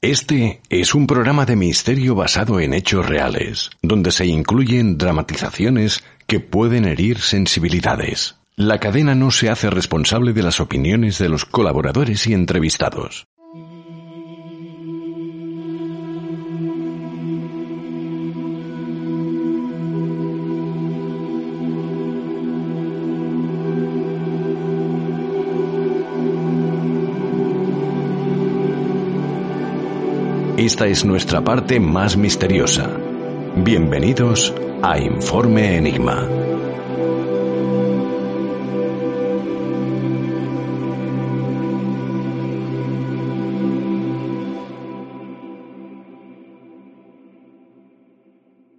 Este es un programa de misterio basado en hechos reales, donde se incluyen dramatizaciones que pueden herir sensibilidades. La cadena no se hace responsable de las opiniones de los colaboradores y entrevistados. Esta es nuestra parte más misteriosa. Bienvenidos a Informe Enigma.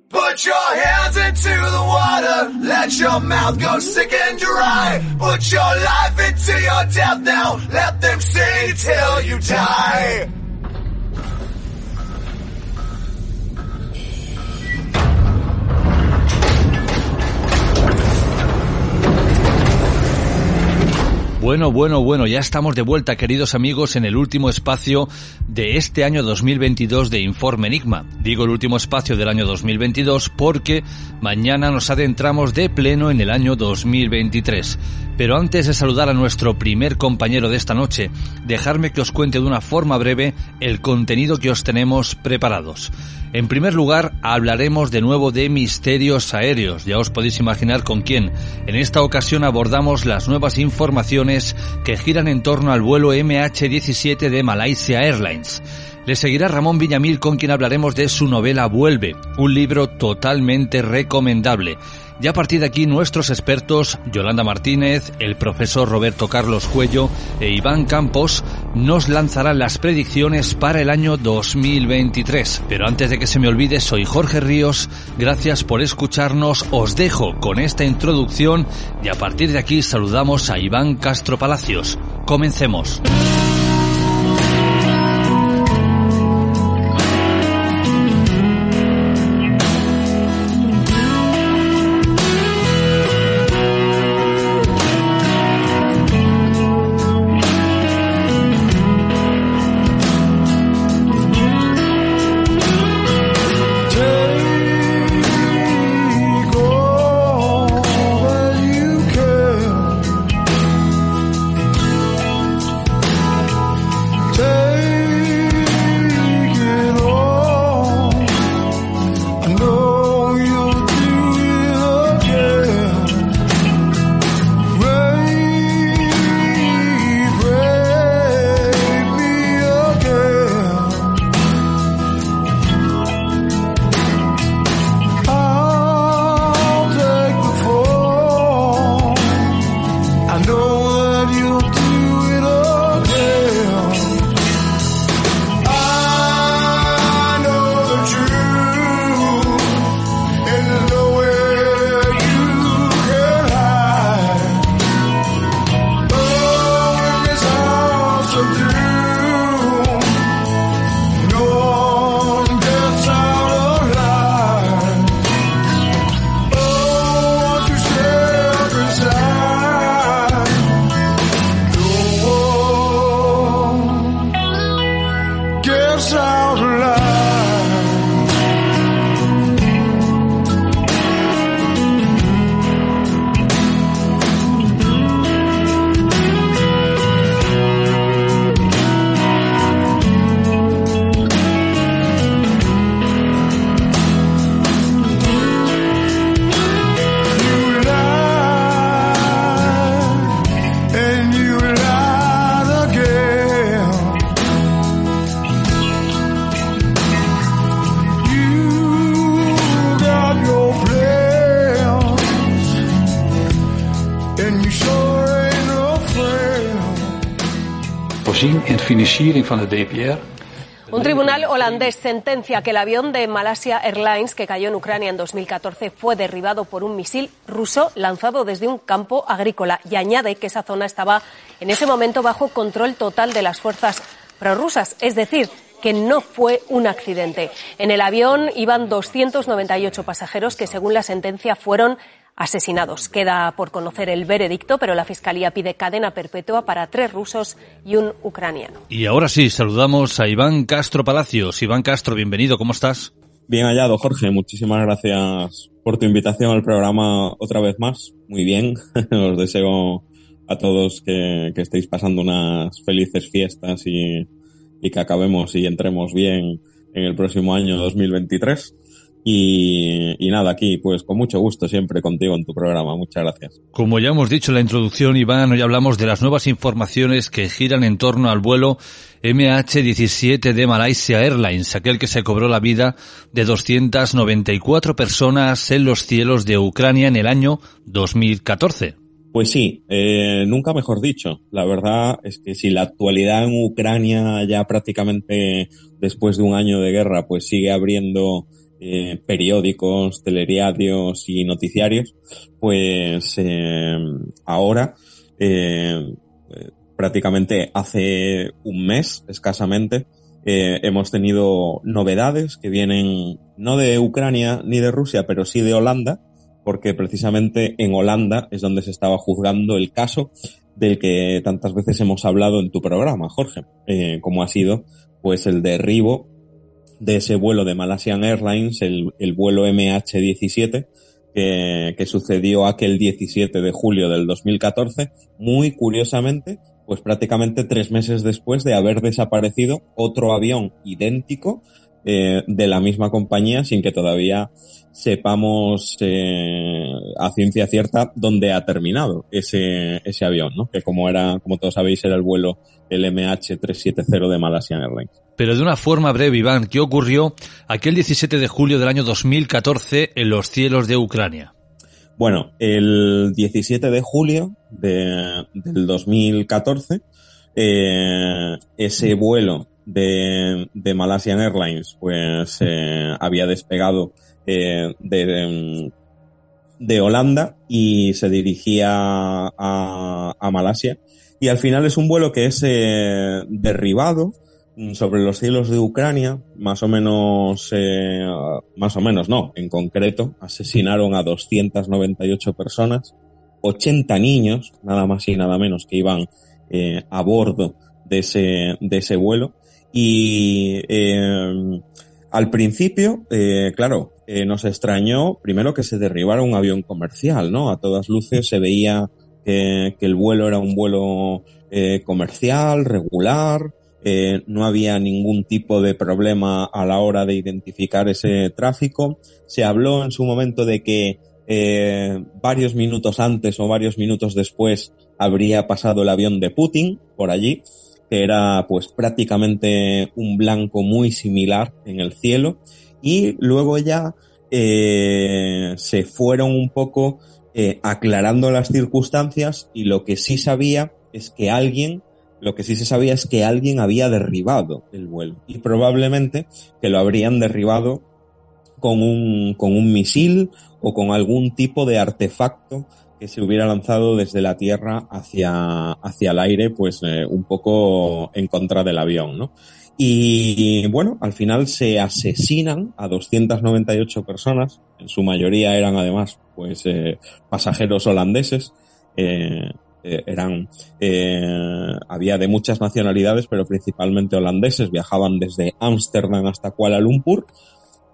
Put your hands into the water, let your mouth go sick and dry. Put your life into your death now, let them sing till you die. Bueno, bueno, bueno, ya estamos de vuelta, queridos amigos, en el último espacio de este año 2022 de Informe Enigma. Digo el último espacio del año 2022 porque mañana nos adentramos de pleno en el año 2023. Pero antes de saludar a nuestro primer compañero de esta noche, dejarme que os cuente de una forma breve el contenido que os tenemos preparados. En primer lugar, hablaremos de nuevo de misterios aéreos, ya os podéis imaginar con quién. En esta ocasión abordamos las nuevas informaciones que giran en torno al vuelo MH17 de Malaysia Airlines. Le seguirá Ramón Villamil con quien hablaremos de su novela Vuelve, un libro totalmente recomendable. Y a partir de aquí nuestros expertos, Yolanda Martínez, el profesor Roberto Carlos Cuello e Iván Campos, nos lanzarán las predicciones para el año 2023. Pero antes de que se me olvide, soy Jorge Ríos, gracias por escucharnos, os dejo con esta introducción y a partir de aquí saludamos a Iván Castro Palacios. Comencemos. Un tribunal holandés sentencia que el avión de Malasia Airlines que cayó en Ucrania en 2014 fue derribado por un misil ruso lanzado desde un campo agrícola y añade que esa zona estaba en ese momento bajo control total de las fuerzas prorrusas, es decir, que no fue un accidente. En el avión iban 298 pasajeros que, según la sentencia, fueron asesinados. Queda por conocer el veredicto, pero la Fiscalía pide cadena perpetua para tres rusos y un ucraniano. Y ahora sí, saludamos a Iván Castro Palacios. Iván Castro, bienvenido, ¿cómo estás? Bien hallado, Jorge. Muchísimas gracias por tu invitación al programa otra vez más. Muy bien. Os deseo a todos que, que estéis pasando unas felices fiestas y, y que acabemos y entremos bien en el próximo año 2023. Y, y, nada, aquí pues con mucho gusto siempre contigo en tu programa. Muchas gracias. Como ya hemos dicho en la introducción, Iván, hoy hablamos de las nuevas informaciones que giran en torno al vuelo MH17 de Malaysia Airlines, aquel que se cobró la vida de 294 personas en los cielos de Ucrania en el año 2014. Pues sí, eh, nunca mejor dicho. La verdad es que si la actualidad en Ucrania ya prácticamente después de un año de guerra pues sigue abriendo eh, periódicos, telediarios y noticiarios, pues eh, ahora eh, prácticamente hace un mes escasamente hemos tenido novedades que vienen no de Ucrania ni de Rusia, pero sí de Holanda, porque precisamente en Holanda es donde se estaba juzgando el caso del que tantas veces hemos hablado en tu programa, Jorge, como ha sido pues el derribo de ese vuelo de Malaysian Airlines, el, el vuelo MH17, que, que, sucedió aquel 17 de julio del 2014, muy curiosamente, pues prácticamente tres meses después de haber desaparecido otro avión idéntico eh, de la misma compañía sin que todavía sepamos eh, a ciencia cierta dónde ha terminado ese, ese avión, ¿no? Que como era, como todos sabéis, era el vuelo el MH370 de Malaysian Airlines. Pero de una forma breve, Iván, ¿qué ocurrió aquel 17 de julio del año 2014 en los cielos de Ucrania? Bueno, el 17 de julio de, del 2014, eh, ese vuelo de, de Malaysian Airlines, pues eh, había despegado eh, de, de, Holanda y se dirigía a, a, Malasia. Y al final es un vuelo que es eh, derribado sobre los cielos de Ucrania, más o menos, más o menos no, en concreto, asesinaron a 298 personas, 80 niños, nada más y nada menos, que iban a bordo de ese, de ese vuelo, y eh, al principio, eh, claro, eh, nos extrañó primero que se derribara un avión comercial, ¿no? A todas luces se veía que, el vuelo era un vuelo eh, comercial, regular, no había ningún tipo de problema a la hora de identificar ese tráfico. Se habló en su momento de que varios minutos antes o varios minutos después habría pasado el avión de Putin por allí que era pues prácticamente un blanco muy similar en el cielo. Y luego ya eh, se fueron un poco eh, aclarando las circunstancias y lo que sí sabía es que alguien lo que sí se sabía es que alguien había derribado el vuelo. Y probablemente que lo habrían derribado con un, con un misil o con algún tipo de artefacto que se hubiera lanzado desde la tierra hacia, hacia el aire, pues eh, un poco en contra del avión, ¿no? Y bueno, al final se asesinan a 298 personas, en su mayoría eran además pues eh, pasajeros holandeses, eh, eran había de muchas nacionalidades, pero principalmente holandeses, viajaban desde Ámsterdam hasta Kuala Lumpur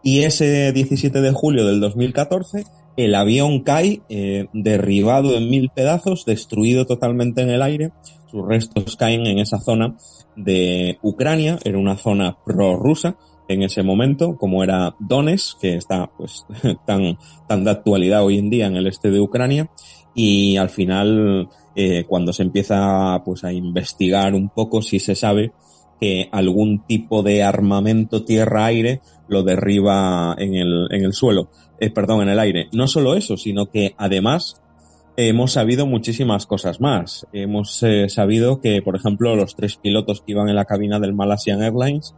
y ese 17 de julio del 2014 el avión cae eh, derribado en mil pedazos, destruido totalmente en el aire. Sus restos caen en esa zona de Ucrania, era una zona prorrusa en ese momento, como era Donetsk, que está pues tan, tan de actualidad hoy en día en el este de Ucrania, y al final, eh, cuando se empieza pues a investigar un poco, si se sabe que algún tipo de armamento tierra-aire lo derriba en el, en el suelo, eh, perdón, en el aire. No solo eso, sino que además hemos sabido muchísimas cosas más. Hemos eh, sabido que, por ejemplo, los tres pilotos que iban en la cabina del Malaysian Airlines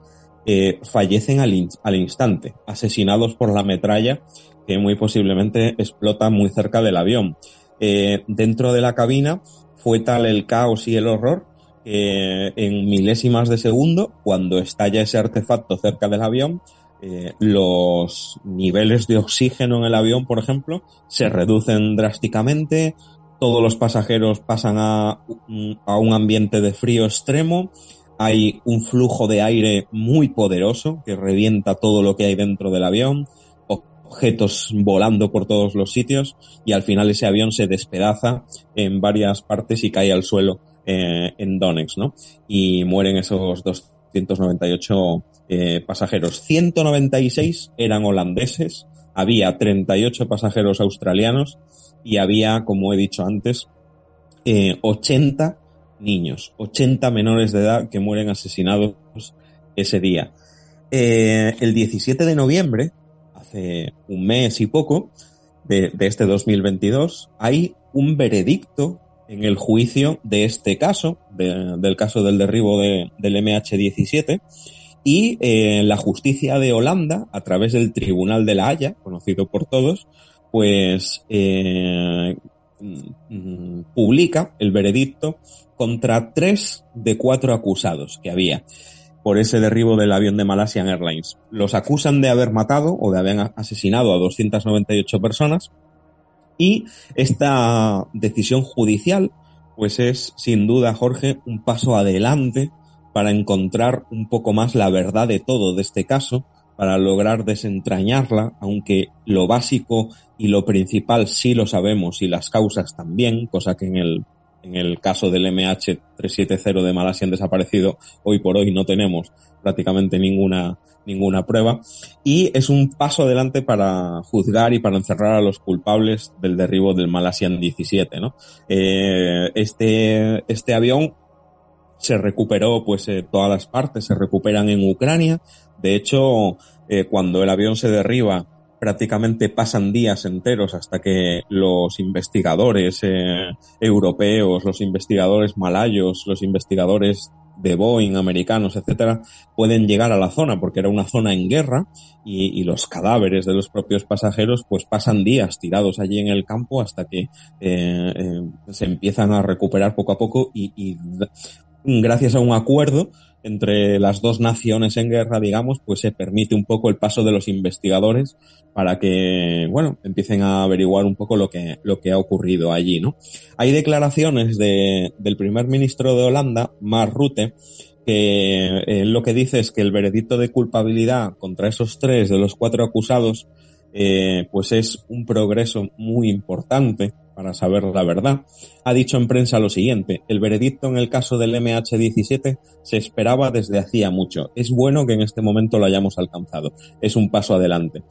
eh, fallecen al, in al, instante, asesinados por la metralla que muy posiblemente explota muy cerca del avión. Eh, dentro de la cabina fue tal el caos y el horror que en milésimas de segundo, cuando estalla ese artefacto cerca del avión, eh, los niveles de oxígeno en el avión, por ejemplo, se reducen drásticamente, todos los pasajeros pasan a un ambiente de frío extremo, hay un flujo de aire muy poderoso que revienta todo lo que hay dentro del avión, objetos volando por todos los sitios y al final ese avión se despedaza en varias partes y cae al suelo eh, en Donetsk, ¿no? Y mueren esos 298 eh, pasajeros. 196 eran holandeses, había 38 pasajeros australianos y había, como he dicho antes, eh, 80 niños, 80 menores de edad que mueren asesinados ese día. Eh, el 17 de noviembre, hace un mes y poco, de este 2022, hay un veredicto en el juicio de este caso, de, del caso del derribo de, del MH17, y eh, la justicia de Holanda, a través del Tribunal de la Haya, conocido por todos, pues eh, mm, publica el veredicto contra tres de cuatro acusados que había por ese derribo del avión de Malaysian Airlines. Los acusan de haber matado o de haber asesinado a 298 personas y esta decisión judicial pues es sin duda, Jorge, un paso adelante para encontrar un poco más la verdad de todo de este caso, para lograr desentrañarla, aunque lo básico y lo principal sí lo sabemos y las causas también, cosa que en el en el caso del MH370 de Malasia desaparecido, hoy por hoy no tenemos prácticamente ninguna, ninguna prueba. Y es un paso adelante para juzgar y para encerrar a los culpables del derribo del Malasian 17, ¿no? Eh, este, este avión se recuperó, pues, eh, todas las partes se recuperan en Ucrania. De hecho, eh, cuando el avión se derriba, prácticamente pasan días enteros hasta que los investigadores eh, europeos, los investigadores malayos, los investigadores de Boeing, americanos, etcétera, pueden llegar a la zona porque era una zona en guerra y, los cadáveres de los propios pasajeros pues pasan días tirados allí en el campo hasta que eh, eh, se empiezan a recuperar poco a poco y, y gracias a un acuerdo entre las dos naciones en guerra, digamos, pues se permite un poco el paso de los investigadores para que, bueno, empiecen a averiguar un poco lo que, lo que ha ocurrido allí, ¿no? Hay declaraciones de, del primer ministro de Holanda, Mark Rutte, que eh, lo que dice es que el veredicto de culpabilidad contra esos tres de los cuatro acusados, eh, pues es un progreso muy importante para saber la verdad, ha dicho en prensa lo siguiente, el veredicto en el caso del MH17 se esperaba desde hacía mucho. Es bueno que en este momento lo hayamos alcanzado. Es un paso adelante.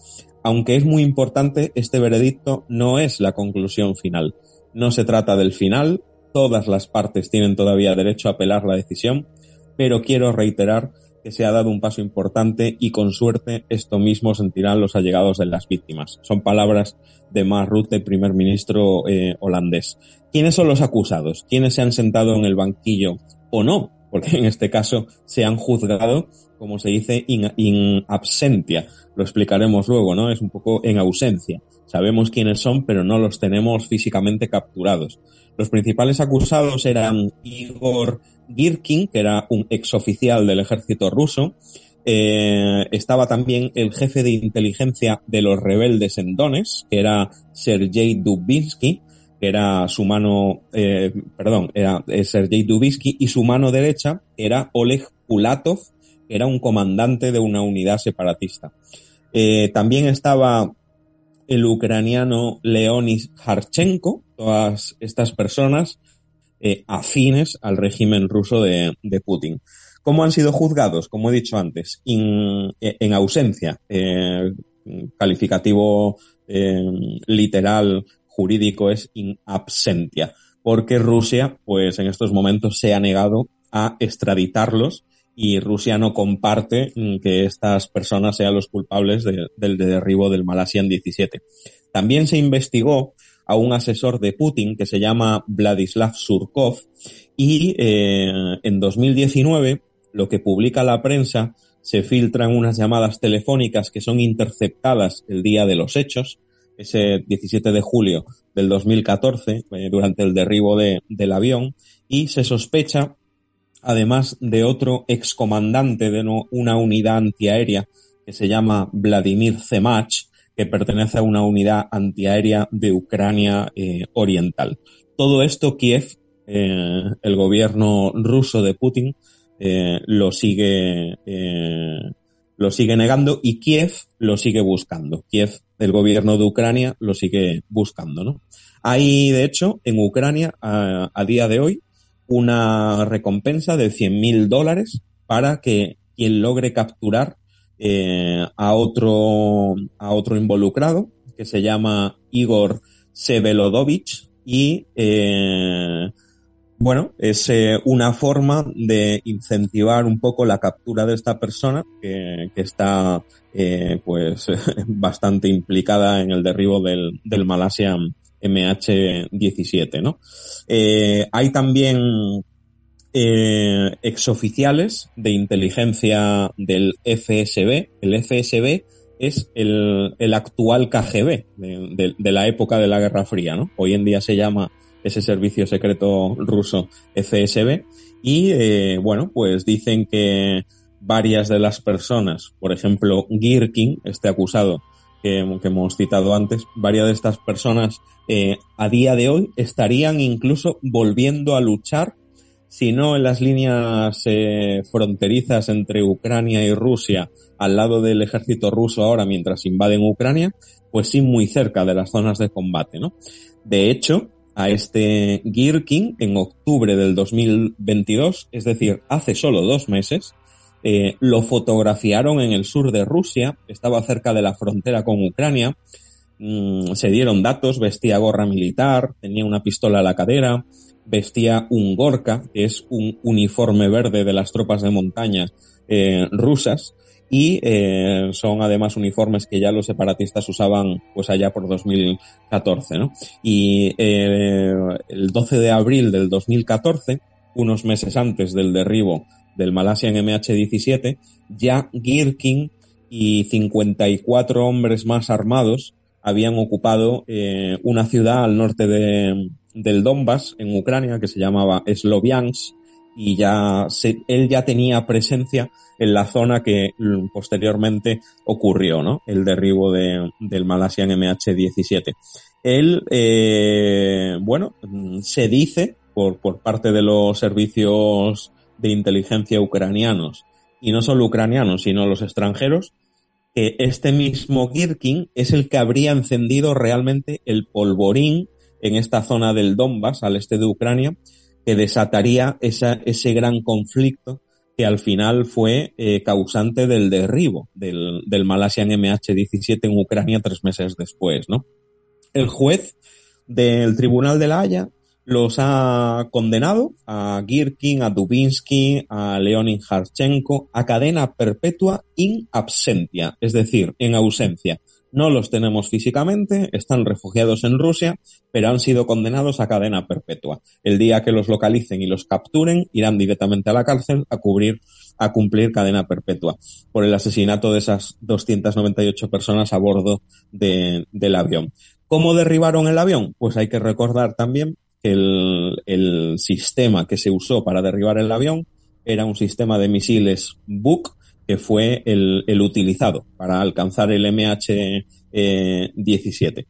Aunque es muy importante, este veredicto no es la conclusión final. No se trata del final, todas las partes tienen todavía derecho a apelar la decisión, pero quiero reiterar que se ha dado un paso importante y con suerte esto mismo sentirán los allegados de las víctimas. Son palabras de Mark Rutte, primer ministro eh, holandés. ¿Quiénes son los acusados? ¿Quiénes se han sentado en el banquillo o no? Porque en este caso se han juzgado, como se dice, in, in absentia. Lo explicaremos luego, ¿no? Es un poco en ausencia. Sabemos quiénes son, pero no los tenemos físicamente capturados. Los principales acusados eran Igor Girkin, que era un exoficial del ejército ruso. Eh, estaba también el jefe de inteligencia de los rebeldes en Donetsk, que era Sergei Dubinsky, que era su mano, eh, perdón, era eh, Sergei Dubinsky, y su mano derecha era Oleg Pulatov, que era un comandante de una unidad separatista. También estaba el ucraniano Leonis Harchenko, todas estas personas eh, afines al régimen ruso de, Putin. ¿Cómo han sido juzgados? Como he dicho antes, eh, en ausencia, eh, calificativo eh, literal jurídico es in absentia, porque Rusia, pues en estos momentos se ha negado a extraditarlos y Rusia no comparte que estas personas sean los culpables de, del derribo del Malasian 17. También se investigó a un asesor de Putin que se llama Vladislav Surkov y eh, en 2019 lo que publica la prensa se filtran unas llamadas telefónicas que son interceptadas el día de los hechos, ese 17 de julio del 2014, eh, durante el derribo de, del avión, y se sospecha, además de otro excomandante de una unidad antiaérea que se llama Vladimir Zemach, que pertenece a una unidad antiaérea de Ucrania eh, Oriental. Todo esto Kiev, eh, el gobierno ruso de Putin, eh, lo sigue lo sigue negando y Kiev lo sigue buscando. Kiev, el gobierno de Ucrania, lo sigue buscando, ¿no? Hay, de hecho, en Ucrania, a, a día de hoy, una recompensa de 100.000 dólares para que quien logre capturar eh, a otro a otro involucrado que se llama Igor Sevelodovich y eh, bueno, es eh, una forma de incentivar un poco la captura de esta persona que, que está eh, pues bastante implicada en el derribo del, del Malasia MH17, ¿no? Eh, hay también eh, exoficiales de inteligencia del FSB. El FSB es el, el actual KGB de, la época de la Guerra Fría, ¿no? Hoy en día se llama ese servicio secreto ruso FSB y eh, bueno, pues dicen que varias de las personas, por ejemplo, Girkin, este acusado que, que hemos citado antes, varias de estas personas eh, a día de hoy estarían incluso volviendo a luchar si no en las líneas eh, fronterizas entre Ucrania y Rusia, al lado del ejército ruso ahora mientras invaden Ucrania, pues sí muy cerca de las zonas de combate, ¿no? De hecho, a este Girkin en octubre del 2022, es decir, hace solo dos meses, eh, lo fotografiaron en el sur de Rusia, estaba cerca de la frontera con Ucrania, mmm, se dieron datos, vestía gorra militar, tenía una pistola a la cadera, vestía un gorka, que es un uniforme verde de las tropas de montaña eh, rusas, y eh, son además uniformes que ya los separatistas usaban pues allá por 2014, ¿no? Y eh, el 12 de abril del 2014, unos meses antes del derribo del Malaysian MH17, ya Girkin y 54 hombres más armados habían ocupado eh, una ciudad al norte de, del Donbass, en Ucrania, que se llamaba Sloviansk, y ya él ya tenía presencia en la zona que posteriormente ocurrió, ¿no? El derribo de, del Malaysian MH17. Él, eh, bueno, se dice por, por parte de los servicios de inteligencia ucranianos, y no solo ucranianos, sino los extranjeros, que este mismo Girkin es el que habría encendido realmente el polvorín en esta zona del Donbass, al este de Ucrania, que desataría esa, ese gran conflicto que al final fue eh, causante del derribo del, del Malaysian MH17 en Ucrania tres meses después, ¿no? El juez del Tribunal de la Haya los ha condenado a Girkin, a Dubinsky, a Leonin Harchenko a cadena perpetua in absentia, es decir, en ausencia. No los tenemos físicamente, están refugiados en Rusia, pero han sido condenados a cadena perpetua. El día que los localicen y los capturen, irán directamente a la cárcel a cubrir a cumplir cadena perpetua por el asesinato de esas 298 personas a bordo de, del avión. ¿Cómo derribaron el avión? Pues hay que recordar también que el, el sistema que se usó para derribar el avión era un sistema de misiles Buk que fue el, el utilizado para alcanzar el MH17. Eh,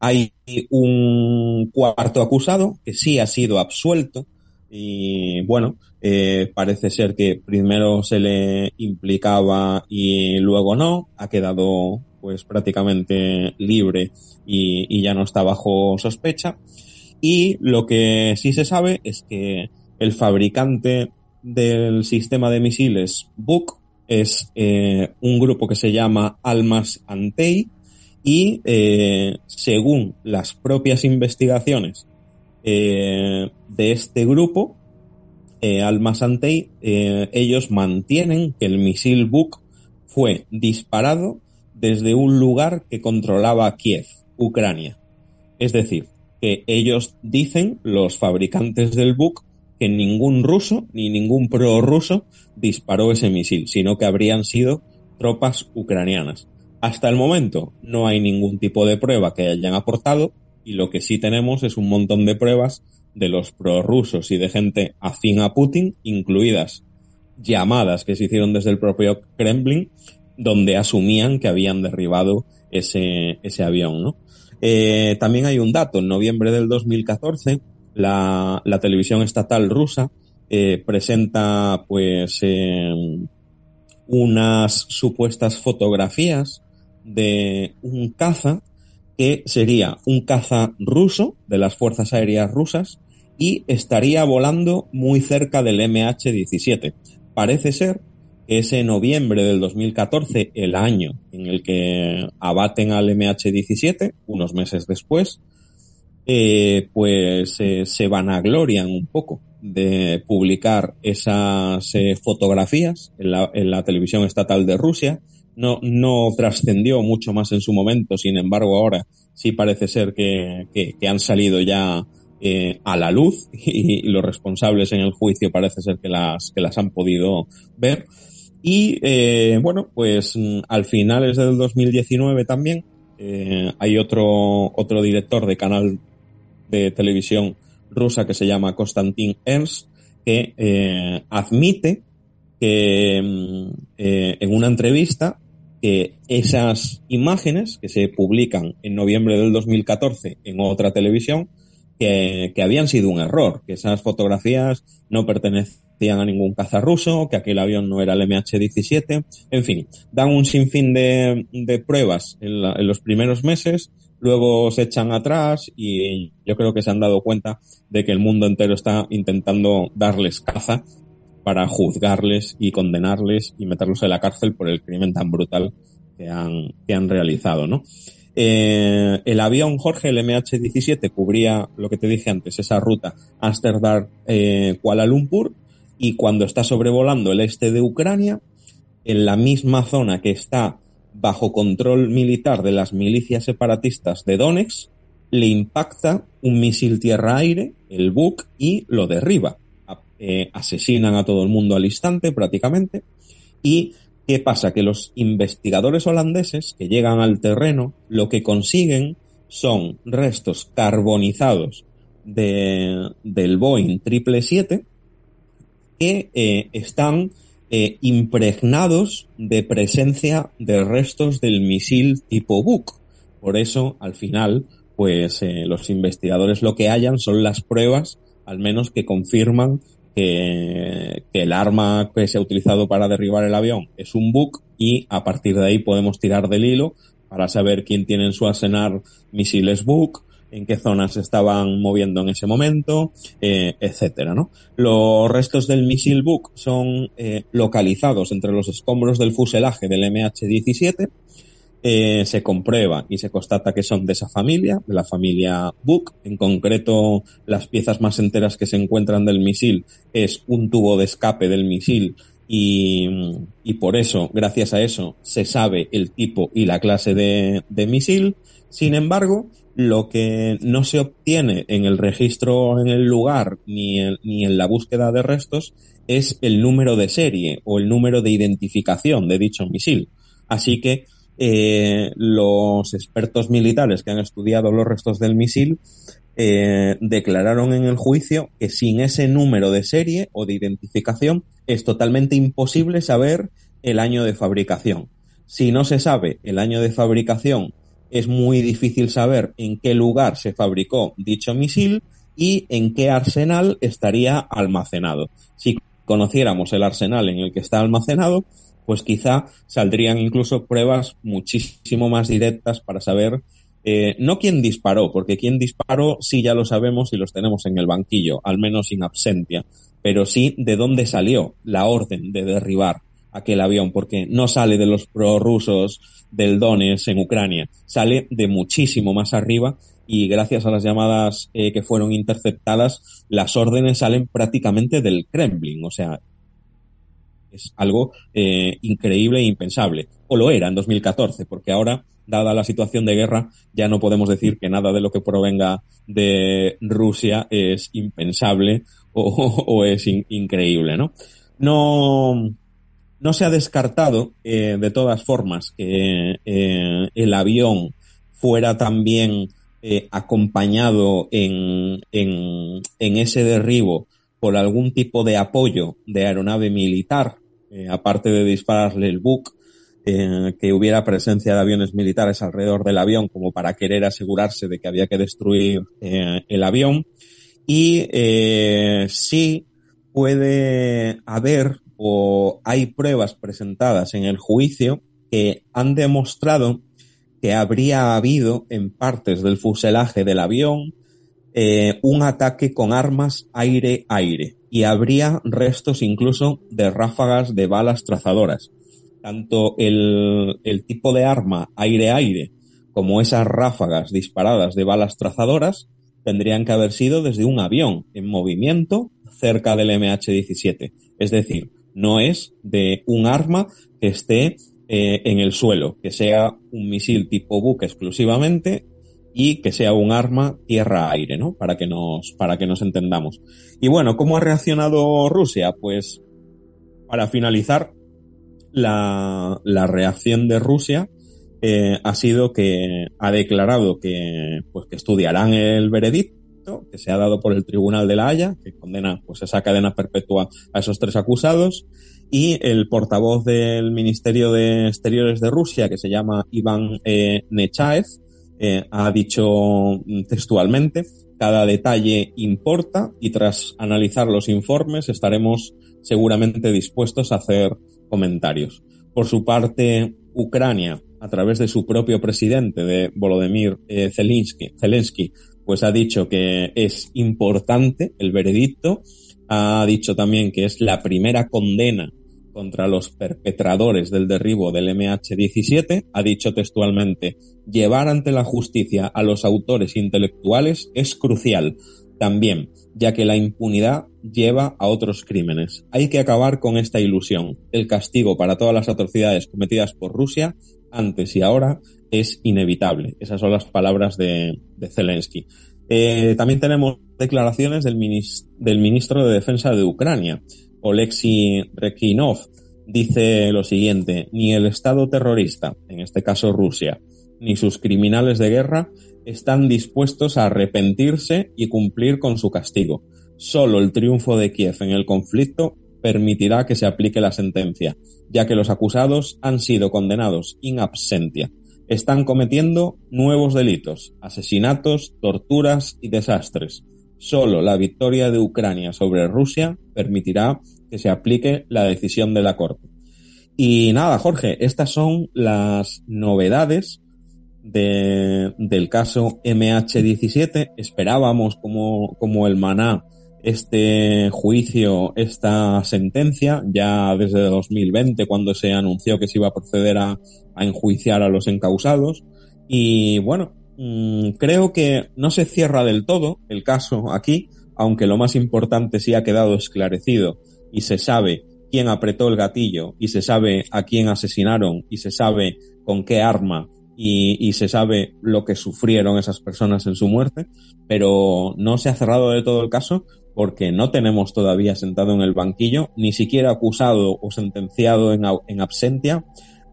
Hay un cuarto acusado que sí ha sido absuelto y bueno, eh, parece ser que primero se le implicaba y luego no, ha quedado pues prácticamente libre y, y ya no está bajo sospecha. Y lo que sí se sabe es que el fabricante del sistema de misiles Buk es eh, un grupo que se llama Almas Antei y eh, según las propias investigaciones eh, de este grupo, eh, Almas Antei, eh, ellos mantienen que el misil Buk fue disparado desde un lugar que controlaba Kiev, Ucrania. Es decir, que ellos dicen, los fabricantes del Buk, que ningún ruso ni ningún prorruso disparó ese misil, sino que habrían sido tropas ucranianas. Hasta el momento no hay ningún tipo de prueba que hayan aportado y lo que sí tenemos es un montón de pruebas de los prorrusos y de gente afín a Putin, incluidas llamadas que se hicieron desde el propio Kremlin donde asumían que habían derribado ese, ese avión, ¿no? Eh, también hay un dato, en noviembre del 2014, la, televisión estatal rusa eh, presenta pues eh, unas supuestas fotografías de un caza que sería un caza ruso de las Fuerzas Aéreas Rusas y estaría volando muy cerca del MH17. Parece ser que ese noviembre del 2014, el año en el que abaten al MH17, unos meses después, eh, pues eh, se vanaglorian un poco de publicar esas eh, fotografías en la, en la televisión estatal de Rusia. No, no trascendió mucho más en su momento, sin embargo ahora sí parece ser que, que, que han salido ya eh, a la luz y, y, los responsables en el juicio parece ser que las, que las han podido ver. Y eh, bueno, pues mm, al finales del 2019 también eh, hay otro, otro director de canal de televisión rusa que se llama Konstantin Ernst, que eh, admite que mm, eh, en una entrevista que esas imágenes que se publican en noviembre del 2014 en otra televisión, que, habían sido un error, que esas fotografías no pertenecían a ningún caza ruso, que aquel avión no era el MH17, en fin, dan un sinfín de, de pruebas en, la, en los primeros meses luego se echan atrás y yo creo que se han dado cuenta de que el mundo entero está intentando darles caza para juzgarles y condenarles y meterlos en la cárcel por el crimen tan brutal que han, que han realizado, ¿no? Eh, el avión Jorge, el MH17, cubría lo que te dije antes, esa ruta Amsterdam, eh, Lumpur, y cuando está sobrevolando el este de Ucrania, en la misma zona que está bajo control militar de las milicias separatistas de Donetsk, le impacta un misil tierra-aire, el Buk, y lo derriba. Eh, asesinan a todo el mundo al instante prácticamente. ¿Y qué pasa? Que los investigadores holandeses que llegan al terreno lo que consiguen son restos carbonizados de, del Boeing 777 que eh, están eh, impregnados de presencia de restos del misil tipo Buk. Por eso, al final, pues eh, los investigadores lo que hallan son las pruebas, al menos que confirman que, que, el arma que se ha utilizado para derribar el avión es un Buk y a partir de ahí podemos tirar del hilo para saber quién tiene en su arsenal misiles Buk, en qué zonas estaban moviendo en ese momento, eh, etcétera. Los restos del misil Buk son eh, localizados entre los escombros del fuselaje del MH17. Eh, se comprueba y se constata que son de esa familia, de la familia Buk. En concreto, las piezas más enteras que se encuentran del misil es un tubo de escape del misil y, y por eso, gracias a eso, se sabe el tipo y la clase de, de misil. Sin embargo, lo que no se obtiene en el registro en el lugar ni en, ni en la búsqueda de restos es el número de serie o el número de identificación de dicho misil. Así que eh, los expertos militares que han estudiado los restos del misil eh, declararon en el juicio que sin ese número de serie o de identificación es totalmente imposible saber el año de fabricación. Si no se sabe el año de fabricación es muy difícil saber en qué lugar se fabricó dicho misil y en qué arsenal estaría almacenado. Si conociéramos el arsenal en el que está almacenado, pues quizá saldrían incluso pruebas muchísimo más directas para saber eh, no quién disparó, porque quién disparó sí ya lo sabemos y los tenemos en el banquillo, al menos in absentia, pero sí de dónde salió la orden de derribar aquel avión, porque no sale de los prorrusos del Donetsk en Ucrania, sale de muchísimo más arriba y gracias a las llamadas eh, que fueron interceptadas, las órdenes salen prácticamente del Kremlin, o sea, es algo eh, increíble e impensable. O lo era en 2014, porque ahora, dada la situación de guerra, ya no podemos decir que nada de lo que provenga de Rusia es impensable o, es in, increíble, ¿no? No, no se ha descartado, eh, de todas formas, que eh, el avión fuera también eh, acompañado en, en, en, ese derribo por algún tipo de apoyo de aeronave militar, eh, aparte de dispararle el Buk. eh, que hubiera presencia de aviones militares alrededor del avión como para querer asegurarse de que había que destruir eh, el avión. Y sí puede haber o hay pruebas presentadas en el juicio que han demostrado que habría habido en partes del fuselaje del avión eh, un ataque con armas aire-aire y habría restos incluso de ráfagas de balas trazadoras. Tanto el, el tipo de arma aire-aire como esas ráfagas disparadas de balas trazadoras tendrían que haber sido desde un avión en movimiento cerca del MH17. Es decir, no es de un arma que esté eh, en el suelo, que sea un misil tipo buque exclusivamente y que sea un arma tierra-aire, ¿no? Para que nos, para que nos entendamos. Y bueno, ¿cómo ha reaccionado Rusia? Pues, para finalizar, la, la reacción de Rusia eh, ha sido que ha declarado que, pues, que estudiarán el veredicto que se ha dado por el Tribunal de la Haya, que condena pues, esa cadena perpetua a esos tres acusados, y el portavoz del Ministerio de Exteriores de Rusia, que se llama Iván eh, Nechaev, eh, ha dicho textualmente, cada detalle importa y tras analizar los informes estaremos seguramente dispuestos a hacer comentarios. Por su parte, Ucrania, a través de su propio presidente, de Volodymyr eh, Zelensky, Zelensky, pues ha dicho que es importante el veredicto, ha dicho también que es la primera condena contra los perpetradores del derribo del MH17, ha dicho textualmente, llevar ante la justicia a los autores intelectuales es crucial también, ya que la impunidad lleva a otros crímenes. Hay que acabar con esta ilusión. El castigo para todas las atrocidades cometidas por Rusia, antes y ahora, es inevitable. Esas son las palabras de, Zelensky. Eh, también tenemos declaraciones del, del ministro de Defensa de Ucrania, Oleksiy Rekinov, dice lo siguiente, ni el Estado terrorista, en este caso Rusia, ni sus criminales de guerra están dispuestos a arrepentirse y cumplir con su castigo. Solo el triunfo de Kiev en el conflicto permitirá que se aplique la sentencia, ya que los acusados han sido condenados in absentia. Están cometiendo nuevos delitos, asesinatos, torturas y desastres. Solo la victoria de Ucrania sobre Rusia permitirá que se aplique la decisión de la Corte. Y nada, Jorge, estas son las novedades de, del caso MH17. Esperábamos como, como el maná este juicio, esta sentencia, ya desde 2020, cuando se anunció que se iba a proceder a, a enjuiciar a los encausados. Y bueno, Mm, creo que no se cierra del todo el caso aquí, aunque lo más importante sí ha quedado esclarecido y se sabe quién apretó el gatillo y se sabe a quién asesinaron y se sabe con qué arma y, y, se sabe lo que sufrieron esas personas en su muerte, pero no se ha cerrado del todo el caso porque no tenemos todavía sentado en el banquillo, ni siquiera acusado o sentenciado en, en absentia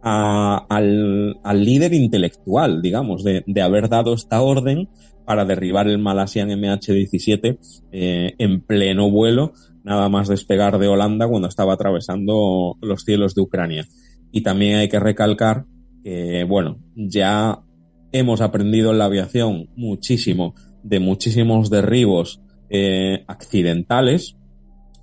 al, líder intelectual, digamos, de, haber dado esta orden para derribar el Malaysian MH17 eh, en pleno vuelo, nada más despegar de Holanda cuando estaba atravesando los cielos de Ucrania. Y también hay que recalcar que, bueno, ya hemos aprendido en la aviación muchísimo de muchísimos derribos eh, accidentales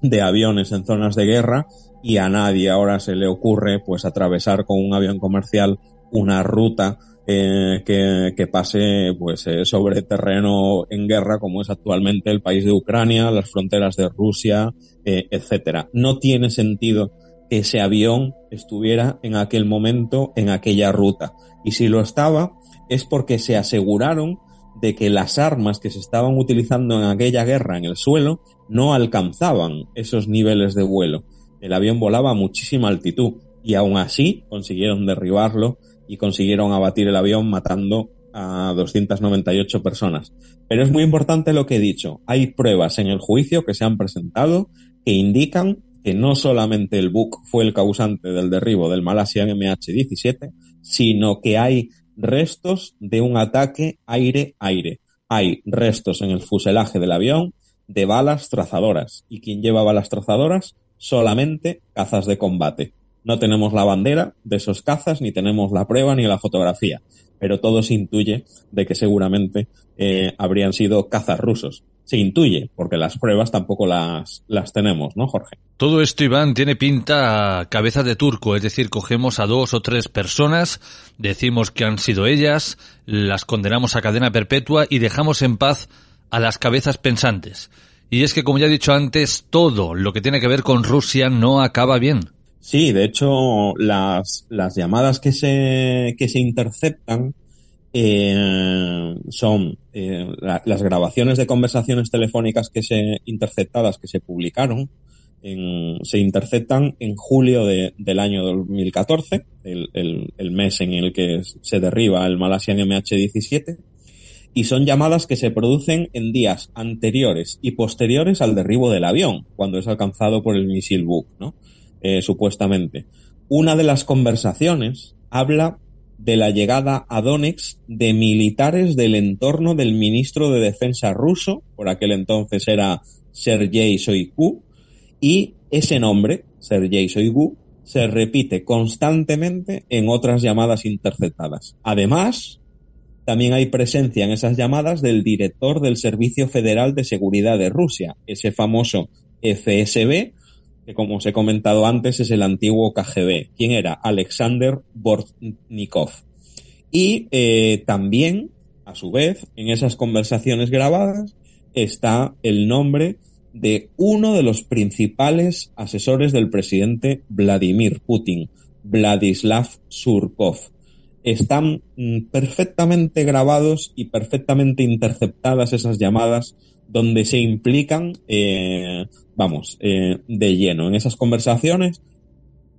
de aviones en zonas de guerra y a nadie ahora se le ocurre pues atravesar con un avión comercial una ruta eh, que, que, pase pues eh, sobre terreno en guerra como es actualmente el país de Ucrania, las fronteras de Rusia, etcétera. No tiene sentido que ese avión estuviera en aquel momento en aquella ruta. Y si lo estaba, es porque se aseguraron de que las armas que se estaban utilizando en aquella guerra en el suelo no alcanzaban esos niveles de vuelo el avión volaba a muchísima altitud y aún así consiguieron derribarlo y consiguieron abatir el avión matando a 298 personas. Pero es muy importante lo que he dicho. Hay pruebas en el juicio que se han presentado que indican que no solamente el Buk fue el causante del derribo del Malaysian MH17, sino que hay restos de un ataque aire-aire. Hay restos en el fuselaje del avión de balas trazadoras. ¿Y quién lleva balas trazadoras? solamente cazas de combate. No tenemos la bandera de esos cazas, ni tenemos la prueba ni la fotografía, pero todo se intuye de que seguramente eh, habrían sido cazas rusos. Se intuye, porque las pruebas tampoco las, las tenemos, ¿no, Jorge? Todo esto, Iván, tiene pinta cabeza de turco, es decir, cogemos a dos o tres personas, decimos que han sido ellas, las condenamos a cadena perpetua y dejamos en paz a las cabezas pensantes. Y es que, como ya he dicho antes, todo lo que tiene que ver con Rusia no acaba bien. Sí, de hecho, las, las llamadas que se, que se interceptan eh, son eh, la, las grabaciones de conversaciones telefónicas que se interceptadas que se publicaron en, se interceptan en julio de, del año 2014, el, el, el, mes en el que se derriba el Malaysian MH17, y son llamadas que se producen en días anteriores y posteriores al derribo del avión, cuando es alcanzado por el misil Buk, ¿no? Eh, supuestamente. Una de las conversaciones habla de la llegada a Donetsk de militares del entorno del ministro de Defensa ruso, por aquel entonces era Sergei Shoigu, y ese nombre, Sergei Shoigu, se repite constantemente en otras llamadas interceptadas. Además, también hay presencia en esas llamadas del director del Servicio Federal de Seguridad de Rusia, ese famoso FSB, que como os he comentado antes es el antiguo KGB. ¿Quién era? Alexander Bortnikov. Y eh, también, a su vez, en esas conversaciones grabadas está el nombre de uno de los principales asesores del presidente Vladimir Putin, Vladislav Surkov están mm, perfectamente grabados y perfectamente interceptadas esas llamadas donde se implican, eh, vamos, eh, de lleno. En esas conversaciones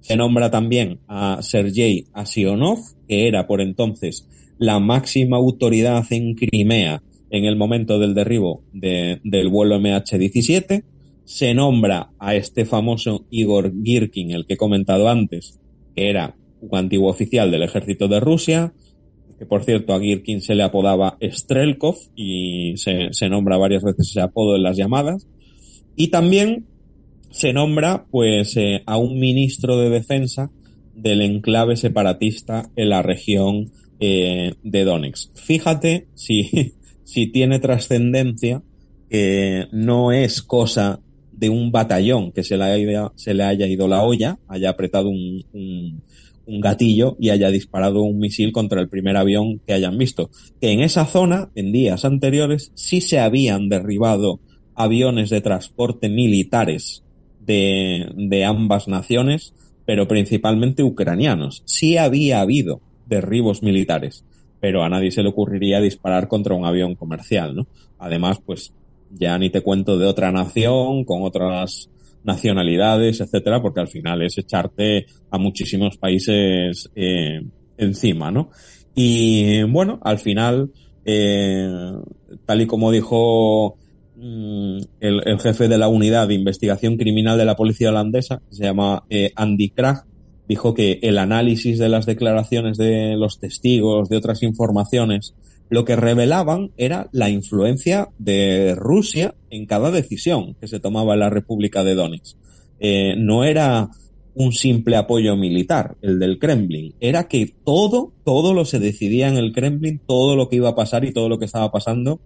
se nombra también a Sergei Asionov, que era por entonces la máxima autoridad en Crimea en el momento del derribo de, del vuelo MH17. Se nombra a este famoso Igor Girkin, el que he comentado antes, que era un antiguo oficial del ejército de Rusia, por cierto a Girkin se le apodaba Strelkov y se, se nombra varias veces ese apodo en las llamadas. Y también se nombra pues eh, a un ministro de defensa del enclave separatista en la región eh, de Donetsk. Fíjate si, si tiene trascendencia que no es cosa de un batallón que se le haya, se le haya ido la olla, haya apretado un, un gatillo y haya disparado un misil contra el primer avión que hayan visto. Que en esa zona, en días anteriores, sí se habían derribado aviones de transporte militares de, de ambas naciones, pero principalmente ucranianos. Sí había habido derribos militares, pero a nadie se le ocurriría disparar contra un avión comercial, ¿no? Además, pues ya ni te cuento de otra nación, con otras nacionalidades, etcétera, porque al final es echarte a muchísimos países eh, encima, ¿no? Y bueno, al final, eh, tal y como dijo mm, el, jefe de la unidad de investigación criminal de la policía holandesa, que se llama eh, Andy Krag, dijo que el análisis de las declaraciones de los testigos, de otras informaciones, lo que revelaban era la influencia de Rusia en cada decisión que se tomaba en la República de Donetsk. Eh, no era un simple apoyo militar, el del Kremlin, era que todo, todo lo se decidía en el Kremlin, todo lo que iba a pasar y todo lo que estaba pasando,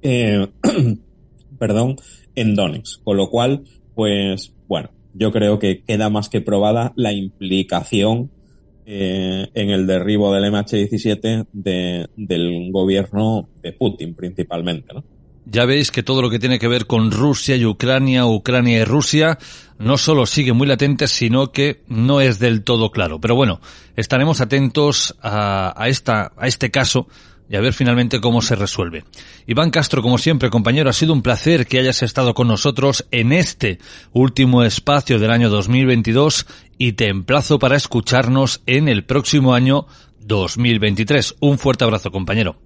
eh, perdón, en Donetsk. Con lo cual, pues, bueno, yo creo que queda más que probada la implicación eh, en el derribo del MH17 de, del gobierno de Putin principalmente. Ya veis que todo lo que tiene que ver con Rusia y Ucrania, Ucrania y Rusia, no solo sigue muy latente, sino que no es del todo claro. Pero bueno, estaremos atentos a, esta, a este caso y a ver finalmente cómo se resuelve. Iván Castro, como siempre, compañero, ha sido un placer que hayas estado con nosotros en este último espacio del año 2022 y te emplazo para escucharnos en el próximo año 2023. Un fuerte abrazo, compañero.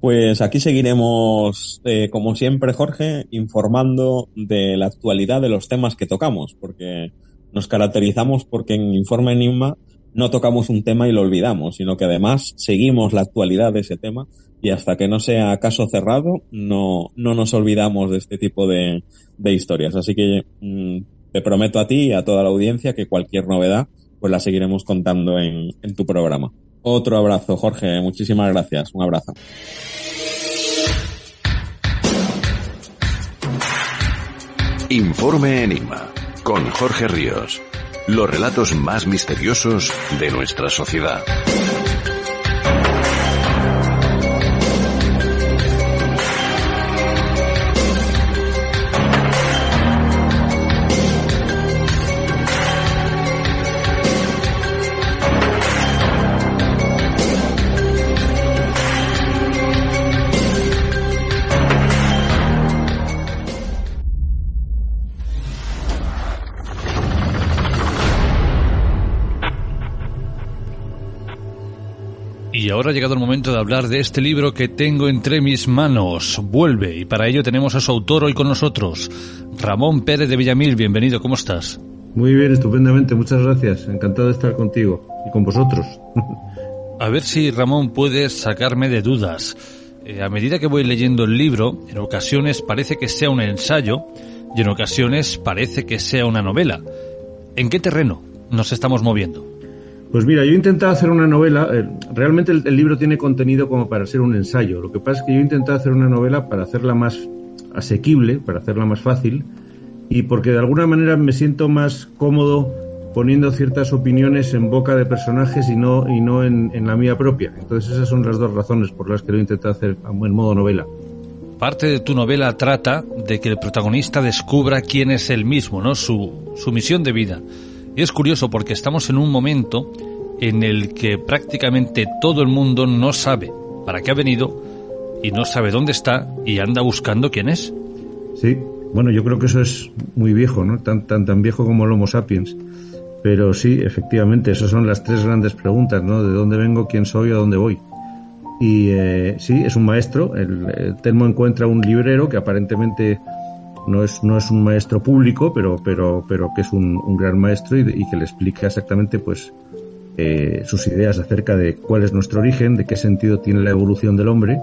Pues aquí seguiremos, eh, como siempre, Jorge, informando de la actualidad de los temas que tocamos, porque nos caracterizamos porque en Informe Enigma no tocamos un tema y lo olvidamos, sino que además seguimos la actualidad de ese tema y hasta que no sea caso cerrado no, no nos olvidamos de este tipo de, de historias. Así que mmm, te prometo a ti y a toda la audiencia que cualquier novedad pues la seguiremos contando en, en tu programa. Otro abrazo, Jorge. Muchísimas gracias. Un abrazo. Informe Enigma con Jorge Ríos. Los relatos más misteriosos de nuestra sociedad. Ahora ha llegado el momento de hablar de este libro que tengo entre mis manos. Vuelve, y para ello tenemos a su autor hoy con nosotros, Ramón Pérez de Villamil. Bienvenido, ¿cómo estás? Muy bien, estupendamente, muchas gracias. Encantado de estar contigo y con vosotros. A ver si Ramón puedes sacarme de dudas. Eh, a medida que voy leyendo el libro, en ocasiones parece que sea un ensayo y en ocasiones parece que sea una novela. ¿En qué terreno nos estamos moviendo? Pues mira, yo he intentado hacer una novela, eh, realmente el, libro tiene contenido como para ser un ensayo, lo que pasa es que yo he intentado hacer una novela para hacerla más asequible, para hacerla más fácil, y porque de alguna manera me siento más cómodo poniendo ciertas opiniones en boca de personajes y no, y no en, en la mía propia. Entonces esas son las dos razones por las que lo he intentado hacer en modo novela. Parte de tu novela trata de que el protagonista descubra quién es él mismo, ¿no? Su, su misión de vida. Y es curioso porque estamos en un momento en el que prácticamente todo el mundo no sabe para qué ha venido y no sabe dónde está y anda buscando quién es. Sí, bueno, yo creo que eso es muy viejo, ¿no? Tan, tan, tan viejo como el Homo sapiens. Pero sí, efectivamente, esas son las tres grandes preguntas, ¿no? De dónde vengo, quién soy, a dónde voy. Y eh, sí, es un maestro. El, el Telmo encuentra un librero que aparentemente no es, no es un maestro público, pero, pero, pero que es un, gran maestro y, y, que le explica exactamente pues eh, sus ideas acerca de cuál es nuestro origen, de qué sentido tiene la evolución del hombre,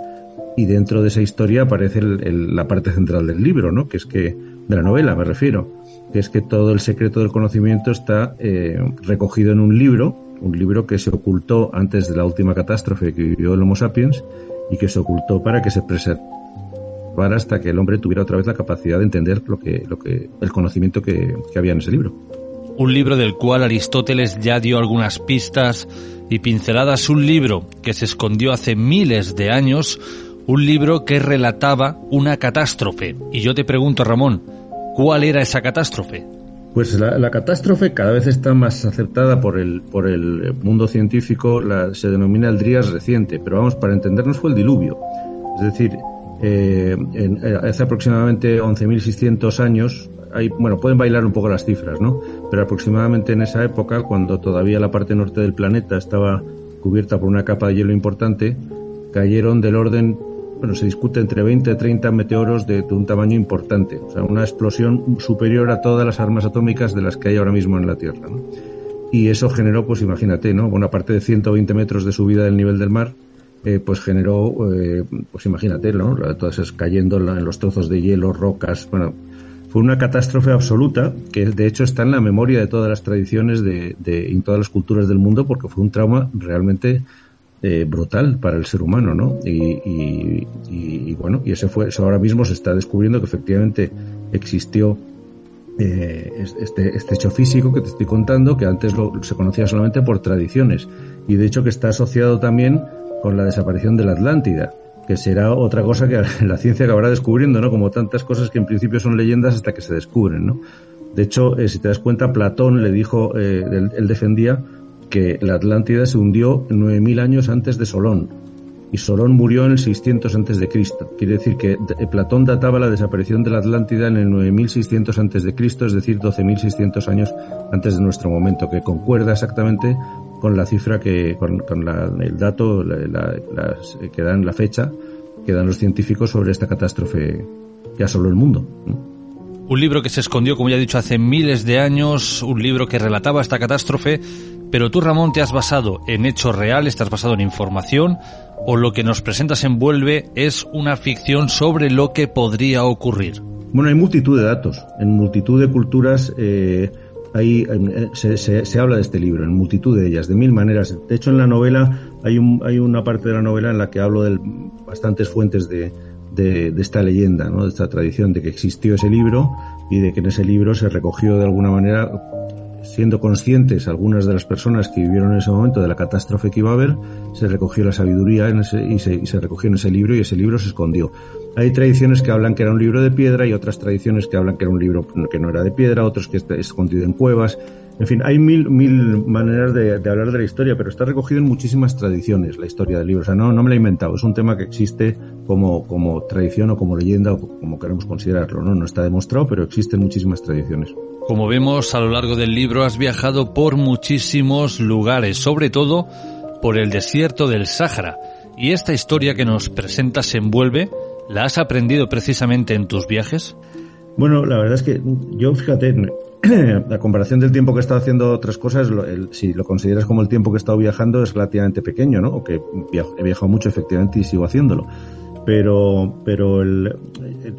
y dentro de esa historia aparece el, el, la parte central del libro, ¿no? que es que, de la novela me refiero, que es que todo el secreto del conocimiento está eh, recogido en un libro, un libro que se ocultó antes de la última catástrofe que vivió el Homo sapiens y que se ocultó para que se preservara hasta que el hombre tuviera otra vez la capacidad de entender lo que, lo que, el conocimiento que, que había en ese libro. Un libro del cual Aristóteles ya dio algunas pistas y pinceladas, un libro que se escondió hace miles de años, un libro que relataba una catástrofe. Y yo te pregunto, Ramón, ¿cuál era esa catástrofe? Pues la, la, catástrofe cada vez está más aceptada por el, por el mundo científico, la, se denomina el Drías reciente, pero vamos, para entendernos fue el diluvio. Es decir, eh, en, hace aproximadamente 11.600 años, hay, bueno, pueden bailar un poco las cifras, ¿no? Pero aproximadamente en esa época, cuando todavía la parte norte del planeta estaba cubierta por una capa de hielo importante, cayeron del orden bueno, se discute entre 20 y 30 meteoros de, de, un tamaño importante, o sea, una explosión superior a todas las armas atómicas de las que hay ahora mismo en la Tierra. ¿no? Y eso generó, pues imagínate, ¿no? Una parte de 120 metros de subida del nivel del mar, eh, pues generó, eh, pues imagínate, ¿no? Todas esas cayendo en los trozos de hielo, rocas, bueno, fue una catástrofe absoluta que de hecho está en la memoria de todas las tradiciones de, de en todas las culturas del mundo porque fue un trauma realmente eh, brutal para el ser humano, ¿no? Y, y, y, bueno, y ese fue, eso ahora mismo se está descubriendo que efectivamente existió eh, este, este hecho físico que te estoy contando, que antes lo, se conocía solamente por tradiciones, y de hecho que está asociado también con la desaparición de la Atlántida, que será otra cosa que la ciencia acabará descubriendo, ¿no? Como tantas cosas que en principio son leyendas hasta que se descubren, ¿no? De hecho, eh, si te das cuenta, Platón le dijo, eh, él, defendía que la Atlántida se hundió 9.000 años antes de Solón y Solón murió en el 600 antes de Cristo. Quiere decir que Platón databa la desaparición de la Atlántida en el 9600 antes de Cristo, es decir, 12.600 años antes de nuestro momento, que concuerda exactamente con la cifra que con, con la, el dato la, la, que dan la fecha que dan los científicos sobre esta catástrofe que asoló el mundo. Un libro que se escondió, como ya he dicho, hace miles de años, un libro que relataba esta catástrofe pero tú, Ramón, te has basado en hechos reales, te has basado en información, o lo que nos presentas en Vuelve es una ficción sobre lo que podría ocurrir. Bueno, hay multitud de datos. En multitud de culturas, eh, ahí eh, se, se, habla de este libro en multitud de ellas, de mil maneras. De hecho, en la novela hay, un, hay una parte de la novela en la que hablo de bastantes fuentes de, de, esta leyenda, ¿no? de esta tradición de que existió ese libro y de que en ese libro se recogió de alguna manera, siendo conscientes algunas de las personas que vivieron en ese momento de la catástrofe que iba a haber, se recogió la sabiduría en ese, y, se, y se recogió en ese libro y ese libro se escondió. Hay tradiciones que hablan que era un libro de piedra y otras tradiciones que hablan que era un libro que no era de piedra, otros que está escondido en cuevas. En fin, hay mil, mil maneras de, hablar de la historia, pero está recogido en muchísimas tradiciones la historia del libro. O sea, no, no me la he inventado, es un tema que existe como, como tradición o como leyenda o como queremos considerarlo. ¿no? no está demostrado, pero existen muchísimas tradiciones. Como vemos a lo largo del libro, has viajado por muchísimos lugares, sobre todo por el desierto del Sáhara. Y esta historia que nos presenta se envuelve ¿La has aprendido precisamente en tus viajes? Bueno, la verdad es que yo, fíjate, la comparación del tiempo que he estado haciendo otras cosas, si lo consideras como el tiempo que he estado viajando, es relativamente pequeño, ¿no? Que he viajado mucho efectivamente y sigo haciéndolo. Pero, pero el,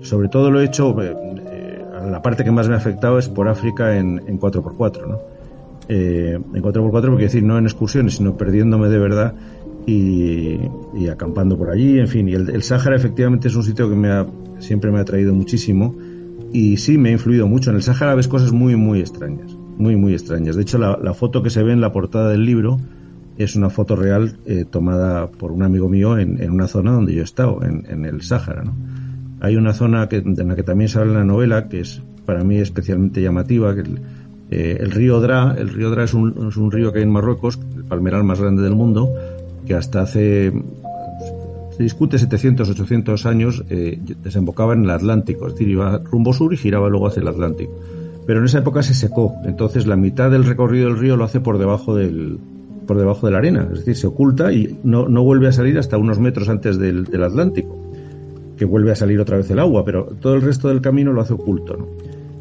sobre todo lo he hecho, eh, la parte que más me ha afectado es por África en, en 4x4, ¿no? Eh, en 4x4, porque decir, no en excursiones, sino perdiéndome de verdad y, acampando por allí, en fin. Y el, el Sáhara efectivamente es un sitio que me ha, siempre me ha atraído muchísimo y sí me ha influido mucho. En el Sáhara ves cosas muy, muy extrañas, muy, muy extrañas. De hecho, la, foto que se ve en la portada del libro es una foto real eh, tomada por un amigo mío en, en, una zona donde yo he estado, en, en el Sáhara. ¿no? Hay una zona que, en la que también se habla en la novela, que es para mí especialmente llamativa, que el, eh, el río Dra, el río Dra es un, es un río que hay en Marruecos, el palmeral más grande del mundo, que hasta hace, se discute 700, 800 años, eh, desembocaba en el Atlántico, es decir, iba rumbo sur y giraba luego hacia el Atlántico. Pero en esa época se secó, entonces la mitad del recorrido del río lo hace por debajo del, por debajo de la arena, es decir, se oculta y no, no vuelve a salir hasta unos metros antes del, del, Atlántico, que vuelve a salir otra vez el agua, pero todo el resto del camino lo hace oculto,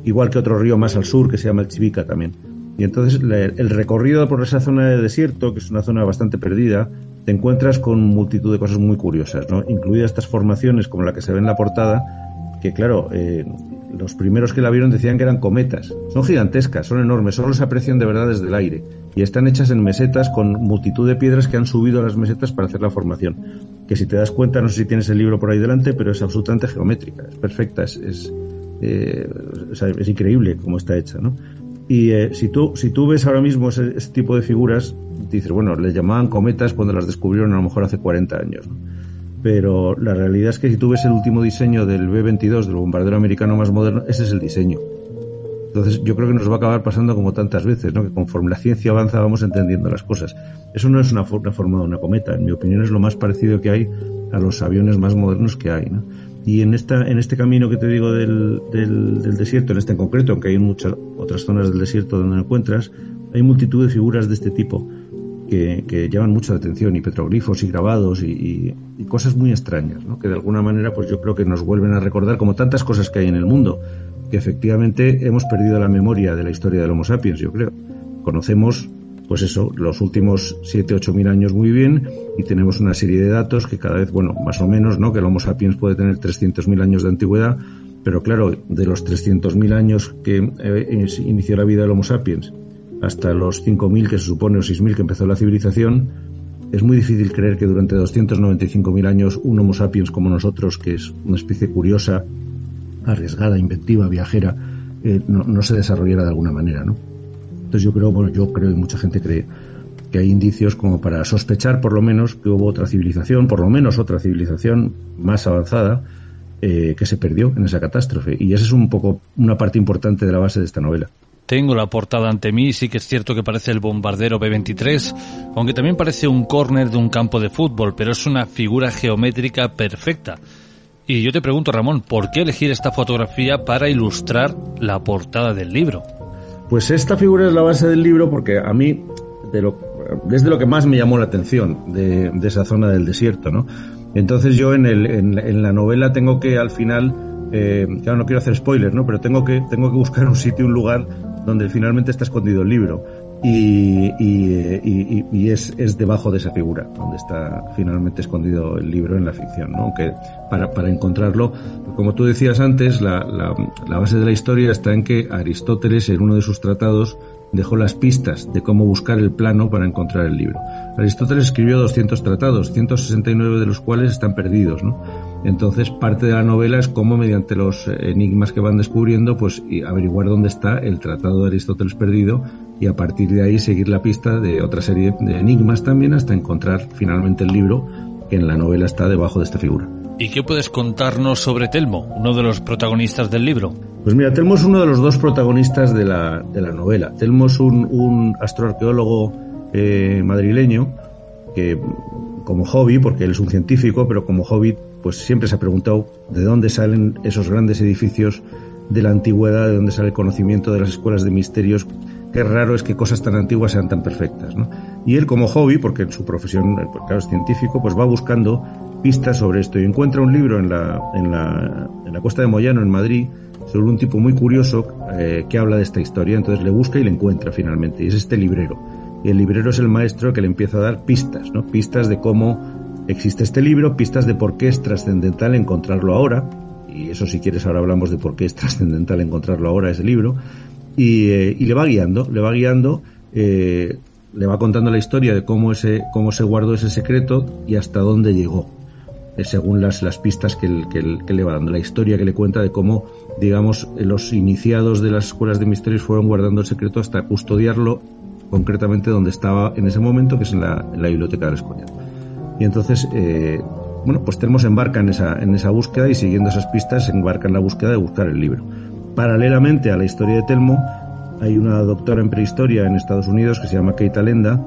igual que otro río más al sur que se llama el Chivica también. Y entonces el recorrido por esa zona de desierto, que es una zona bastante perdida, te encuentras con multitud de cosas muy curiosas, ¿no? incluidas estas formaciones como la que se ve en la portada, que claro, eh, los primeros que la vieron decían que eran cometas. Son gigantescas, son enormes, solo se aprecian de verdad desde el aire. Y están hechas en mesetas con multitud de piedras que han subido a las mesetas para hacer la formación. Que si te das cuenta, no sé si tienes el libro por ahí delante, pero es absolutamente geométrica, es perfecta, es, es, eh, es increíble cómo está hecha, ¿no? Y eh, si, tú, si tú ves ahora mismo ese, tipo de figuras, dices, bueno, les llamaban cometas cuando las descubrieron a lo mejor hace 40 años. Pero la realidad es que si tú ves el último diseño del B-22, del bombardero americano más moderno, ese es el diseño. Entonces yo creo que nos va a acabar pasando como tantas veces, ¿no? que conforme la ciencia avanza vamos entendiendo las cosas. Eso no es una, una forma de una cometa, en mi opinión es lo más parecido que hay a los aviones más modernos que hay. ¿no? Y en, esta, en este camino que te digo del, del, desierto, en este en concreto, aunque hay muchas otras zonas del desierto donde lo encuentras, hay multitud de figuras de este tipo que, que llaman mucho atención, y petroglifos y grabados y, y, cosas muy extrañas, ¿no? que de alguna manera pues yo creo que nos vuelven a recordar, como tantas cosas que hay en el mundo, que efectivamente hemos perdido la memoria de la historia del Homo sapiens, yo creo. Conocemos pues eso, los últimos 7, 8 mil años muy bien y tenemos una serie de datos que cada vez, bueno, más o menos, ¿no? Que el Homo sapiens puede tener 300.000 años de antigüedad, pero claro, de los 300.000 años que eh, inició la vida del Homo sapiens hasta los 5.000 que se supone o 6.000 que empezó la civilización, es muy difícil creer que durante 295.000 años un Homo sapiens como nosotros, que es una especie curiosa, arriesgada, inventiva, viajera, eh, no se desarrollara de alguna manera, ¿no? Entonces yo creo, bueno, yo creo y mucha gente cree que hay indicios como para sospechar por lo menos que hubo otra civilización, por lo menos otra civilización más avanzada, eh, que se perdió en esa catástrofe. Y esa es un poco una parte importante de la base de esta novela. Tengo la portada ante mí, sí que es cierto que parece el bombardero B-23, aunque también parece un córner de un campo de fútbol, pero es una figura geométrica perfecta. Y yo te pregunto, Ramón, ¿por qué elegir esta fotografía para ilustrar la portada del libro? Pues esta figura es la base del libro porque a mí, de lo, desde lo que más me llamó la atención de, esa zona del desierto, ¿no? Entonces yo en, el, en, la novela tengo que al final, eh, claro, no quiero hacer spoilers, ¿no? Pero tengo que, tengo que buscar un sitio, un lugar donde finalmente está escondido el libro. y, y, es, es, debajo de esa figura donde está finalmente escondido el libro en la ficción, ¿no? Aunque para, para encontrarlo, como tú decías antes, la, base de la historia está en que Aristóteles en uno de sus tratados dejó las pistas de cómo buscar el plano para encontrar el libro. Aristóteles escribió 200 tratados, 169 de los cuales están perdidos. Entonces, parte de la novela es cómo, mediante los enigmas que van descubriendo, pues averiguar dónde está el tratado de Aristóteles perdido y a partir de ahí seguir la pista de otra serie de enigmas también hasta encontrar finalmente el libro que en la novela está debajo de esta figura. ¿Y qué puedes contarnos sobre Telmo, uno de los protagonistas del libro? Pues mira, Telmo es uno de los dos protagonistas de la, de la novela. Telmo es un, un astroarqueólogo eh, madrileño que como hobby, porque él es un científico, pero como hobby pues siempre se ha preguntado de dónde salen esos grandes edificios de la antigüedad, de dónde sale el conocimiento de las escuelas de misterios. Qué raro es que cosas tan antiguas sean tan perfectas, ¿no? Y él como hobby, porque en su profesión, pues, claro, es científico, pues va buscando pistas sobre esto y encuentra un libro en la, en la, en la costa de Moyano, en Madrid, sobre un tipo muy curioso eh, que habla de esta historia. Entonces le busca y le encuentra finalmente. Y es este librero. Y el librero es el maestro que le empieza a dar pistas, ¿no? Pistas de cómo Existe este libro, pistas de por qué es trascendental encontrarlo ahora, y eso si quieres ahora hablamos de por qué es trascendental encontrarlo ahora ese libro, y, eh, y le va guiando, le va guiando, eh, le va contando la historia de cómo, ese, cómo se guardó ese secreto y hasta dónde llegó, eh, según las, las pistas que, le va dando, la historia que le cuenta de cómo, digamos, los iniciados de las escuelas de misterios fueron guardando el secreto hasta custodiarlo concretamente donde estaba en ese momento, que es en la, biblioteca de la Escoria. Y entonces, eh, bueno, pues tenemos embarca en esa, en esa búsqueda y siguiendo esas pistas se embarca en la búsqueda de buscar el libro. Paralelamente a la historia de Telmo, hay una doctora en prehistoria en Estados Unidos que se llama Kate Alenda,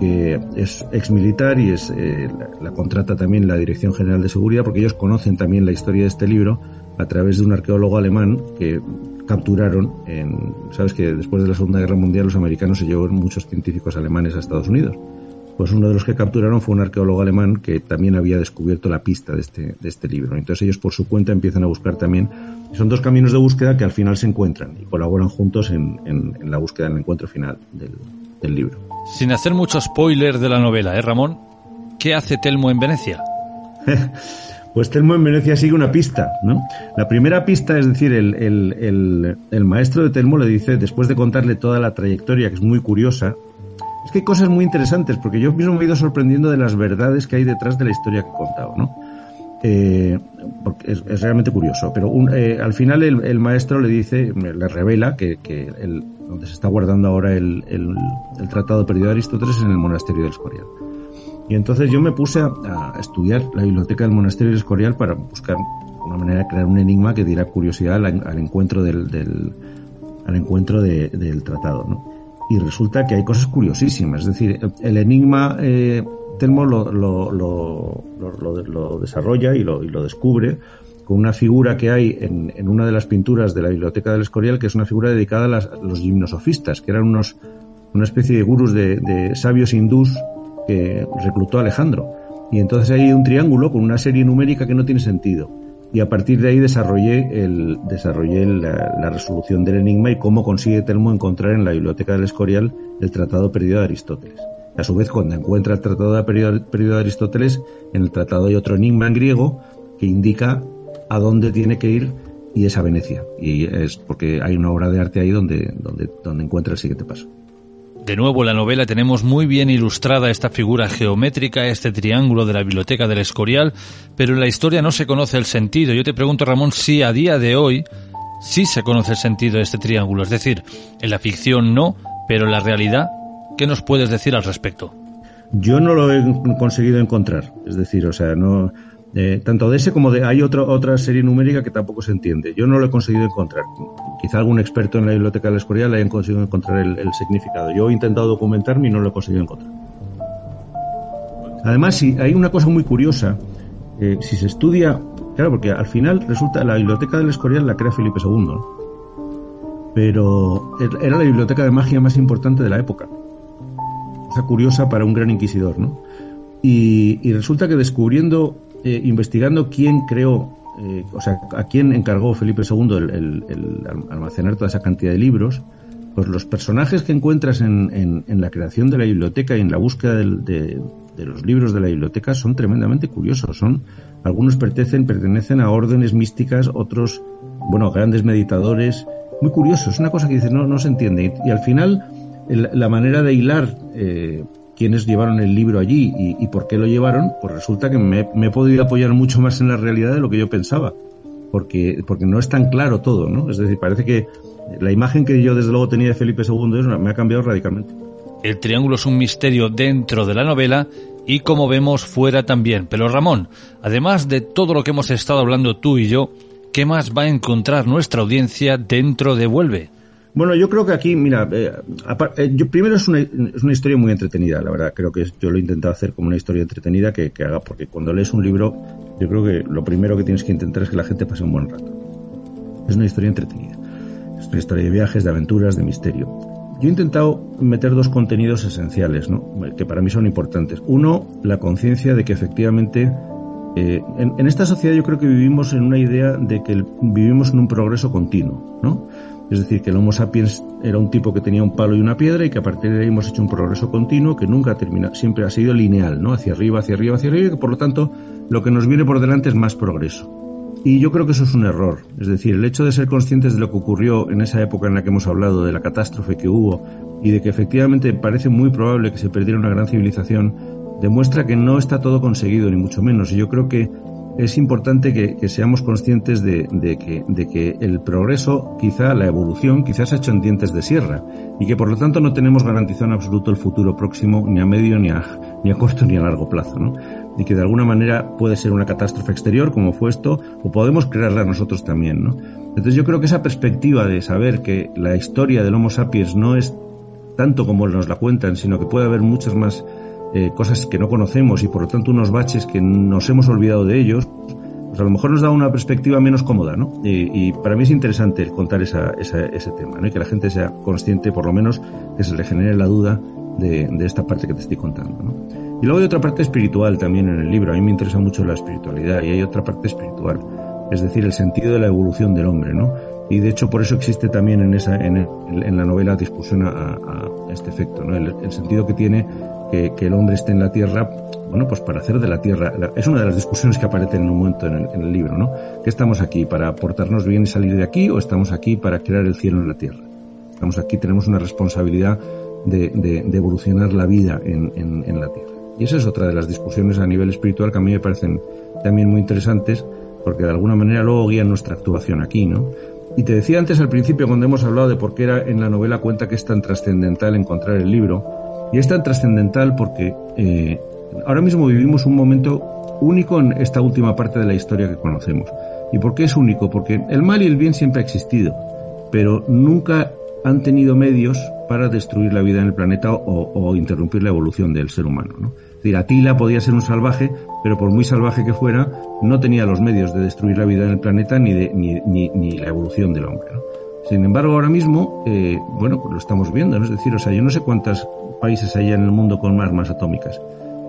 que es ex militar y es, eh, la, contrata también la Dirección General de Seguridad porque ellos conocen también la historia de este libro a través de un arqueólogo alemán que capturaron en, sabes que después de la Segunda Guerra Mundial los americanos se llevaron muchos científicos alemanes a Estados Unidos pues uno de los que capturaron fue un arqueólogo alemán que también había descubierto la pista de este, de este libro. Entonces ellos por su cuenta empiezan a buscar también. Son dos caminos de búsqueda que al final se encuentran y colaboran juntos en, en, en la búsqueda del encuentro final del, del, libro. Sin hacer mucho spoiler de la novela, ¿eh, Ramón? ¿Qué hace Telmo en Venecia? pues Telmo en Venecia sigue una pista, ¿no? La primera pista, es decir, el, el, el, maestro de Telmo le dice, después de contarle toda la trayectoria, que es muy curiosa, es que hay cosas muy interesantes, porque yo mismo me he ido sorprendiendo de las verdades que hay detrás de la historia que he contado, ¿no? Eh, es, realmente curioso. Pero eh, al final el, maestro le dice, le revela que, donde se está guardando ahora el, tratado perdido de Aristóteles es en el monasterio del Escorial. Y entonces yo me puse a, a, estudiar la biblioteca del monasterio del Escorial para buscar una manera de crear un enigma que diera curiosidad al, encuentro del, al encuentro de, del tratado, ¿no? y resulta que hay cosas curiosísimas. Es decir, el enigma eh, Telmo lo, desarrolla y lo, descubre con una figura que hay en, una de las pinturas de la Biblioteca del Escorial, que es una figura dedicada a, las, los gimnosofistas, que eran unos, una especie de gurús de, sabios hindús que reclutó Alejandro. Y entonces hay un triángulo con una serie numérica que no tiene sentido y a partir de ahí desarrollé la, la, resolución del enigma y cómo consigue Telmo encontrar en la biblioteca del Escorial el Tratado Perdido de Aristóteles. A su vez, cuando encuentra el Tratado Perdido de Aristóteles, en el tratado hay otro enigma en griego que indica a dónde tiene que ir y es a Venecia. Y es porque hay una obra de arte ahí donde, donde, donde encuentra el siguiente paso. De nuevo, en la novela tenemos muy bien ilustrada esta figura geométrica, este triángulo de la biblioteca del Escorial, pero en la historia no se conoce el sentido. Yo te pregunto, Ramón, si a día de hoy sí se conoce el sentido de este triángulo. Es decir, en la ficción no, pero en la realidad, ¿qué nos puedes decir al respecto? Yo no lo he conseguido encontrar. Es decir, o sea, no, eh, tanto de ese como de hay otro, otra serie numérica que tampoco se entiende. Yo no lo he conseguido encontrar. Quizá algún experto en la biblioteca de la Escorial hayan conseguido encontrar el, significado. Yo he intentado documentarme y no lo he conseguido encontrar. Además, si hay una cosa muy curiosa. Eh, si se estudia, claro, porque al final resulta la biblioteca del Escorial la crea Felipe II, pero era la biblioteca de magia más importante de la época. Cosa curiosa para un gran inquisidor, ¿no? Y, resulta que descubriendo eh, investigando quién creó, eh, o sea, a quién encargó Felipe II el, almacenar toda esa cantidad de libros, pues los personajes que encuentras en, la creación de la biblioteca y en la búsqueda de, los libros de la biblioteca son tremendamente curiosos. Son algunos pertenecen pertenecen a órdenes místicas, otros, bueno, grandes meditadores. Muy curioso. Es una cosa que dice no se entiende y, al final la manera de hilar eh, quienes llevaron el libro allí y, por qué lo llevaron, pues resulta que me, he podido apoyar mucho más en la realidad de lo que yo pensaba, porque, porque no es tan claro todo, ¿no? Es decir, parece que la imagen que yo desde luego tenía de Felipe II me ha cambiado radicalmente. El triángulo es un misterio dentro de la novela y como vemos fuera también. Pero Ramón, además de todo lo que hemos estado hablando tú y yo, ¿qué más va a encontrar nuestra audiencia dentro de Vuelve? Bueno, yo creo que aquí, mira, eh, eh, yo, primero es una, es una, historia muy entretenida, la verdad. Creo que yo lo he intentado hacer como una historia entretenida que, haga, porque cuando lees un libro, yo creo que lo primero que tienes que intentar es que la gente pase un buen rato. Es una historia entretenida. Es una historia de viajes, de aventuras, de misterio. Yo he intentado meter dos contenidos esenciales, ¿no? que para mí son importantes. Uno, la conciencia de que efectivamente eh, en, esta sociedad yo creo que vivimos en una idea de que vivimos en un progreso continuo, ¿no? Es decir, que el Homo sapiens era un tipo que tenía un palo y una piedra y que a partir de ahí hemos hecho un progreso continuo que nunca termina, siempre ha sido lineal, ¿no? Hacia arriba, hacia arriba, hacia arriba, y que por lo tanto lo que nos viene por delante es más progreso. Y yo creo que eso es un error. Es decir, el hecho de ser conscientes de lo que ocurrió en esa época en la que hemos hablado, de la catástrofe que hubo y de que efectivamente parece muy probable que se perdiera una gran civilización, demuestra que no está todo conseguido, ni mucho menos. Y yo creo que es importante que, seamos conscientes de, que, el progreso, quizá la evolución, quizás ha hecho en dientes de sierra y que por lo tanto no tenemos garantizado en absoluto el futuro próximo ni a medio ni a, ni a corto ni a largo plazo, ¿no? Y que de alguna manera puede ser una catástrofe exterior como fue esto o podemos crearla nosotros también, ¿no? Entonces yo creo que esa perspectiva de saber que la historia del Homo sapiens no es tanto como nos la cuentan, sino que puede haber muchas más eh, cosas que no conocemos y por lo tanto unos baches que nos hemos olvidado de ellos, pues a lo mejor nos da una perspectiva menos cómoda, ¿no? Y, para mí es interesante contar esa, ese tema, ¿no? Y que la gente sea consciente, por lo menos, que se le genere la duda de, de esta parte que te estoy contando, ¿no? Y luego hay otra parte espiritual también en el libro. A mí me interesa mucho la espiritualidad y hay otra parte espiritual, es decir, el sentido de la evolución del hombre, ¿no? Y de hecho por eso existe también en esa en, en la novela discusión a, a, este efecto, ¿no? El, el, sentido que tiene que, el hombre esté en la tierra, bueno, pues para hacer de la tierra, es una de las discusiones que aparecen en un momento en el, libro, ¿no? ¿Que estamos aquí para portarnos bien y salir de aquí o estamos aquí para crear el cielo en la tierra? Estamos aquí, tenemos una responsabilidad de, evolucionar la vida en, en, en, la tierra. Y esa es otra de las discusiones a nivel espiritual que a mí me parecen también muy interesantes porque de alguna manera luego guían nuestra actuación aquí, ¿no? Y te decía antes al principio cuando hemos hablado de por qué era en la novela cuenta que es tan trascendental encontrar el libro, y es tan trascendental porque eh, ahora mismo vivimos un momento único en esta última parte de la historia que conocemos. ¿Y por qué es único? Porque el mal y el bien siempre ha existido, pero nunca han tenido medios para destruir la vida en el planeta o, interrumpir la evolución del ser humano. ¿no? Es decir, Atila podía ser un salvaje, pero por muy salvaje que fuera, no tenía los medios de destruir la vida en el planeta ni, de, ni, ni, ni la evolución del hombre. ¿no? Sin embargo, ahora mismo, eh, bueno, pues lo estamos viendo, ¿no? es decir, o sea, yo no sé cuántos países hay en el mundo con armas atómicas.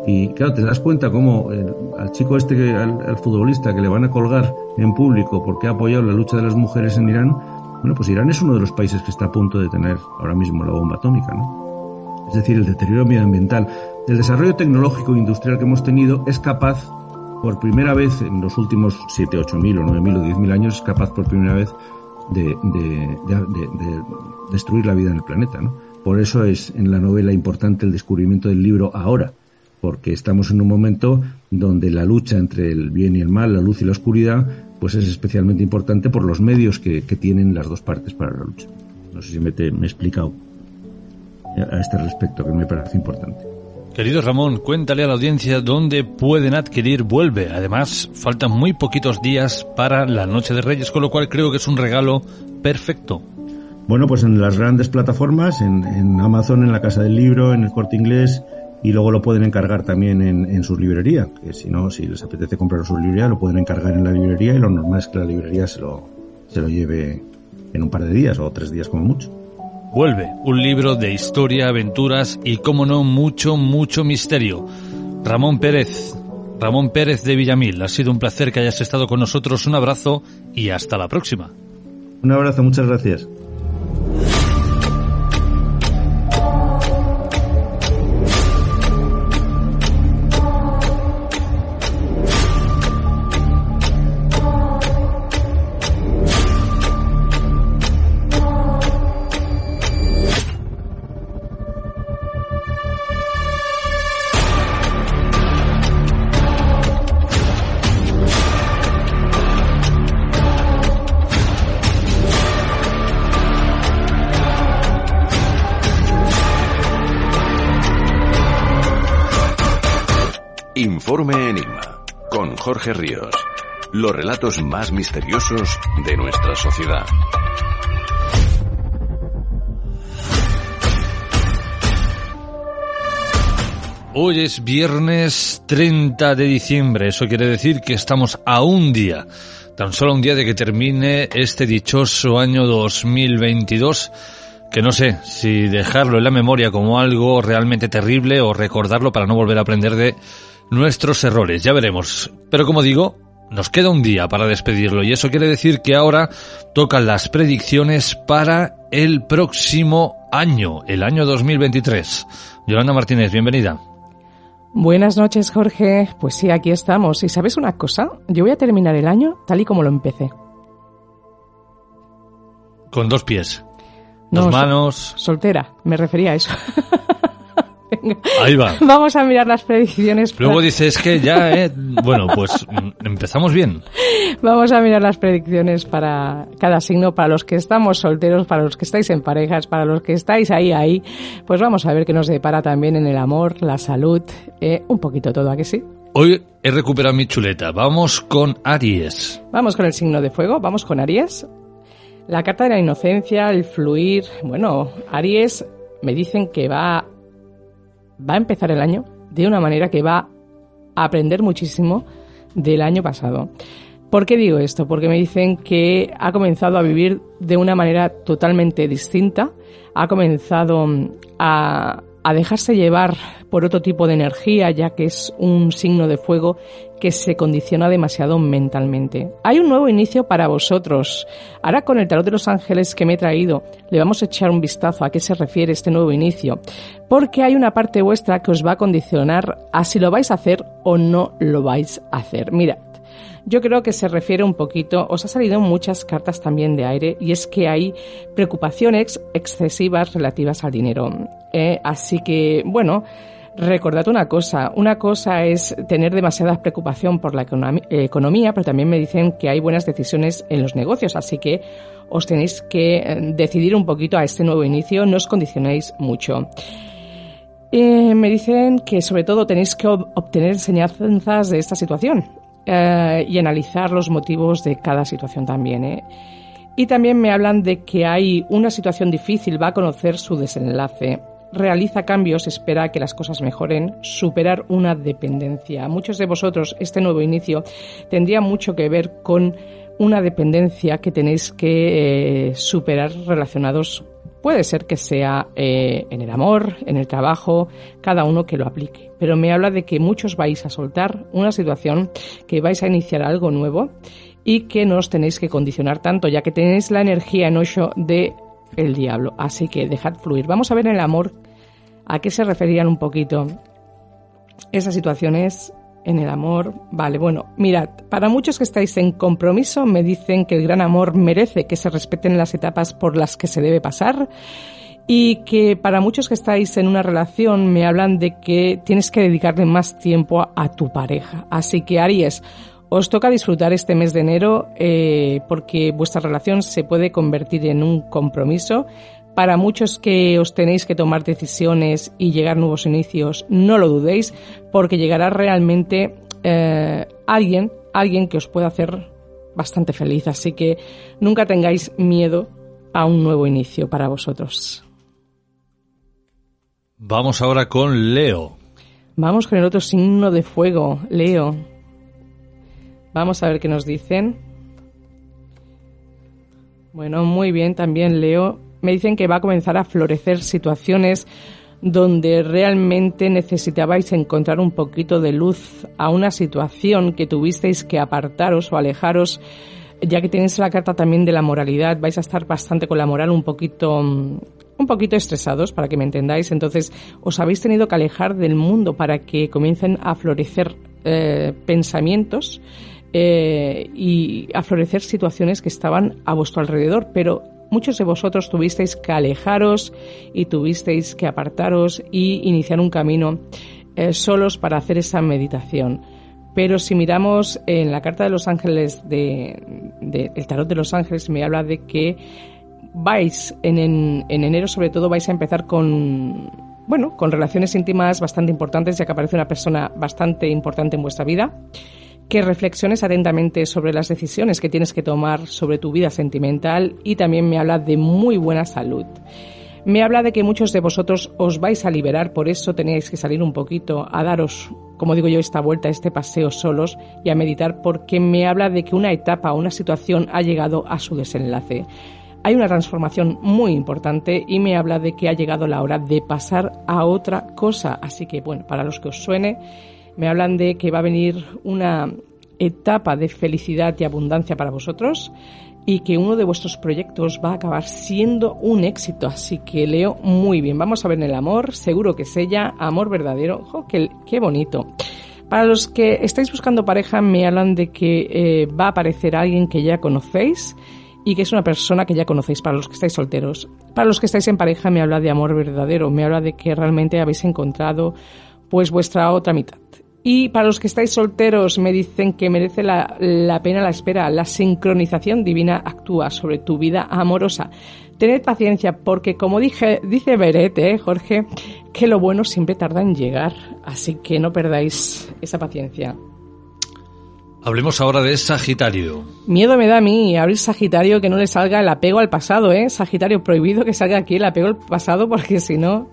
Y claro, te das cuenta cómo el, al chico este, que, al, al, futbolista que le van a colgar en público porque ha apoyado la lucha de las mujeres en Irán, bueno, pues Irán es uno de los países que está a punto de tener ahora mismo la bomba atómica, ¿no? Es decir, el deterioro medioambiental el desarrollo tecnológico e industrial que hemos tenido es capaz, por primera vez en los últimos 7, 8 mil o 9 mil o 10 mil años, es capaz por primera vez de, de, de, de, destruir la vida en el planeta. ¿no? Por eso es en la novela importante el descubrimiento del libro ahora, porque estamos en un momento donde la lucha entre el bien y el mal, la luz y la oscuridad, pues es especialmente importante por los medios que, tienen las dos partes para la lucha. No sé si me, me he explicado a este respecto, que me parece importante. Querido Ramón, cuéntale a la audiencia dónde pueden adquirir Vuelve. Además, faltan muy poquitos días para la Noche de Reyes, con lo cual creo que es un regalo perfecto. Bueno, pues en las grandes plataformas, en, en Amazon, en la Casa del Libro, en el Corte Inglés, y luego lo pueden encargar también en, en su librería, que si no, si les apetece comprar su librería, lo pueden encargar en la librería y lo normal es que la librería se lo, se lo lleve en un par de días o tres días como mucho. Vuelve, un libro de historia, aventuras y, como no, mucho, mucho misterio. Ramón Pérez, Ramón Pérez de Villamil, ha sido un placer que hayas estado con nosotros. Un abrazo y hasta la próxima. Un abrazo, muchas gracias. Informe Enigma, con Jorge Ríos. Los relatos más misteriosos de nuestra sociedad. Hoy es viernes 30 de diciembre, eso quiere decir que estamos a un día, tan solo un día de que termine este dichoso año 2022, que no sé si dejarlo en la memoria como algo realmente terrible o recordarlo para no volver a aprender de nuestros errores, ya veremos. Pero como digo, nos queda un día para despedirlo y eso quiere decir que ahora tocan las predicciones para el próximo año, el año 2023. Yolanda Martínez, bienvenida. Buenas noches, Jorge. Pues sí, aquí estamos. ¿Y sabes una cosa? Yo voy a terminar el año tal y como lo empecé. Con dos pies. Dos manos. soltera, me refería a eso. Ahí va. Vamos a mirar las predicciones. Luego dices que ya, eh, bueno, pues mm, empezamos bien. Vamos a mirar las predicciones para cada signo, para los que estamos solteros, para los que estáis en parejas, para los que estáis ahí, ahí. Pues vamos a ver qué nos depara también en el amor, la salud, eh, un poquito todo, ¿a que sí? Hoy he recuperado mi chuleta. Vamos con Aries. Vamos con el signo de fuego, vamos con Aries. La carta de la inocencia, el fluir. Bueno, Aries me dicen que va va a empezar el año de una manera que va a aprender muchísimo del año pasado. ¿Por qué digo esto? Porque me dicen que ha comenzado a vivir de una manera totalmente distinta, ha comenzado a, a dejarse llevar por otro tipo de energía, ya que es un signo de fuego que se condiciona demasiado mentalmente. Hay un nuevo inicio para vosotros. Ahora con el tarot de los ángeles que me he traído, le vamos a echar un vistazo a qué se refiere este nuevo inicio, porque hay una parte vuestra que os va a condicionar a si lo vais a hacer o no lo vais a hacer. Mira, yo creo que se refiere un poquito, os ha salido muchas cartas también de aire y es que hay preocupaciones excesivas relativas al dinero. ¿eh? así que, bueno, recordad una cosa, una cosa es tener demasiada preocupación por la economía, pero también me dicen que hay buenas decisiones en los negocios, así que os tenéis que eh, decidir un poquito a este nuevo inicio, no os condicionéis mucho. Eh, me dicen que sobre todo tenéis que obtener enseñanzas de esta situación. Eh, y analizar los motivos de cada situación también. Y también me hablan de que hay una situación difícil, va a conocer su desenlace, realiza cambios, espera que las cosas mejoren, superar una dependencia. Muchos de vosotros, este nuevo inicio tendría mucho que ver con una dependencia que tenéis que eh, superar relacionados Puede ser que sea eh, en el amor, en el trabajo, cada uno que lo aplique. Pero me habla de que muchos vais a soltar una situación, que vais a iniciar algo nuevo y que no os tenéis que condicionar tanto, ya que tenéis la energía en ocho de el diablo. Así que dejad fluir. Vamos a ver el amor a qué se referían un poquito esas situaciones en el amor. Vale, bueno, mirad, para muchos que estáis en compromiso me dicen que el gran amor merece que se respeten las etapas por las que se debe pasar y que para muchos que estáis en una relación me hablan de que tienes que dedicarle más tiempo a, tu pareja. Así que Aries, os toca disfrutar este mes de enero eh, porque vuestra relación se puede convertir en un compromiso para muchos que os tenéis que tomar decisiones y llegar nuevos inicios, no lo dudéis, porque llegará realmente eh, alguien, alguien que os pueda hacer bastante feliz. Así que nunca tengáis miedo a un nuevo inicio para vosotros. Vamos ahora con Leo. Vamos con el otro signo de fuego, Leo. Vamos a ver qué nos dicen. Bueno, muy bien también, Leo me dicen que va a comenzar a florecer situaciones donde realmente necesitabais encontrar un poquito de luz a una situación que tuvisteis que apartaros o alejaros, ya que tenéis la carta también de la moralidad, vais a estar bastante con la moral un poquito un poquito estresados, para que me entendáis. Entonces, os habéis tenido que alejar del mundo para que comiencen a florecer eh, pensamientos eh, y a florecer situaciones que estaban a vuestro alrededor, pero muchos de vosotros tuvisteis que alejaros y tuvisteis que apartaros y iniciar un camino eh, solos para hacer esa meditación. Pero si miramos en la carta de los ángeles, de, el tarot de los ángeles, me habla de que vais en, en, enero sobre todo vais a empezar con bueno, con relaciones íntimas bastante importantes, ya que aparece una persona bastante importante en vuestra vida, que reflexiones atentamente sobre las decisiones que tienes que tomar sobre tu vida sentimental y también me habla de muy buena salud. Me habla de que muchos de vosotros os vais a liberar, por eso tenéis que salir un poquito a daros, como digo yo, esta vuelta, este paseo solos y a meditar, porque me habla de que una etapa una situación ha llegado a su desenlace. Hay una transformación muy importante y me habla de que ha llegado la hora de pasar a otra cosa. Así que, bueno, para los que os suene, me hablan de que va a venir una etapa de felicidad y abundancia para vosotros y que uno de vuestros proyectos va a acabar siendo un éxito. Así que leo muy bien. Vamos a ver en el amor, seguro que es ella, amor verdadero. ¡Jo, qué, qué bonito! Para los que estáis buscando pareja, me hablan de que eh, va a aparecer alguien que ya conocéis y que es una persona que ya conocéis para los que estáis solteros. Para los que estáis en pareja me habla de amor verdadero, me habla de que realmente habéis encontrado pues vuestra otra mitad. Y para los que estáis solteros me dicen que merece la, la pena la espera, la sincronización divina actúa sobre tu vida amorosa. Tened paciencia porque como dije, dice Beret, ¿eh, Jorge, que lo bueno siempre tarda en llegar, así que no perdáis esa paciencia. Hablemos ahora de Sagitario. Miedo me da a mí abrir Sagitario que no le salga el apego al pasado, ¿eh? Sagitario prohibido que salga aquí el apego al pasado porque si no...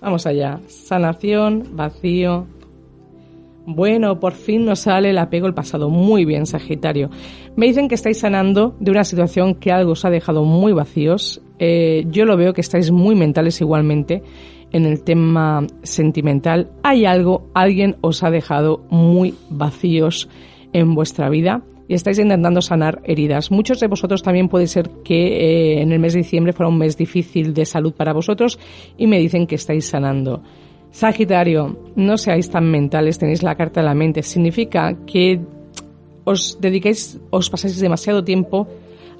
Vamos allá. Sanación, vacío. Bueno, por fin nos sale el apego al pasado. Muy bien, Sagitario. Me dicen que estáis sanando de una situación que algo os ha dejado muy vacíos. Eh, yo lo veo que estáis muy mentales igualmente en el tema sentimental. Hay algo, alguien os ha dejado muy vacíos en vuestra vida y estáis intentando sanar heridas. Muchos de vosotros también puede ser que eh, en el mes de diciembre fuera un mes difícil de salud para vosotros y me dicen que estáis sanando. Sagitario, no seáis tan mentales, tenéis la carta de la mente. Significa que os dediquéis, os pasáis demasiado tiempo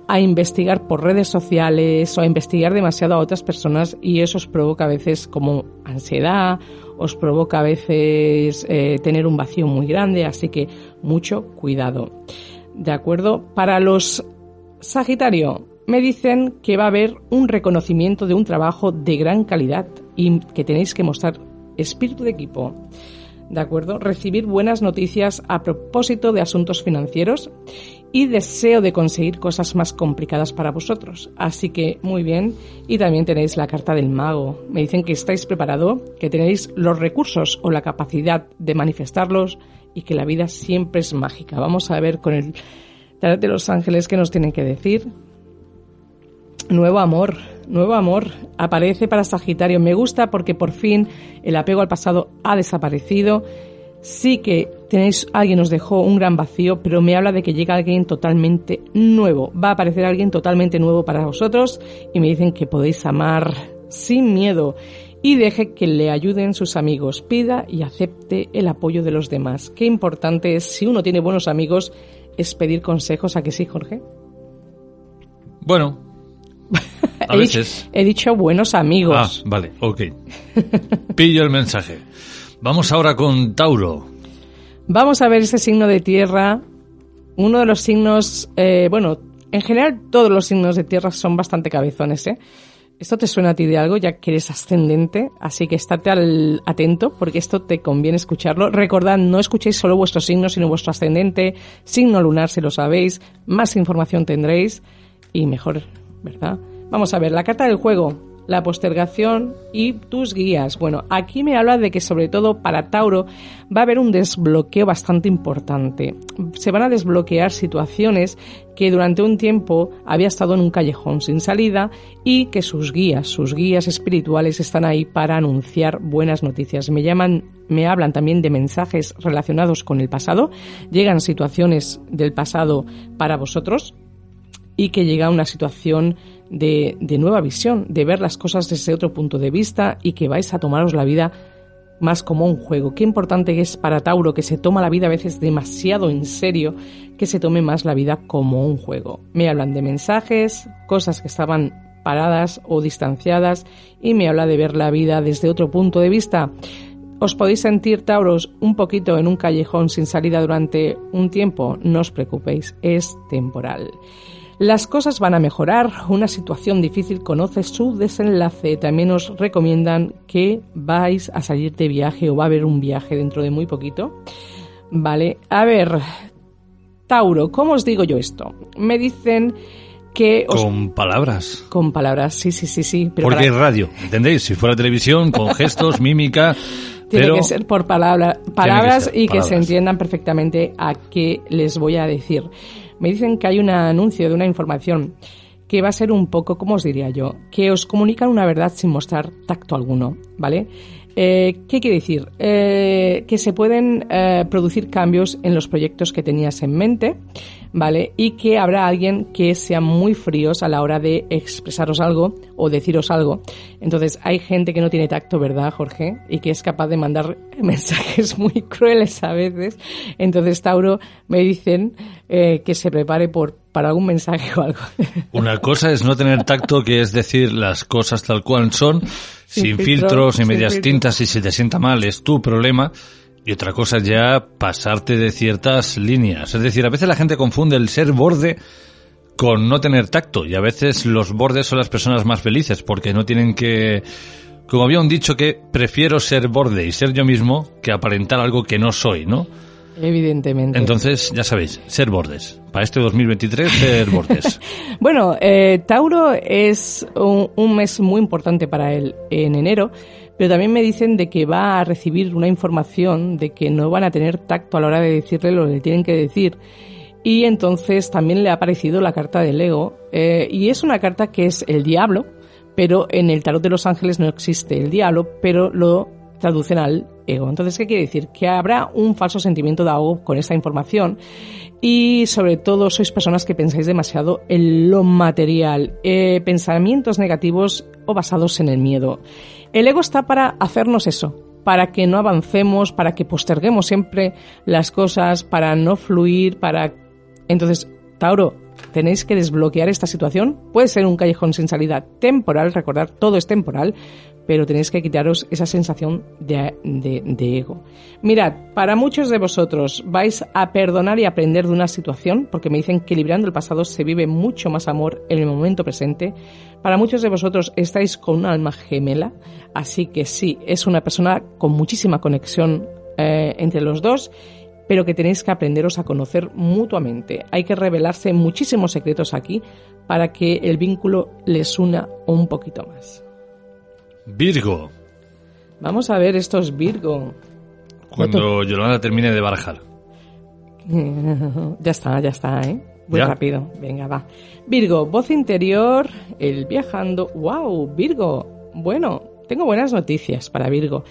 a investigar por redes sociales o a investigar demasiado a otras personas y eso os provoca a veces como ansiedad, os provoca a veces eh, tener un vacío muy grande, así que mucho cuidado. ¿De acuerdo? Para los Sagitario, me dicen que va a haber un reconocimiento de un trabajo de gran calidad y que tenéis que mostrar espíritu de equipo. ¿De acuerdo? Recibir buenas noticias a propósito de asuntos financieros y deseo de conseguir cosas más complicadas para vosotros. Así que muy bien. Y también tenéis la carta del mago. Me dicen que estáis preparado, que tenéis los recursos o la capacidad de manifestarlos y que la vida siempre es mágica. Vamos a ver con el tarot de los ángeles qué nos tienen que decir. Nuevo amor, nuevo amor aparece para Sagitario. Me gusta porque por fin el apego al pasado ha desaparecido. Sí que tenéis, alguien os dejó un gran vacío, pero me habla de que llega alguien totalmente nuevo. Va a aparecer alguien totalmente nuevo para vosotros y me dicen que podéis amar sin miedo y deje que le ayuden sus amigos. Pida y acepte el apoyo de los demás. Qué importante es, si uno tiene buenos amigos, es pedir consejos. ¿A que sí, Jorge? Bueno, a he, veces. Dicho, he dicho buenos amigos. Ah, vale, ok. Pillo el mensaje. Vamos ahora con Tauro. Vamos a ver ese signo de tierra. Uno de los signos, eh, bueno, en general todos los signos de tierra son bastante cabezones, ¿eh? Esto te suena a ti de algo, ya que eres ascendente, así que estate al, atento porque esto te conviene escucharlo. Recordad, no escuchéis solo vuestro signo, sino vuestro ascendente, signo lunar si lo sabéis, más información tendréis y mejor, ¿verdad? Vamos a ver, la carta del juego, la postergación y tus guías. Bueno, aquí me habla de que sobre todo para Tauro va a haber un desbloqueo bastante importante. Se van a desbloquear situaciones que durante un tiempo había estado en un callejón sin salida y que sus guías, sus guías espirituales están ahí para anunciar buenas noticias. Me llaman, me hablan también de mensajes relacionados con el pasado. Llegan situaciones del pasado para vosotros y que llega una situación de, de, nueva visión, de ver las cosas desde otro punto de vista y que vais a tomaros la vida más como un juego. Qué importante es para Tauro que se toma la vida a veces demasiado en serio, que se tome más la vida como un juego. Me hablan de mensajes, cosas que estaban paradas o distanciadas y me habla de ver la vida desde otro punto de vista. ¿Os podéis sentir, Tauros, un poquito en un callejón sin salida durante un tiempo? No os preocupéis, es temporal. Las cosas van a mejorar, una situación difícil conoce su desenlace. También os recomiendan que vais a salir de viaje o va a haber un viaje dentro de muy poquito. Vale, a ver, Tauro, ¿cómo os digo yo esto? Me dicen que... Os... Con palabras. Con palabras, sí, sí, sí, sí. Pero Porque es radio, ¿entendéis? Si fuera televisión, con gestos, mímica... Tiene que ser por palabra, palabras y que se entiendan perfectamente a qué les voy a decir. Me dicen que hay un anuncio de una información que va a ser un poco, ¿cómo os diría yo? Que os comunican una verdad sin mostrar tacto alguno, ¿vale? Eh, ¿Qué quiere decir? Eh, que se pueden eh, producir cambios en los proyectos que tenías en mente, ¿vale? Y que habrá alguien que sea muy fríos a la hora de expresaros algo o deciros algo. Entonces, hay gente que no tiene tacto, ¿verdad, Jorge? Y que es capaz de mandar mensajes muy crueles a veces. Entonces, Tauro, me dicen que se prepare por, para algún mensaje o algo. Una cosa es no tener tacto, que es decir las cosas tal cual son sin, filtros, sin medias tintas, y si te sienta mal es tu problema. Y otra cosa ya pasarte de ciertas líneas. Es decir, a veces la gente confunde el ser borde con no tener tacto. Y a veces los bordes son las personas más felices porque no tienen que... Como había un dicho que prefiero ser borde y ser yo mismo que aparentar algo que no soy, ¿no? Evidentemente. Entonces, ya sabéis, ser bordes. Para este 2023, ser bordes. bueno, eh, Tauro es un, mes muy importante para él en enero, pero también me dicen de que va a recibir una información de que no van a tener tacto a la hora de decirle lo que le tienen que decir. Y entonces también le ha aparecido la carta del ego, eh, y es una carta que es el diablo, pero en el tarot de los ángeles no existe el diablo, pero lo traducen al ego. Entonces, ¿qué quiere decir? Que habrá un falso sentimiento de ahogo con esta información y sobre todo sois personas que pensáis demasiado en lo material, eh, pensamientos negativos o basados en el miedo. El ego está para hacernos eso, para que no avancemos, para que posterguemos siempre las cosas, para no fluir, para... Entonces, Tauro, tenéis que desbloquear esta situación. Puede ser un callejón sin salida temporal, recordar, todo es temporal, pero tenéis que quitaros esa sensación de, ego. Mirad, para muchos de vosotros vais a perdonar y aprender de una situación, porque me dicen que librando el pasado se vive mucho más amor en el momento presente. Para muchos de vosotros estáis con un alma gemela, así que sí, es una persona con muchísima conexión eh, entre los dos pero que tenéis que aprenderos a conocer mutuamente. Hay que revelarse muchísimos secretos aquí para que el vínculo les una un poquito más. Virgo. Vamos a ver estos Virgo. Cuando Yolanda termine de barajar. ya está, ya está, ¿eh? Muy rápido. Venga, va. Virgo, voz interior, el viajando. ¡Wow! Virgo. Bueno, tengo buenas noticias para Virgo.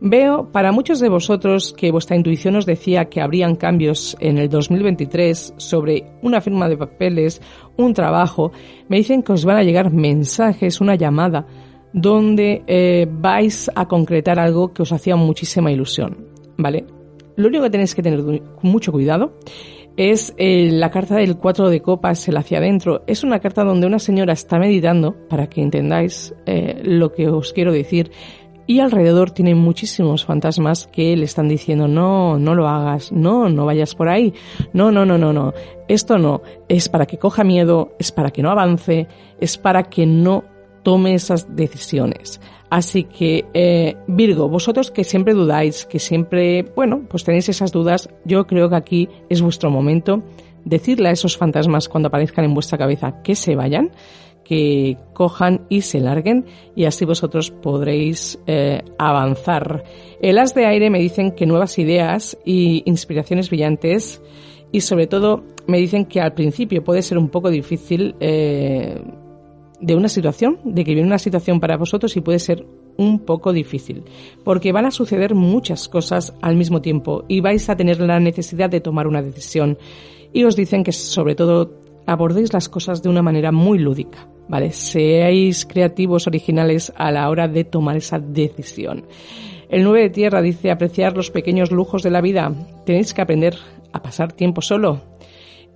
Veo para muchos de vosotros que vuestra intuición os decía que habrían cambios en el 2023 sobre una firma de papeles, un trabajo. Me dicen que os van a llegar mensajes, una llamada donde eh, vais a concretar algo que os hacía muchísima ilusión, ¿vale? Lo único que tenéis que tener mucho cuidado es eh, la carta del 4 de copas, el hacia adentro. Es una carta donde una señora está meditando, para que entendáis eh, lo que os quiero decir, y alrededor tiene muchísimos fantasmas que le están diciendo, no, no lo hagas, no, no vayas por ahí, no, no, no, no, no, esto no, es para que coja miedo, es para que no avance, es para que no tome esas decisiones. Así que, eh, Virgo, vosotros que siempre dudáis, que siempre, bueno, pues tenéis esas dudas, yo creo que aquí es vuestro momento. Decirle a esos fantasmas cuando aparezcan en vuestra cabeza que se vayan, que cojan y se larguen y así vosotros podréis eh, avanzar. El as de aire me dicen que nuevas ideas y inspiraciones brillantes y sobre todo me dicen que al principio puede ser un poco difícil eh, de una situación, de que viene una situación para vosotros y puede ser un poco difícil, porque van a suceder muchas cosas al mismo tiempo y vais a tener la necesidad de tomar una decisión. Y os dicen que sobre todo abordéis las cosas de una manera muy lúdica, ¿vale? Seáis creativos, originales a la hora de tomar esa decisión. El 9 de tierra dice apreciar los pequeños lujos de la vida. Tenéis que aprender a pasar tiempo solo,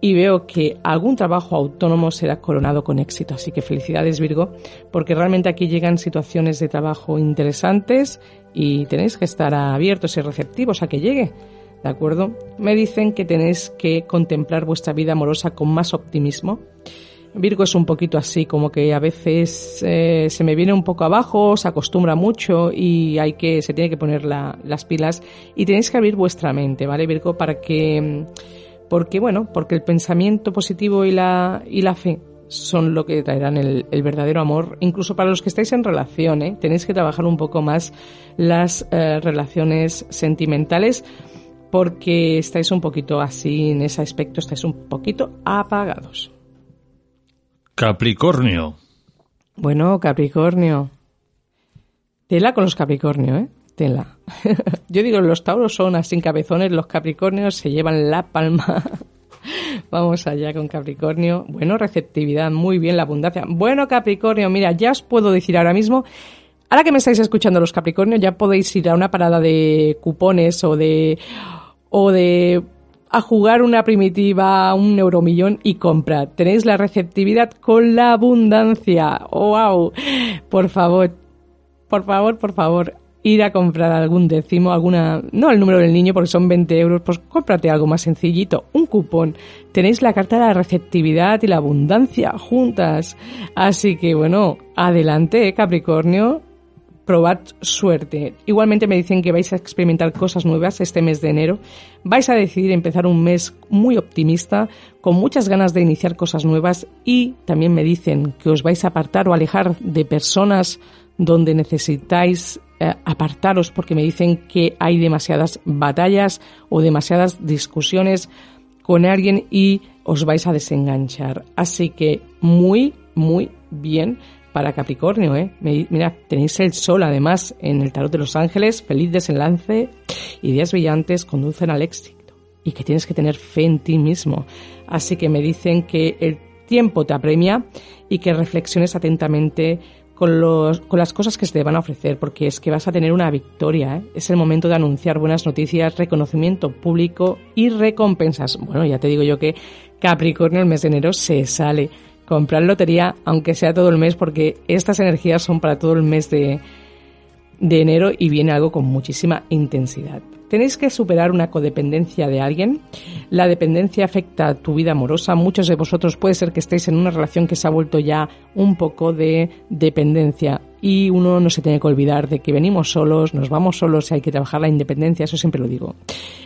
y veo que algún trabajo autónomo será coronado con éxito. Así que felicidades Virgo, porque realmente aquí llegan situaciones de trabajo interesantes y tenéis que estar abiertos y receptivos a que llegue. ¿De acuerdo? Me dicen que tenéis que contemplar vuestra vida amorosa con más optimismo Virgo es un poquito así, como que a veces eh, se me viene un poco abajo, se acostumbra mucho y hay que, se tiene que poner la- las pilas y tenéis que abrir vuestra mente, ¿vale, Virgo? Para que, porque bueno, porque el pensamiento positivo y la, y la fe son lo que traerán el, el verdadero amor, incluso para los que estáis en relación, ¿eh? tenéis que trabajar un poco más las eh, relaciones sentimentales porque estáis un poquito así en ese aspecto, estáis un poquito apagados. Capricornio. Bueno, Capricornio. Tela con los Capricornio, ¿eh? Yo digo, los Tauros son así cabezones, los Capricornios se llevan la palma. Vamos allá con Capricornio. Bueno, receptividad, muy bien la abundancia. Bueno, Capricornio, mira, ya os puedo decir ahora mismo, ahora que me estáis escuchando los Capricornios, ya podéis ir a una parada de cupones o de o de a jugar una primitiva, un euromillón y comprar. Tenéis la receptividad con la abundancia. ¡Wow! Por favor, por favor, por favor, ir a comprar algún décimo, alguna, no el número del niño porque son 20 euros, pues cómprate algo más sencillito, un cupón. Tenéis la carta de la receptividad y la abundancia juntas. Así que bueno, adelante, ¿eh, Capricornio. Probad suerte. Igualmente me dicen que vais a experimentar cosas nuevas este mes de enero. Vais a decidir empezar un mes muy optimista, con muchas ganas de iniciar cosas nuevas y también me dicen que os vais a apartar o alejar de personas donde necesitáis eh, apartaros porque me dicen que hay demasiadas batallas o demasiadas discusiones con alguien y os vais a desenganchar. Así que muy, muy bien para Capricornio, ¿eh? Mira, tenéis el sol además en el tarot de los ángeles, feliz desenlace, ideas brillantes conducen al éxito y que tienes que tener fe en ti mismo. Así que me dicen que el tiempo te apremia y que reflexiones atentamente con, los, con las cosas que se te van a ofrecer, porque es que vas a tener una victoria. ¿eh? Es el momento de anunciar buenas noticias, reconocimiento público y recompensas. Bueno, ya te digo yo que Capricornio el mes de enero se sale. Comprar lotería, aunque sea todo el mes, porque estas energías son para todo el mes de, de enero y viene algo con muchísima intensidad. Tenéis que superar una codependencia de alguien. La dependencia afecta a tu vida amorosa. Muchos de vosotros puede ser que estéis en una relación que se ha vuelto ya un poco de dependencia y uno no se tiene que olvidar de que venimos solos, nos vamos solos y hay que trabajar la independencia, eso siempre lo digo.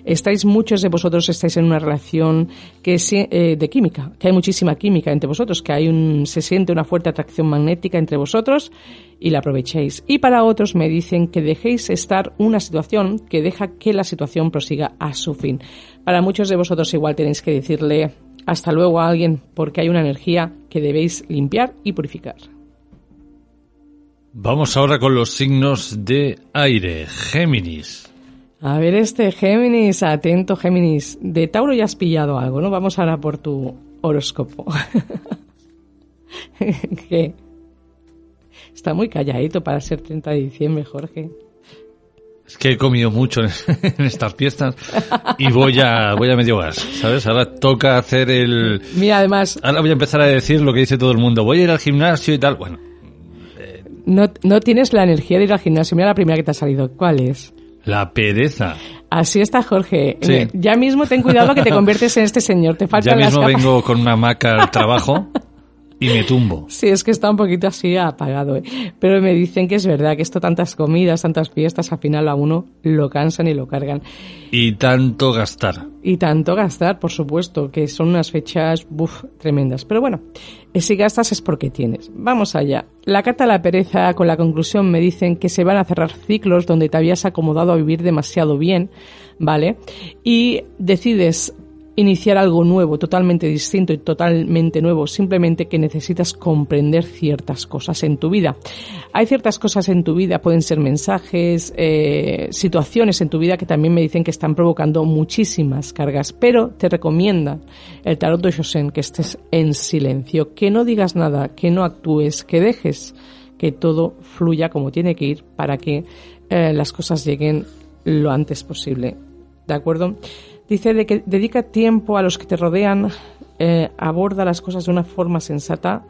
Estáis, muchos de vosotros estáis en una relación que es, eh, de química, que hay muchísima química entre vosotros, que hay un, se siente una fuerte atracción magnética entre vosotros y la aprovechéis. Y para otros me dicen que dejéis estar una situación que deja que la situación prosiga a su fin. Para muchos de vosotros igual tenéis que decirle hasta luego a alguien porque hay una energía que debéis limpiar y purificar. Vamos ahora con los signos de aire. Géminis. A ver este Géminis, atento Géminis. De Tauro ya has pillado algo, ¿no? Vamos ahora por tu horóscopo. ¿Qué? Está muy calladito para ser 30 de diciembre, Jorge. Es que he comido mucho en, estas fiestas y voy a, voy a medio gas, ¿sabes? Ahora toca hacer el... Mira, además, Ahora voy a empezar a decir lo que dice todo el mundo. Voy a ir al gimnasio y tal. Bueno, no, no tienes la energía de ir al gimnasio. Mira la primera que te ha salido. ¿Cuál es? la pereza. Así está Jorge. Sí. Ya mismo ten cuidado que te conviertes en este señor. Te Ya faltan las mismo vengo con una hamaca al trabajo y me tumbo. Sí, es que está un poquito así apagado. ¿eh? Pero me dicen que es verdad que esto, tantas comidas, tantas fiestas, al final a uno lo cansan y lo cargan. Y tanto gastar. Y tanto gastar, por supuesto, que son unas fechas buf, tremendas. Pero bueno, eh, si gastas es porque tienes. Vamos allá. La carta de la pereza, con la conclusión, me dicen que se van a cerrar ciclos donde te habías acomodado a vivir demasiado bien, ¿vale? Y decides iniciar algo nuevo, totalmente distinto y totalmente nuevo, simplemente que necesitas comprender ciertas cosas en tu vida. Hay ciertas cosas en tu vida, pueden ser mensajes, eh, situaciones en tu vida que también me dicen que están provocando muchísimas cargas, pero te recomienda el tarot de Shosen que estés en silencio, que no digas nada, que no actúes, que dejes que todo fluya como tiene que ir para que eh, las cosas lleguen lo antes posible. ¿De acuerdo? Dice de que dedica tiempo a los que te rodean, eh, aborda las cosas de una forma sensata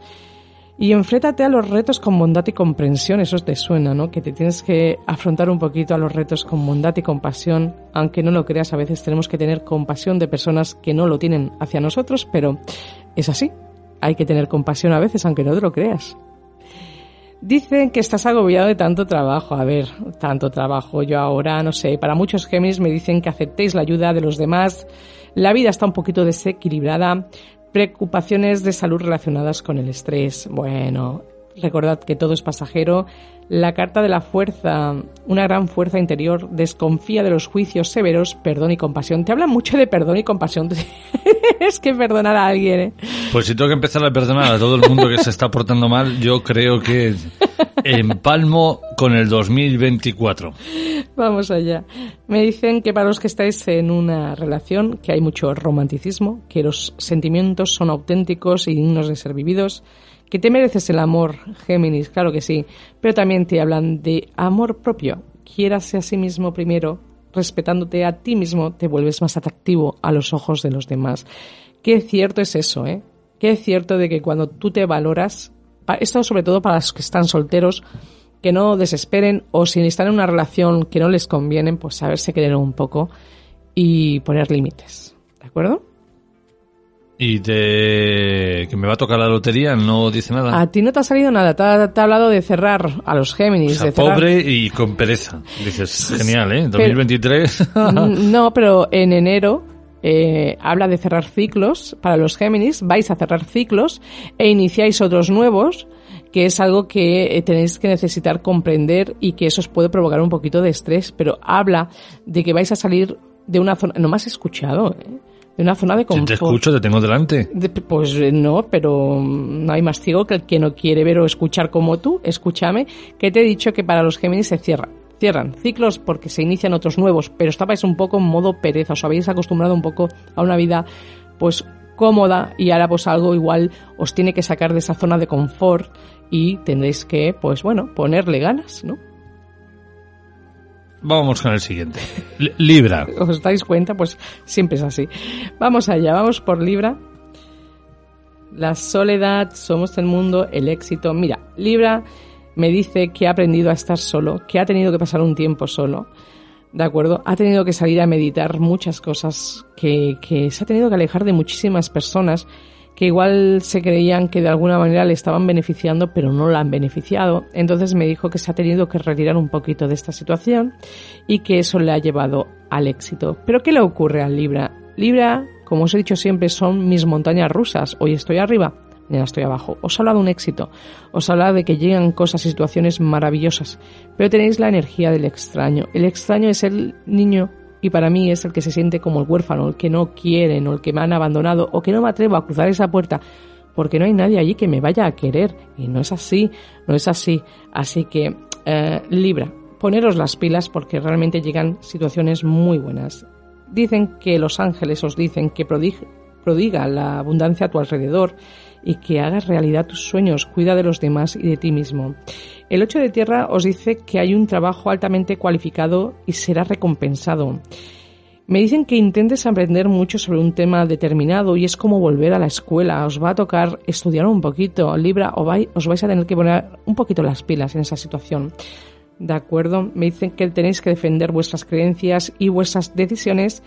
y enfréntate a los retos con bondad y comprensión. Eso te suena, ¿no? Que te tienes que afrontar un poquito a los retos con bondad y compasión. Aunque no lo creas, a veces tenemos que tener compasión de personas que no lo tienen hacia nosotros, pero es así. hay que tener compasión a veces, aunque no te lo creas. Dicen que estás agobiado de tanto trabajo. A ver, tanto trabajo. Yo ahora, no sé, para muchos Géminis me dicen que aceptéis la ayuda de los demás. La vida está un poquito desequilibrada. Preocupaciones de salud relacionadas con el estrés. Bueno, recordad que todo es pasajero la carta de la fuerza, una gran fuerza interior, desconfía de los juicios severos, perdón y compasión. Te habla mucho de perdón y compasión. es que perdonar a alguien, ¿eh? Pues si tengo que empezar a perdonar a todo el mundo que se está portando mal, yo creo que empalmo con el 2024. Vamos allá. Me dicen que para los que estáis en una relación, que hay mucho romanticismo, que los sentimientos son auténticos y dignos de ser vividos, que te mereces el amor, Géminis, claro que sí, pero también te hablan de amor propio. Quiérase a sí mismo primero, respetándote a ti mismo, te vuelves más atractivo a los ojos de los demás. Qué cierto es eso, ¿eh? Qué cierto de que cuando tú te valoras, esto sobre todo para los que están solteros, que no desesperen o si están en una relación que no les conviene, pues saberse querer un poco y poner límites. ¿De acuerdo? Y de que me va a tocar la lotería no dice nada. A ti no te ha salido nada, te ha, hablado de cerrar a los Géminis. O pobre y con pereza. Dices, genial, ¿eh? 2023. no, pero en enero eh, habla de cerrar ciclos para los Géminis, vais a cerrar ciclos e iniciáis otros nuevos, que es algo que eh, tenéis que necesitar comprender y que eso os puede provocar un poquito de estrés, pero habla de que vais a salir de una zona, no me has escuchado, ¿eh? De una zona de confort. te escucho, te tengo delante. pues eh, no, pero no hay más ciego que el que no quiere ver o escuchar como tú. Escúchame, que te he dicho que para los Géminis se cierran. Cierran ciclos porque se inician otros nuevos, pero estabais un poco en modo pereza, os habéis acostumbrado un poco a una vida pues cómoda y ahora pues algo igual os tiene que sacar de esa zona de confort y tendréis que pues bueno, ponerle ganas, ¿no? Vamos con el siguiente. Libra. ¿Os dais cuenta? Pues siempre es así. Vamos allá, vamos por Libra. La soledad, somos el mundo, el éxito. Mira, Libra me dice que ha aprendido a estar solo, que ha tenido que pasar un tiempo solo. ¿De acuerdo? Ha tenido que salir a meditar muchas cosas, que, que se ha tenido que alejar de muchísimas personas que igual se creían que de alguna manera le estaban beneficiando, pero no la han beneficiado. Entonces me dijo que se ha tenido que retirar un poquito de esta situación y que eso le ha llevado al éxito. Pero ¿qué le ocurre a Libra? Libra, como os he dicho siempre, son mis montañas rusas. Hoy estoy arriba, mañana estoy abajo. Os habla de un éxito, os habla de que llegan cosas y situaciones maravillosas, pero tenéis la energía del extraño. El extraño es el niño y para mí es el que se siente como el huérfano, el que no quieren o el que me han abandonado o que no me atrevo a cruzar esa puerta porque no hay nadie allí que me vaya a querer. Y no es así, no es así. Así que, eh, Libra, poneros las pilas porque realmente llegan situaciones muy buenas. Dicen que los ángeles os dicen que prodiga la abundancia a tu alrededor y que hagas realidad tus sueños, cuida de los demás y de ti mismo. El 8 de tierra os dice que hay un trabajo altamente cualificado y será recompensado. Me dicen que intentes aprender mucho sobre un tema determinado y es como volver a la escuela. Os va a tocar estudiar un poquito, Libra, o os vais a tener que poner un poquito las pilas en esa situación. ¿De acuerdo? Me dicen que tenéis que defender vuestras creencias y vuestras decisiones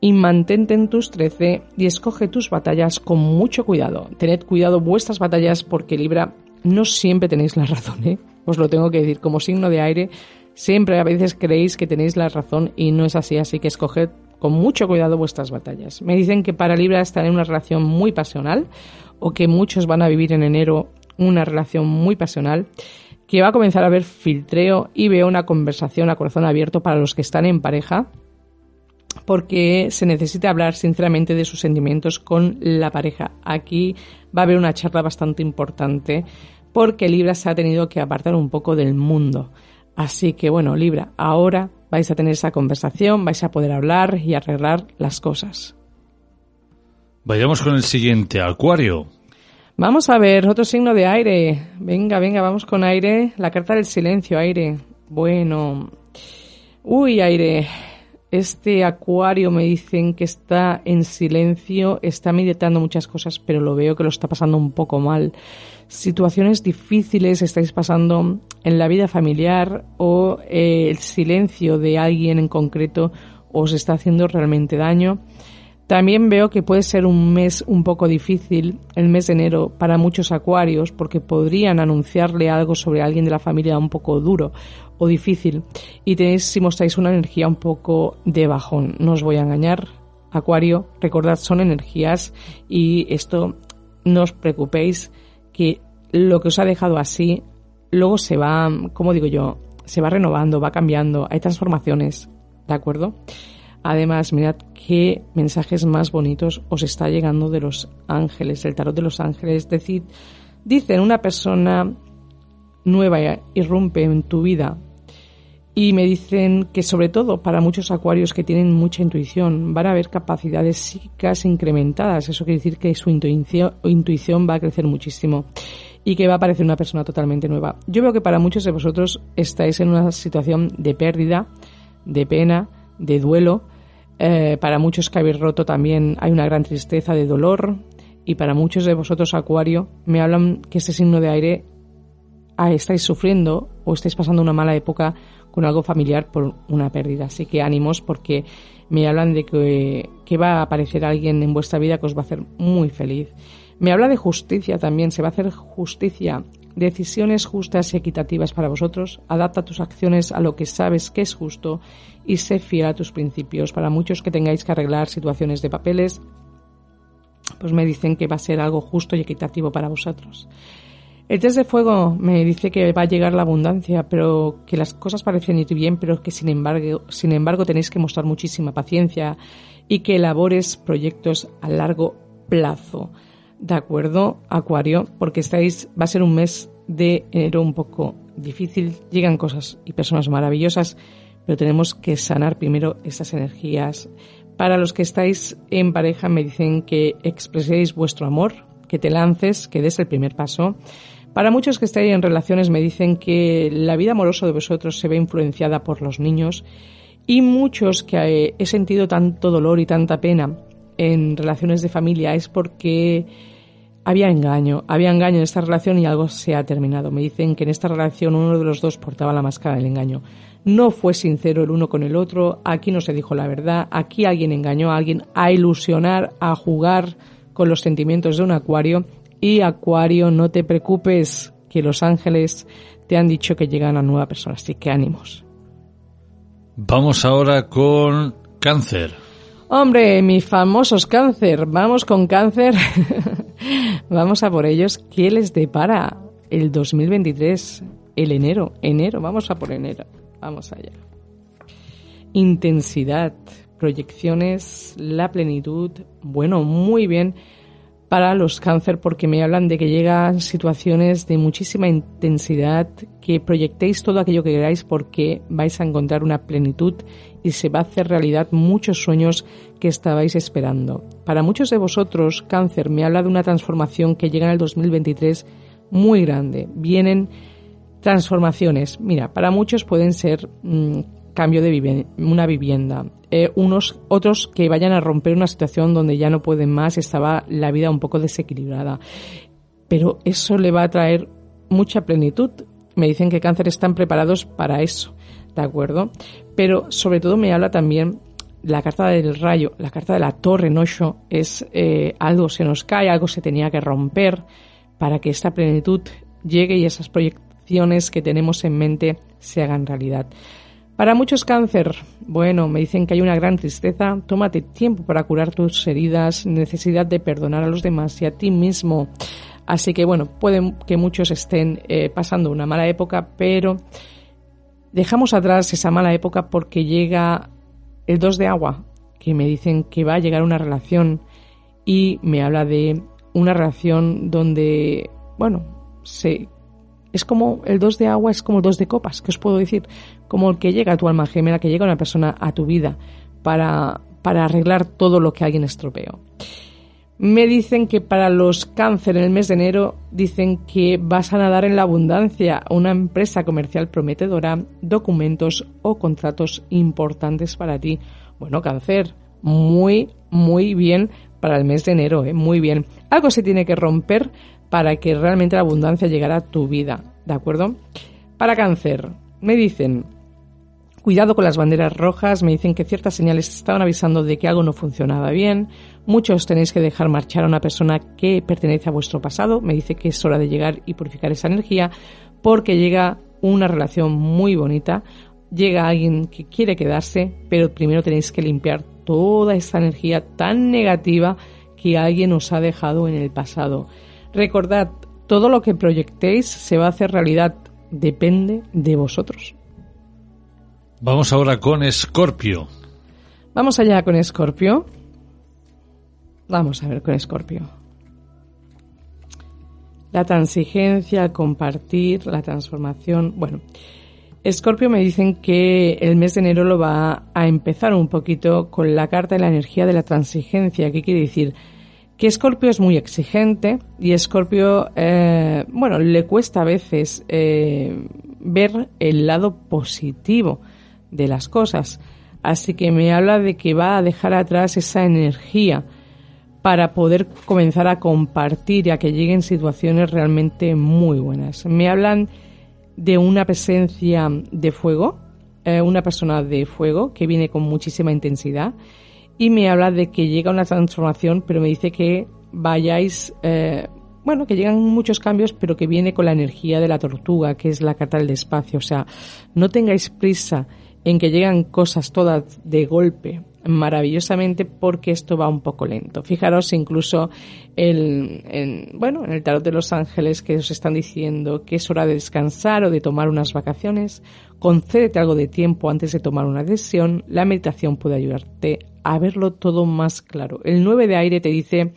y mantente en tus trece y escoge tus batallas con mucho cuidado. Tened cuidado vuestras batallas porque Libra no siempre tenéis la razón, ¿eh? Os lo tengo que decir, como signo de aire, siempre a veces creéis que tenéis la razón y no es así, así que escoged con mucho cuidado vuestras batallas. Me dicen que para Libra están en una relación muy pasional o que muchos van a vivir en enero una relación muy pasional que va a comenzar a haber filtreo y veo una conversación a corazón abierto para los que están en pareja porque se necesita hablar sinceramente de sus sentimientos con la pareja. Aquí va a haber una charla bastante importante porque Libra se ha tenido que apartar un poco del mundo. Así que bueno, Libra, ahora vais a tener esa conversación, vais a poder hablar y arreglar las cosas. Vayamos con el siguiente, Acuario. Vamos a ver, otro signo de aire. Venga, venga, vamos con aire. La carta del silencio, aire. Bueno. Uy, aire. Este acuario me dicen que está en silencio, está meditando muchas cosas, pero lo veo que lo está pasando un poco mal. Situaciones difíciles estáis pasando en la vida familiar o eh, el silencio de alguien en concreto os está haciendo realmente daño. También veo que puede ser un mes un poco difícil, el mes de enero, para muchos acuarios, porque podrían anunciarle algo sobre alguien de la familia un poco duro o difícil. Y tenéis, si mostráis una energía un poco de bajón, no os voy a engañar. Acuario, recordad, son energías y esto no os preocupéis que lo que os ha dejado así, luego se va, como digo yo, se va renovando, va cambiando, hay transformaciones, ¿de acuerdo? Además, mirad qué mensajes más bonitos os está llegando de los ángeles, el tarot de los ángeles. Es decir, dicen una persona nueva irrumpe en tu vida y me dicen que sobre todo para muchos acuarios que tienen mucha intuición van a haber capacidades psíquicas incrementadas. Eso quiere decir que su intuición, intuición va a crecer muchísimo y que va a aparecer una persona totalmente nueva. Yo veo que para muchos de vosotros estáis en una situación de pérdida, de pena, de duelo eh, para muchos que habéis roto también hay una gran tristeza de dolor. Y para muchos de vosotros, Acuario, me hablan que este signo de aire ah, estáis sufriendo o estáis pasando una mala época con algo familiar por una pérdida. Así que ánimos porque me hablan de que, que va a aparecer alguien en vuestra vida que os va a hacer muy feliz. Me habla de justicia también, se va a hacer justicia decisiones justas y equitativas para vosotros, adapta tus acciones a lo que sabes que es justo y sé fiel a tus principios. Para muchos que tengáis que arreglar situaciones de papeles, pues me dicen que va a ser algo justo y equitativo para vosotros. El test de fuego me dice que va a llegar la abundancia, pero que las cosas parecen ir bien, pero que sin embargo, sin embargo tenéis que mostrar muchísima paciencia y que elabores proyectos a largo plazo. ¿De acuerdo, Acuario? Porque estáis, va a ser un mes de enero un poco difícil. Llegan cosas y personas maravillosas, pero tenemos que sanar primero esas energías. Para los que estáis en pareja, me dicen que expreséis vuestro amor, que te lances, que des el primer paso. Para muchos que estáis en relaciones, me dicen que la vida amorosa de vosotros se ve influenciada por los niños. Y muchos que he sentido tanto dolor y tanta pena en relaciones de familia es porque había engaño, había engaño en esta relación y algo se ha terminado. Me dicen que en esta relación uno de los dos portaba la máscara del engaño. No fue sincero el uno con el otro, aquí no se dijo la verdad, aquí alguien engañó a alguien a ilusionar, a jugar con los sentimientos de un acuario y acuario, no te preocupes que los ángeles te han dicho que llegan a nueva persona, así que ánimos. Vamos ahora con cáncer. Hombre, mis famosos cáncer. Vamos con cáncer. vamos a por ellos. ¿Qué les depara el 2023? El enero. Enero. Vamos a por enero. Vamos allá. Intensidad. Proyecciones. La plenitud. Bueno, muy bien para los cáncer porque me hablan de que llegan situaciones de muchísima intensidad, que proyectéis todo aquello que queráis porque vais a encontrar una plenitud y se va a hacer realidad muchos sueños que estabais esperando. Para muchos de vosotros, cáncer me habla de una transformación que llega en el 2023 muy grande. Vienen transformaciones. Mira, para muchos pueden ser mm, cambio de una vivienda, eh, unos otros que vayan a romper una situación donde ya no pueden más, estaba la vida un poco desequilibrada. Pero eso le va a traer mucha plenitud. Me dicen que cáncer están preparados para eso, ¿de acuerdo? Pero sobre todo me habla también la carta del rayo, la carta de la torre nocho, es eh, algo se nos cae, algo se tenía que romper para que esta plenitud llegue y esas proyecciones que tenemos en mente se hagan realidad. Para muchos cáncer, bueno, me dicen que hay una gran tristeza, tómate tiempo para curar tus heridas, necesidad de perdonar a los demás y a ti mismo. Así que bueno, pueden que muchos estén eh, pasando una mala época, pero dejamos atrás esa mala época porque llega el 2 de agua, que me dicen que va a llegar una relación y me habla de una relación donde, bueno, se es como el dos de agua, es como el dos de copas, que os puedo decir, como el que llega a tu alma gemela, que llega una persona a tu vida para, para arreglar todo lo que alguien estropeó. Me dicen que para los cáncer en el mes de enero dicen que vas a nadar en la abundancia, una empresa comercial prometedora, documentos o contratos importantes para ti. Bueno, cáncer, muy, muy bien para el mes de enero, ¿eh? muy bien. Algo se tiene que romper para que realmente la abundancia llegara a tu vida, ¿de acuerdo? Para cáncer, me dicen, Cuidado con las banderas rojas, me dicen que ciertas señales estaban avisando de que algo no funcionaba bien. Muchos tenéis que dejar marchar a una persona que pertenece a vuestro pasado. Me dice que es hora de llegar y purificar esa energía porque llega una relación muy bonita. Llega alguien que quiere quedarse, pero primero tenéis que limpiar toda esa energía tan negativa que alguien os ha dejado en el pasado. Recordad, todo lo que proyectéis se va a hacer realidad. Depende de vosotros. Vamos ahora con Escorpio. Vamos allá con Escorpio. Vamos a ver con Escorpio. La transigencia, compartir, la transformación. Bueno, Escorpio me dicen que el mes de enero lo va a empezar un poquito con la carta de la energía de la transigencia. ¿Qué quiere decir? Que Escorpio es muy exigente y Escorpio, eh, bueno, le cuesta a veces eh, ver el lado positivo de las cosas. Así que me habla de que va a dejar atrás esa energía para poder comenzar a compartir y a que lleguen situaciones realmente muy buenas. Me hablan de una presencia de fuego, eh, una persona de fuego que viene con muchísima intensidad y me habla de que llega una transformación, pero me dice que vayáis, eh, bueno, que llegan muchos cambios, pero que viene con la energía de la tortuga, que es la carta del despacio. O sea, no tengáis prisa en que llegan cosas todas de golpe maravillosamente porque esto va un poco lento. Fijaros incluso el, en, bueno, en el tarot de los ángeles que os están diciendo que es hora de descansar o de tomar unas vacaciones. Concédete algo de tiempo antes de tomar una decisión. La meditación puede ayudarte a verlo todo más claro. El 9 de aire te dice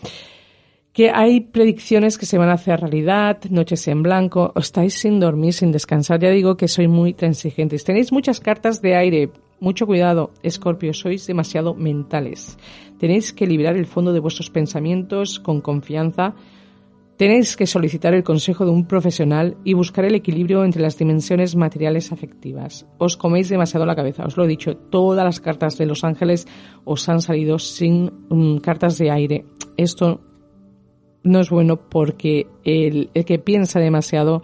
que hay predicciones que se van a hacer realidad, noches en blanco, estáis sin dormir, sin descansar. Ya digo que soy muy transigentes. Tenéis muchas cartas de aire. Mucho cuidado, Escorpio, sois demasiado mentales. Tenéis que liberar el fondo de vuestros pensamientos con confianza. Tenéis que solicitar el consejo de un profesional y buscar el equilibrio entre las dimensiones materiales afectivas. Os coméis demasiado la cabeza, os lo he dicho, todas las cartas de los ángeles os han salido sin mm, cartas de aire. Esto no es bueno porque el, que piensa demasiado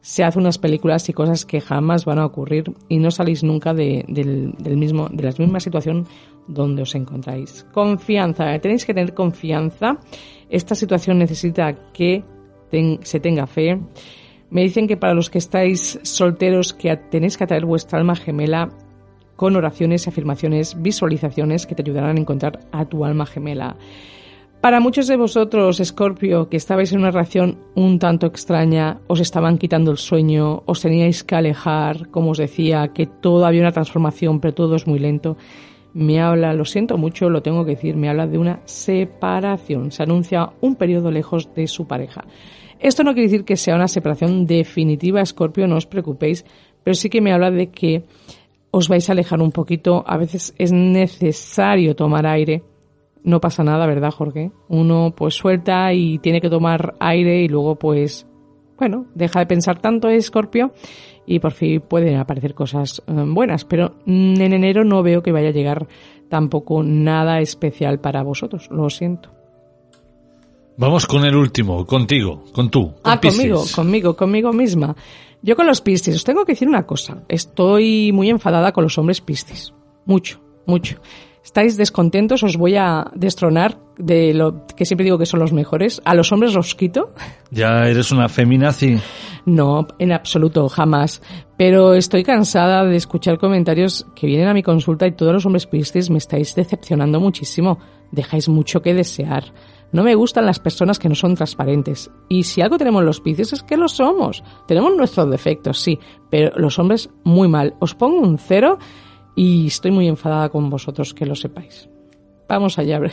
se hace unas películas y cosas que jamás van a ocurrir y no salís nunca de, del, mismo, de la misma situación donde os encontráis. Confianza, tenéis que tener confianza. Esta situación necesita que se tenga fe. Me dicen que para los que estáis solteros que tenéis que atraer vuestra alma gemela con oraciones, afirmaciones, visualizaciones que te ayudarán a encontrar a tu alma gemela. Para muchos de vosotros, Scorpio, que estabais en una relación un tanto extraña, os estaban quitando el sueño, os teníais que alejar, como os decía, que todo había una transformación, pero todo es muy lento. Me habla, lo siento mucho, lo tengo que decir, me habla de una separación. Se anuncia un periodo lejos de su pareja. Esto no quiere decir que sea una separación definitiva, Scorpio, no os preocupéis, pero sí que me habla de que os vais a alejar un poquito. A veces es necesario tomar aire no pasa nada, ¿verdad, Jorge? Uno pues suelta y tiene que tomar aire y luego pues, bueno, deja de pensar tanto Escorpio y por fin pueden aparecer cosas eh, buenas. Pero en enero no veo que vaya a llegar tampoco nada especial para vosotros, lo siento. Vamos con el último, contigo, con tú. Con ah, conmigo, conmigo, conmigo misma. Yo con los Piscis, os tengo que decir una cosa. Estoy muy enfadada con los hombres Piscis. Mucho, mucho estáis descontentos, os voy a destronar de lo que siempre digo que son los mejores. A los hombres los quito. ¿Ya eres una feminazi? No, en absoluto, jamás. Pero estoy cansada de escuchar comentarios que vienen a mi consulta y todos los hombres piscis me estáis decepcionando muchísimo. Dejáis mucho que desear. No me gustan las personas que no son transparentes. Y si algo tenemos los piscis es que lo somos. Tenemos nuestros defectos, sí, pero los hombres muy mal. Os pongo un cero y estoy muy enfadada con vosotros, que lo sepáis. Vamos allá, me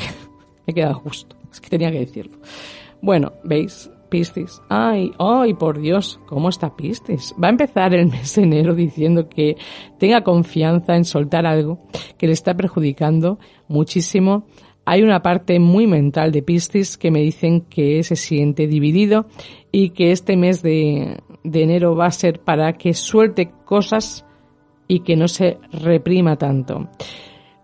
he justo. Es que tenía que decirlo. Bueno, ¿veis? Piscis. Ay, ay, por Dios, ¿cómo está Piscis? Va a empezar el mes de enero diciendo que tenga confianza en soltar algo que le está perjudicando muchísimo. Hay una parte muy mental de Piscis que me dicen que se siente dividido y que este mes de, de enero va a ser para que suelte cosas y que no se reprima tanto.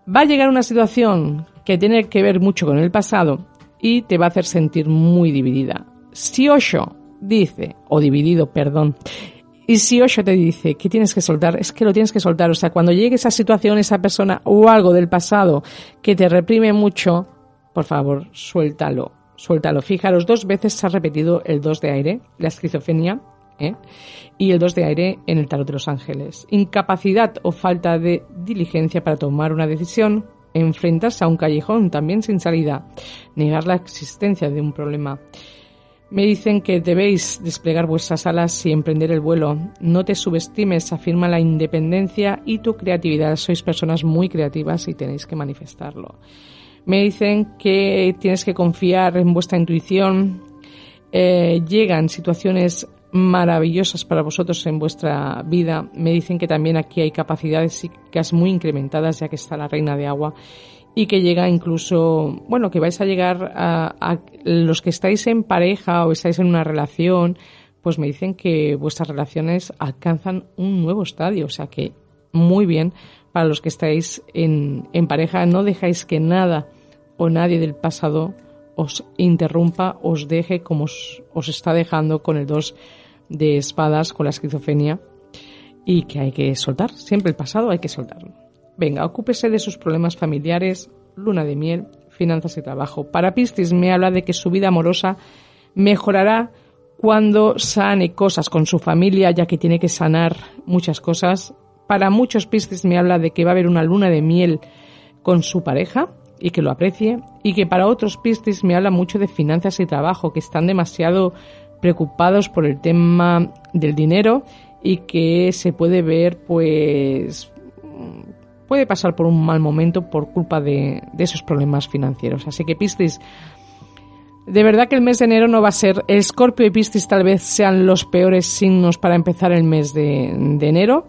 Va a llegar una situación que tiene que ver mucho con el pasado y te va a hacer sentir muy dividida. Si Osho dice, o dividido, perdón, Y si Osho te dice que tienes que soltar, es que lo tienes que soltar. O sea, cuando llegue esa situación, esa persona o algo del pasado que te reprime mucho, por favor, suéltalo. Suéltalo. Fijaros, dos veces se ha repetido el 2 de aire, la esquizofrenia, ¿eh? y el 2 de aire en el tarot de los ángeles. Incapacidad o falta de diligencia para tomar una decisión, enfrentarse a un callejón también sin salida, negar la existencia de un problema. Me dicen que debéis desplegar vuestras alas y emprender el vuelo. No te subestimes, afirma la independencia y tu creatividad. Sois personas muy creativas y tenéis que manifestarlo. Me dicen que tienes que confiar en vuestra intuición. Eh, llegan situaciones maravillosas para vosotros en vuestra vida. Me dicen que también aquí hay capacidades psíquicas muy incrementadas ya que está la reina de agua y que llega incluso, bueno, que vais a llegar a, los que estáis en pareja o estáis en una relación, pues me dicen que vuestras relaciones alcanzan un nuevo estadio, o sea que muy bien para los que estáis en, en pareja, no dejáis que nada o nadie del pasado os interrumpa, os deje como os, os está dejando con el dos de espadas, con la esquizofrenia, y que hay que soltar, siempre el pasado hay que soltarlo. Venga, ocúpese de sus problemas familiares, luna de miel, finanzas y trabajo. Para Piscis me habla de que su vida amorosa mejorará cuando sane cosas con su familia, ya que tiene que sanar muchas cosas. Para muchos Piscis me habla de que va a haber una luna de miel con su pareja y que lo aprecie. Y que para otros Piscis me habla mucho de finanzas y trabajo, que están demasiado preocupados por el tema del dinero y que se puede ver pues puede pasar por un mal momento por culpa de, esos problemas financieros. Así que Piscis, de verdad que el mes de enero no va a ser. Escorpio y Piscis tal vez sean los peores signos para empezar el mes de, enero.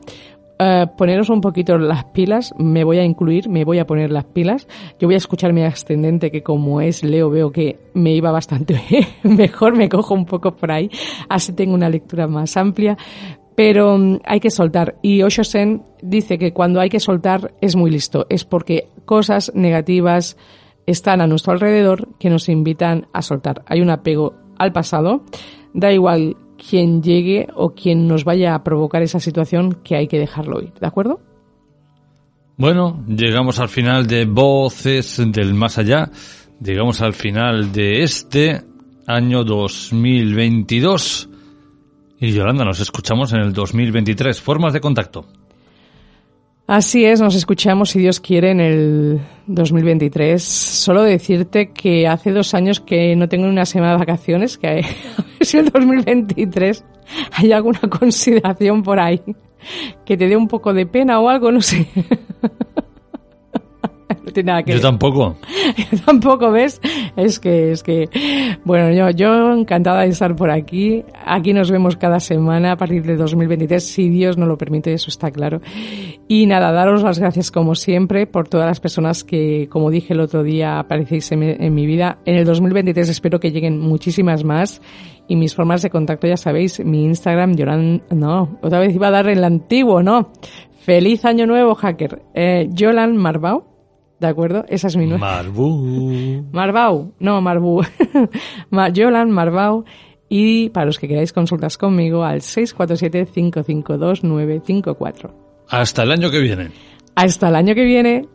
Eh, poneros un poquito las pilas, me voy a incluir, me voy a poner las pilas. Yo voy a escuchar mi ascendente, que como es Leo, veo que me iba bastante mejor, me cojo un poco por ahí, así tengo una lectura más amplia pero mm, hay que soltar. Y Osho Sen dice que cuando hay que soltar es muy listo, es porque cosas negativas están a nuestro alrededor que nos invitan a soltar. Hay un apego al pasado, da igual quién llegue o quién nos vaya a provocar esa situación que hay que dejarlo ir, ¿de acuerdo? Bueno, llegamos al final de Voces del Más Allá, llegamos al final de este año 2022. Y Yolanda, nos escuchamos en el 2023. Formas de contacto. Así es, nos escuchamos, si Dios quiere, en el 2023. Solo decirte que hace dos años que no tengo una semana de vacaciones, que si el 2023 hay alguna consideración por ahí que te dé un poco de pena o algo, no sé. Yo tampoco. Yo tampoco, ¿ves? Es que, es que, bueno, yo, yo encantada de estar por aquí. Aquí nos vemos cada semana a partir de 2023, si Dios no lo permite, eso está claro. Y nada, daros las gracias como siempre por todas las personas que, como dije el otro día, aparecéis en, mi vida. En el 2023 espero que lleguen muchísimas más y mis formas de contacto ya sabéis, mi Instagram, Yolan, no, otra vez iba a dar el antiguo, no. Feliz año nuevo, hacker. Eh, Yolan Marbau, ¿De acuerdo? Esa es mi nombre. Marbu. Marbau, no Marbu. Yolan Marbau. Y para los que queráis consultas conmigo al 647-552-954. Hasta el año que viene. Hasta el año que viene.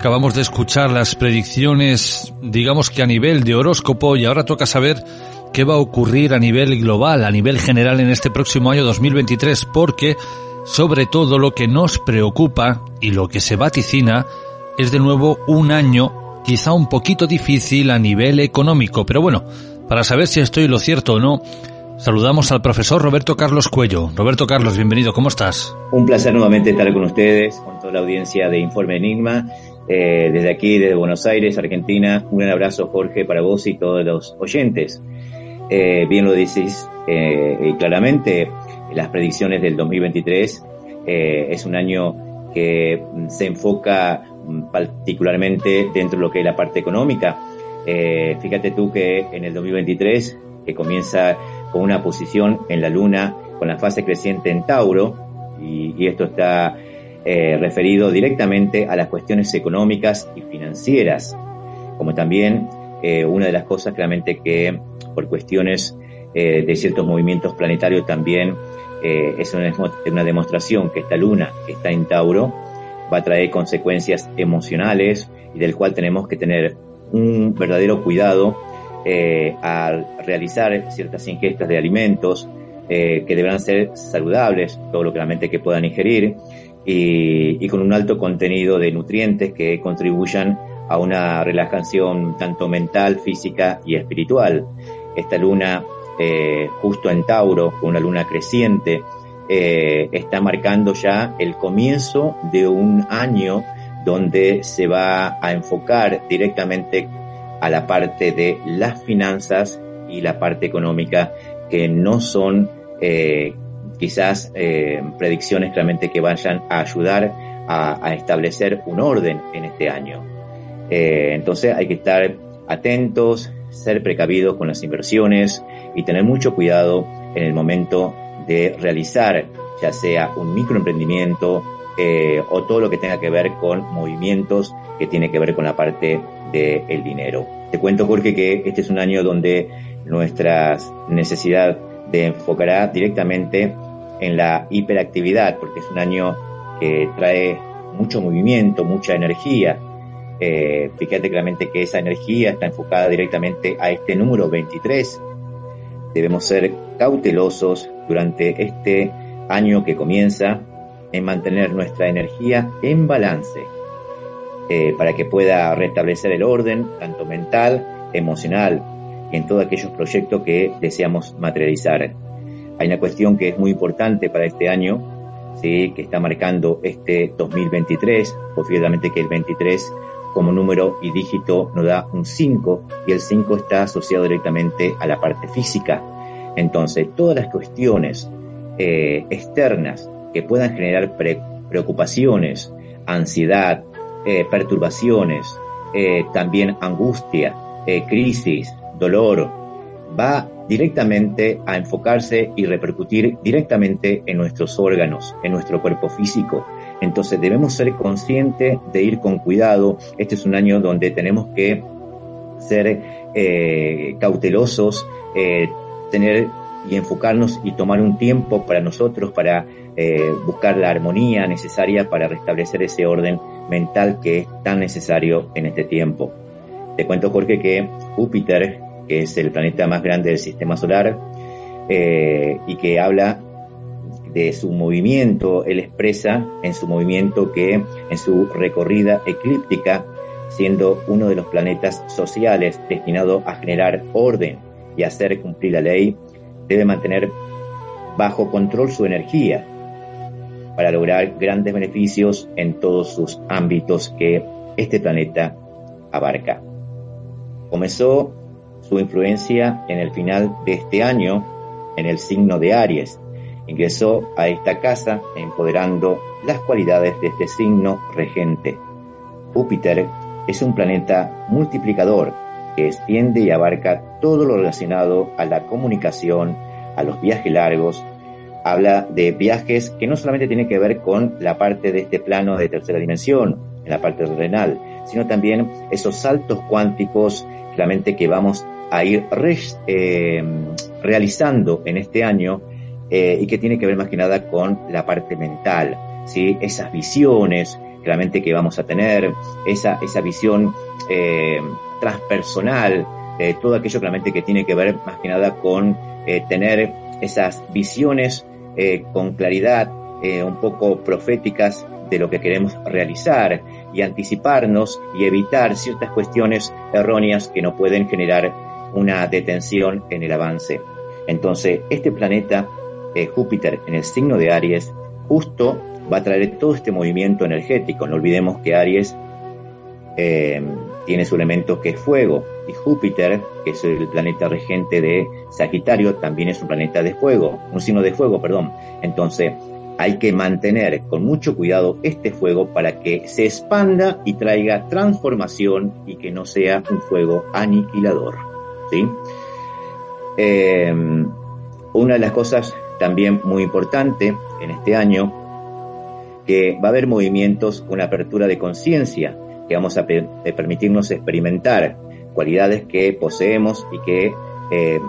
Acabamos de escuchar las predicciones, digamos que a nivel de horóscopo, y ahora toca saber qué va a ocurrir a nivel global, a nivel general en este próximo año 2023, porque sobre todo lo que nos preocupa y lo que se vaticina es de nuevo un año quizá un poquito difícil a nivel económico. Pero bueno, para saber si estoy lo cierto o no, saludamos al profesor Roberto Carlos Cuello. Roberto Carlos, bienvenido, ¿cómo estás? Un placer nuevamente estar con ustedes, con toda la audiencia de Informe Enigma. Eh, desde aquí, desde Buenos Aires, Argentina, un gran abrazo, Jorge, para vos y todos los oyentes. Eh, bien lo decís, eh, y claramente las predicciones del 2023 es un año que se enfoca particularmente dentro de lo que es la parte económica. fíjate tú que en el 2023, que comienza con una posición en la Luna con la fase creciente en Tauro, y esto está eh, referido directamente a las cuestiones económicas y financieras, como también eh, una de las cosas claramente que por cuestiones eh, de ciertos movimientos planetarios también es una, demostración que esta luna que está en Tauro va a traer consecuencias emocionales y del cual tenemos que tener un verdadero cuidado al realizar ciertas ingestas de alimentos que deberán ser saludables, todo lo que que puedan ingerir, y, con un alto contenido de nutrientes que contribuyan a una relajación tanto mental, física y espiritual. Esta luna, eh, justo en Tauro, una luna creciente, eh, está marcando ya el comienzo de un año donde se va a enfocar directamente a la parte de las finanzas y la parte económica que no son eh, quizás eh, predicciones realmente que vayan a ayudar a, establecer un orden en este año. Eh, entonces hay que estar atentos, ser precavidos con las inversiones y tener mucho cuidado en el momento de realizar ya sea un microemprendimiento eh, o todo lo que tenga que ver con movimientos que tiene que ver con la parte del dinero. Te cuento, Jorge, que este es un año donde nuestra necesidad de enfocará directamente en la hiperactividad, porque es un año que trae mucho movimiento, mucha energía. Eh, fíjate claramente que esa energía está enfocada directamente a este número 23. Debemos ser cautelosos durante este año que comienza en mantener nuestra energía en balance eh, para que pueda restablecer el orden, tanto mental, emocional, en todos aquellos proyectos que deseamos materializar. Hay una cuestión que es muy importante para este año, ¿sí? que está marcando este 2023, obviamente que el 23 como número y dígito nos da un 5 y el 5 está asociado directamente a la parte física. Entonces, todas las cuestiones eh, externas que puedan generar preocupaciones, ansiedad, eh, perturbaciones, eh, también angustia, crisis, dolor, va directamente a enfocarse y repercutir directamente en nuestros órganos, en nuestro cuerpo físico. Entonces debemos ser conscientes de ir con cuidado. Este es un año donde tenemos que ser eh, cautelosos, eh, tener y enfocarnos y tomar un tiempo para nosotros para eh, buscar la armonía necesaria para restablecer ese orden mental que es tan necesario en este tiempo. Te cuento, Jorge, que Júpiter que es el planeta más grande del sistema solar, eh, y que habla de su movimiento, él expresa en su movimiento que en su recorrida eclíptica, siendo uno de los planetas sociales destinado a generar orden y hacer cumplir la ley, debe mantener bajo control su energía para lograr grandes beneficios en todos sus ámbitos que este planeta abarca. Comenzó su influencia en el final de este año en el signo de Aries. Ingresó a esta casa empoderando las cualidades de este signo regente. Júpiter es un planeta multiplicador que extiende y abarca todo lo relacionado a la comunicación, a los viajes largos. Habla de viajes que no solamente tienen que ver con la parte de este plano de tercera dimensión, en la parte renal, sino también esos saltos cuánticos claramente que vamos a ir eh, realizando en este año eh, y que tiene que ver más que nada con la parte mental, ¿sí? esas visiones, claramente que vamos a tener, esa, esa visión eh, transpersonal, todo aquello claramente que tiene que ver más que nada con tener esas visiones con claridad, un poco proféticas de lo que queremos realizar y anticiparnos y evitar ciertas cuestiones erróneas que no pueden generar una detención en el avance. Entonces, este planeta, eh, Júpiter, en el signo de Aries, justo va a traer todo este movimiento energético. No olvidemos que Aries eh, tiene su elemento que es fuego y Júpiter, que es el planeta regente de Sagitario, también es un planeta de fuego, un signo de fuego, perdón. Entonces, hay que mantener con mucho cuidado este fuego para que se expanda y traiga transformación y que no sea un fuego aniquilador. ¿Sí? Eh, una de las cosas también muy importante en este año, que va a haber movimientos con apertura de conciencia, que vamos a pe- permitirnos experimentar cualidades que poseemos y que eh,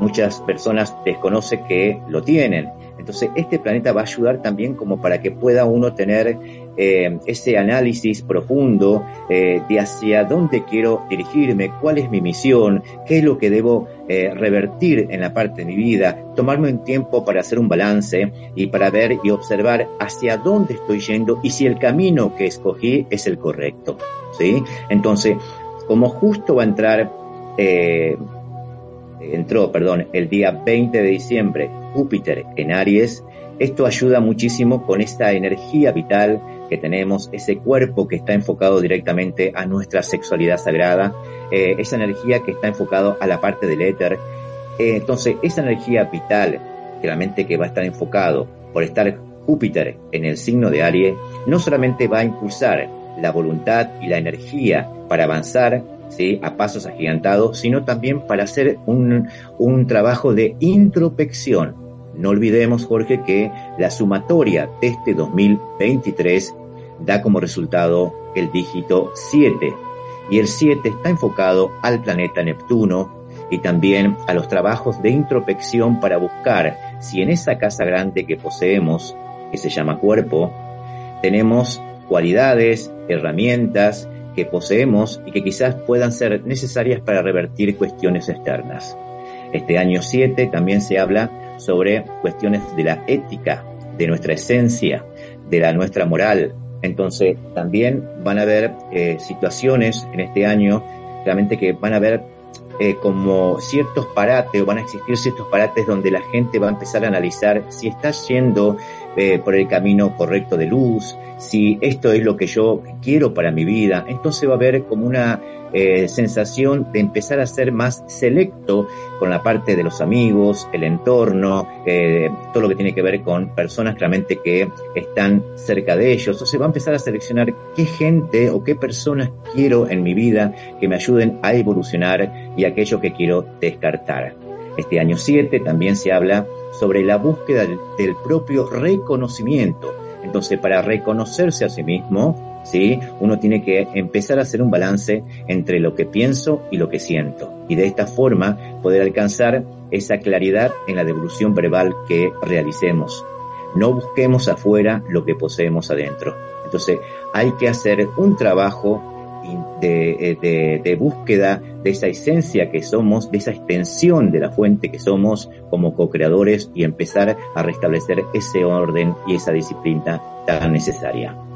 muchas personas desconocen que lo tienen. Entonces, este planeta va a ayudar también como para que pueda uno tener eh, ese análisis profundo eh, de hacia dónde quiero dirigirme, cuál es mi misión, qué es lo que debo eh, revertir en la parte de mi vida, tomarme un tiempo para hacer un balance y para ver y observar hacia dónde estoy yendo y si el camino que escogí es el correcto. ¿sí? Entonces, como justo va a entrar, entró, perdón, el día 20 de diciembre Júpiter en Aries, esto ayuda muchísimo con esta energía vital que tenemos, ese cuerpo que está enfocado directamente a nuestra sexualidad sagrada, eh, esa energía que está enfocado a la parte del éter. Eh, entonces, esa energía vital, claramente que va a estar enfocado por estar Júpiter en el signo de Aries, no solamente va a impulsar la voluntad y la energía para avanzar ¿sí? a pasos agigantados, sino también para hacer un, un trabajo de introspección. No olvidemos, Jorge, que la sumatoria de este 2023 da como resultado el dígito 7. Y el 7 está enfocado al planeta Neptuno y también a los trabajos de introspección para buscar si en esa casa grande que poseemos, que se llama cuerpo, tenemos cualidades, herramientas que poseemos y que quizás puedan ser necesarias para revertir cuestiones externas. Este año 7 también se habla sobre cuestiones de la ética, de nuestra esencia, de la nuestra moral. Entonces también van a haber eh, situaciones en este año, realmente que van a haber eh, como ciertos parates o van a existir ciertos parates donde la gente va a empezar a analizar si está yendo eh, por el camino correcto de luz, si esto es lo que yo quiero para mi vida. Entonces va a haber como una eh, sensación de empezar a ser más selecto con la parte de los amigos, el entorno, eh, todo lo que tiene que ver con personas claramente que están cerca de ellos. Entonces va a empezar a seleccionar qué gente o qué personas quiero en mi vida que me ayuden a evolucionar y aquello que quiero descartar. Este año 7 también se habla sobre la búsqueda del, propio reconocimiento. Entonces, para reconocerse a sí mismo, ¿sí? Uno tiene que empezar a hacer un balance entre lo que pienso y lo que siento. Y de esta forma poder alcanzar esa claridad en la devolución verbal que realicemos. No busquemos afuera lo que poseemos adentro. Entonces, hay que hacer un trabajo de, de, de, búsqueda de esa esencia que somos, de esa extensión de la fuente que somos como co-creadores y empezar a restablecer ese orden y esa disciplina tan necesaria.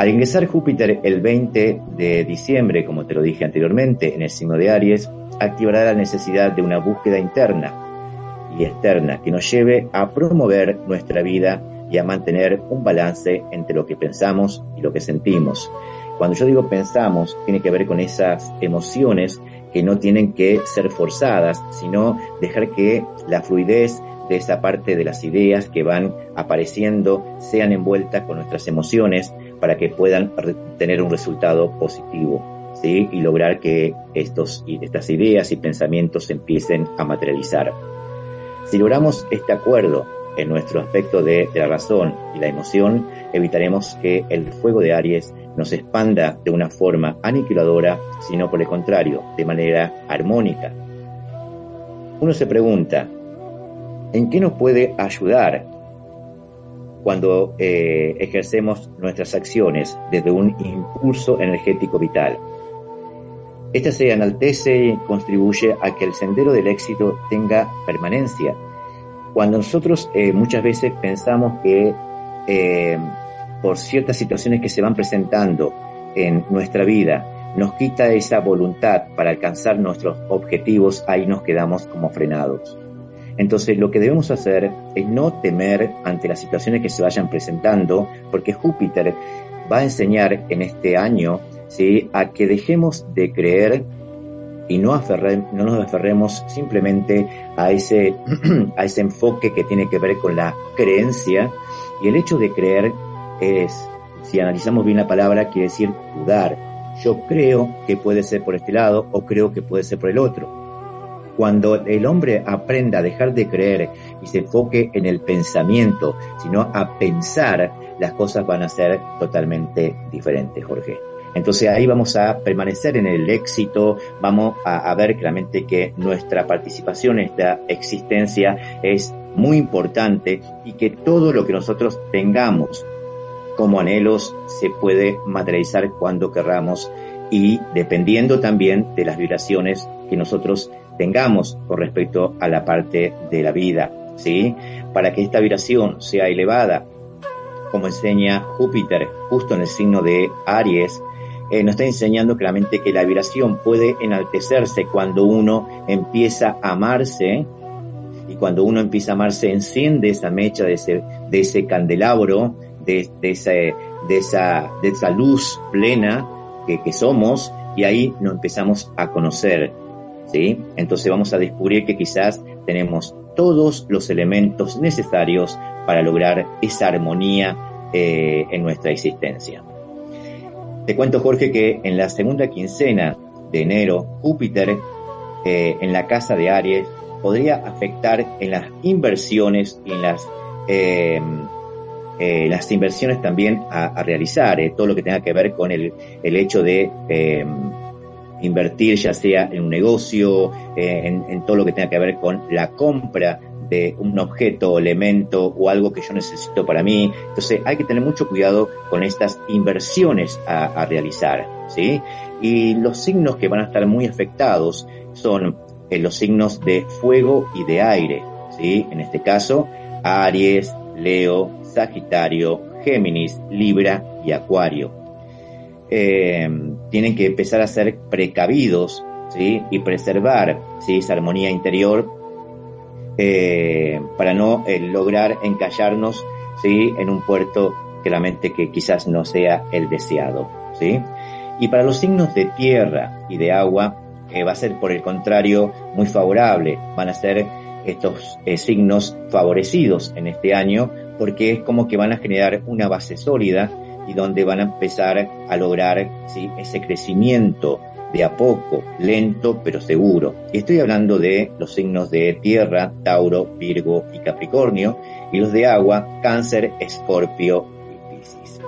Al ingresar Júpiter el 20 de diciembre, como te lo dije anteriormente, en el signo de Aries, activará la necesidad de una búsqueda interna y externa que nos lleve a promover nuestra vida y a mantener un balance entre lo que pensamos y lo que sentimos. Cuando yo digo pensamos, tiene que ver con esas emociones que no tienen que ser forzadas, sino dejar que la fluidez de esa parte de las ideas que van apareciendo sean envueltas con nuestras emociones para que puedan tener un resultado positivo, ¿sí? Y lograr que estos, estas ideas y pensamientos empiecen a materializar. Si logramos este acuerdo en nuestro aspecto de, de la razón y la emoción, evitaremos que el fuego de Aries nos expanda de una forma aniquiladora, sino por el contrario, de manera armónica. Uno se pregunta, ¿en qué nos puede ayudar cuando eh, ejercemos nuestras acciones desde un impulso energético vital. Esta se enaltece y contribuye a que el sendero del éxito tenga permanencia. Cuando nosotros eh, muchas veces pensamos que eh, por ciertas situaciones que se van presentando en nuestra vida, nos quita esa voluntad para alcanzar nuestros objetivos, ahí nos quedamos como frenados. Entonces lo que debemos hacer es no temer ante las situaciones que se vayan presentando, porque Júpiter va a enseñar en este año ¿sí? a que dejemos de creer y no, no nos aferremos simplemente a ese, a ese enfoque que tiene que ver con la creencia. Y el hecho de creer es, si analizamos bien la palabra, quiere decir dudar. Yo creo que puede ser por este lado o creo que puede ser por el otro. Cuando el hombre aprenda a dejar de creer y se enfoque en el pensamiento, sino a pensar, las cosas van a ser totalmente diferentes, Jorge. Entonces ahí vamos a permanecer en el éxito, vamos a, ver claramente que nuestra participación esta existencia es muy importante y que todo lo que nosotros tengamos como anhelos se puede materializar cuando querramos y dependiendo también de las vibraciones que nosotros tengamos con respecto a la parte de la vida, ¿sí? Para que esta vibración sea elevada, como enseña Júpiter justo en el signo de Aries, eh, nos está enseñando claramente que la vibración puede enaltecerse cuando uno empieza a amarse y cuando uno empieza a amarse enciende esa mecha de ese, de ese candelabro, de esa luz plena que, que somos y ahí nos empezamos a conocer. Entonces vamos a descubrir que quizás tenemos todos los elementos necesarios para lograr esa armonía eh, en nuestra existencia. Te cuento, Jorge, que en la segunda quincena de enero, Júpiter eh, en la casa de Aries podría afectar en las inversiones y en las, eh, las inversiones también a, realizar, todo lo que tenga que ver con el, el hecho de invertir ya sea en un negocio, en, en, todo lo que tenga que ver con la compra de un objeto, elemento o algo que yo necesito para mí. Entonces hay que tener mucho cuidado con estas inversiones a, realizar, ¿sí? Y los signos que van a estar muy afectados son eh, los signos de fuego y de aire, ¿sí? En este caso, Aries, Leo, Sagitario, Géminis, Libra y Acuario. Eh, tienen que empezar a ser precavidos ¿sí? y preservar ¿sí? esa armonía interior eh, para no eh, lograr encallarnos ¿sí? en un puerto claramente que quizás no sea el deseado. ¿sí? Y para los signos de tierra y de agua eh, va a ser por el contrario muy favorable, van a ser estos signos favorecidos en este año porque es como que van a generar una base sólida y donde van a empezar a lograr ese crecimiento de a poco, lento pero seguro. Y estoy hablando de los signos de tierra, Tauro, Virgo y Capricornio, y los de agua, Cáncer, Escorpio y Piscis.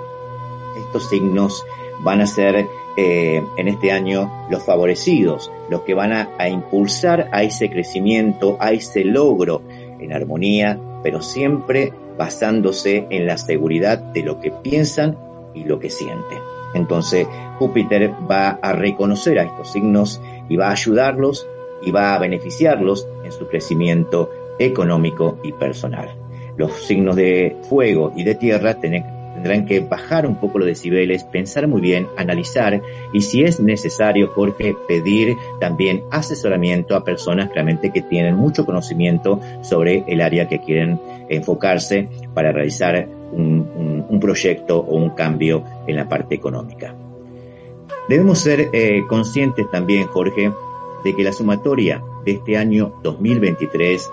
Estos signos van a ser eh, en este año los favorecidos, los que van a impulsar a ese crecimiento, a ese logro en armonía, pero siempre basándose en la seguridad de lo que piensan y lo que sienten. Entonces Júpiter va a reconocer a estos signos y va a ayudarlos y va a beneficiarlos en su crecimiento económico y personal. Los signos de fuego y de tierra tendrán que bajar un poco los decibeles, pensar muy bien, analizar y si es necesario, Jorge, pedir también asesoramiento a personas realmente que tienen mucho conocimiento sobre el área que quieren enfocarse para realizar un, proyecto o un cambio en la parte económica. Debemos ser eh, conscientes también, Jorge, de que la sumatoria de este año 2023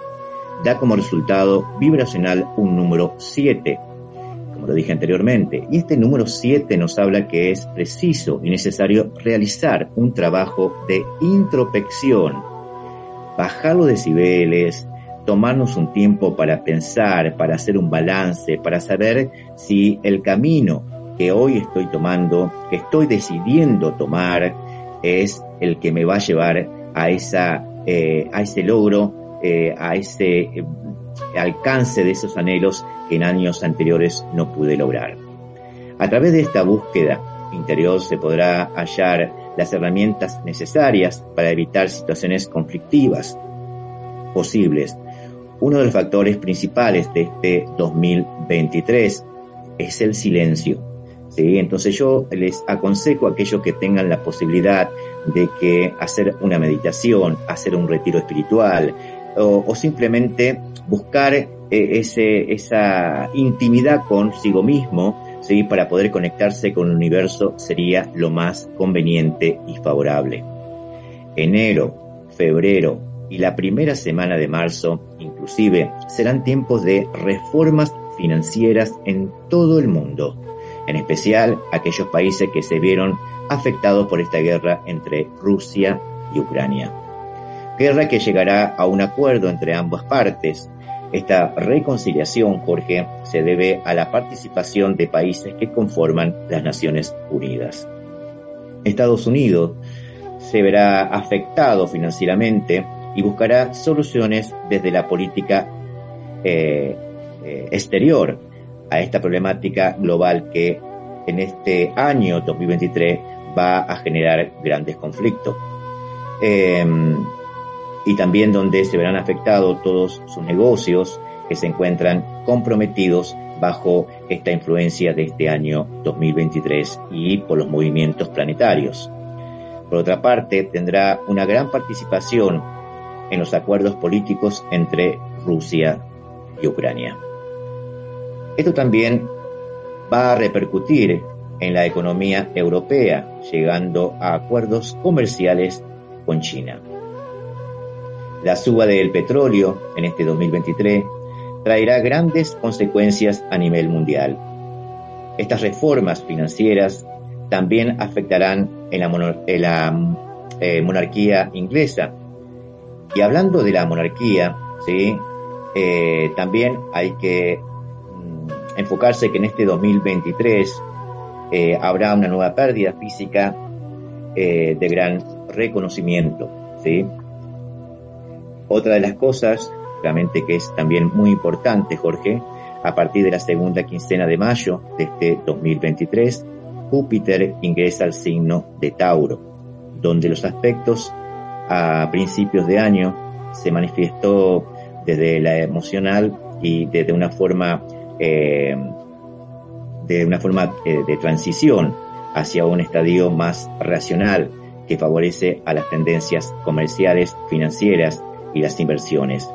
da como resultado vibracional un número 7, como lo dije anteriormente. Y este número 7 nos habla que es preciso y necesario realizar un trabajo de introspección, bajar los decibeles, tomarnos un tiempo para pensar, para hacer un balance, para saber si el camino que hoy estoy tomando, que estoy decidiendo tomar, es el que me va a llevar a, esa, eh, a ese logro eh, a ese eh, alcance de esos anhelos que en años anteriores no pude lograr. A través de esta búsqueda interior se podrá hallar las herramientas necesarias para evitar situaciones conflictivas posibles. Uno de los factores principales de este 2023 es el silencio. ¿sí? Entonces yo les aconsejo a aquellos que tengan la posibilidad de hacer una meditación, hacer un retiro espiritual o, simplemente buscar eh, esa intimidad consigo mismo, ¿sí? para poder conectarse con el universo sería lo más conveniente y favorable. Enero, febrero y la primera semana de marzo, inclusive, serán tiempos de reformas financieras en todo el mundo, en especial aquellos países que se vieron afectados por esta guerra entre Rusia y Ucrania. Guerra que llegará a un acuerdo entre ambas partes. Esta reconciliación, Jorge, se debe a la participación de países que conforman las Naciones Unidas. Estados Unidos se verá afectado financieramente y buscará soluciones desde la política eh, eh, exterior a esta problemática global que en este año 2023 va a generar grandes conflictos. Em, y también donde se verán afectados todos sus negocios que se encuentran comprometidos bajo esta influencia de este año 2023 y por los movimientos planetarios. Por otra parte, tendrá una gran participación en los acuerdos políticos entre Rusia y Ucrania. Esto también va a repercutir en la economía europea, llegando a acuerdos comerciales con China. La suba del petróleo en este 2023 traerá grandes consecuencias a nivel mundial. Estas reformas financieras también afectarán en la, eh, monarquía inglesa, y hablando de la monarquía, ¿sí? Eh, también hay que mm, enfocarse que en este 2023 eh, habrá una nueva pérdida física eh, de gran reconocimiento. ¿sí? Otra de las cosas, realmente que es también muy importante, Jorge, a partir de la segunda quincena de mayo de este 2023, Júpiter ingresa al signo de Tauro, donde los aspectos a principios de año se manifestó desde la emocional y desde una forma eh, de una forma eh, de transición hacia un estadio más racional que favorece a las tendencias comerciales, financieras y las inversiones.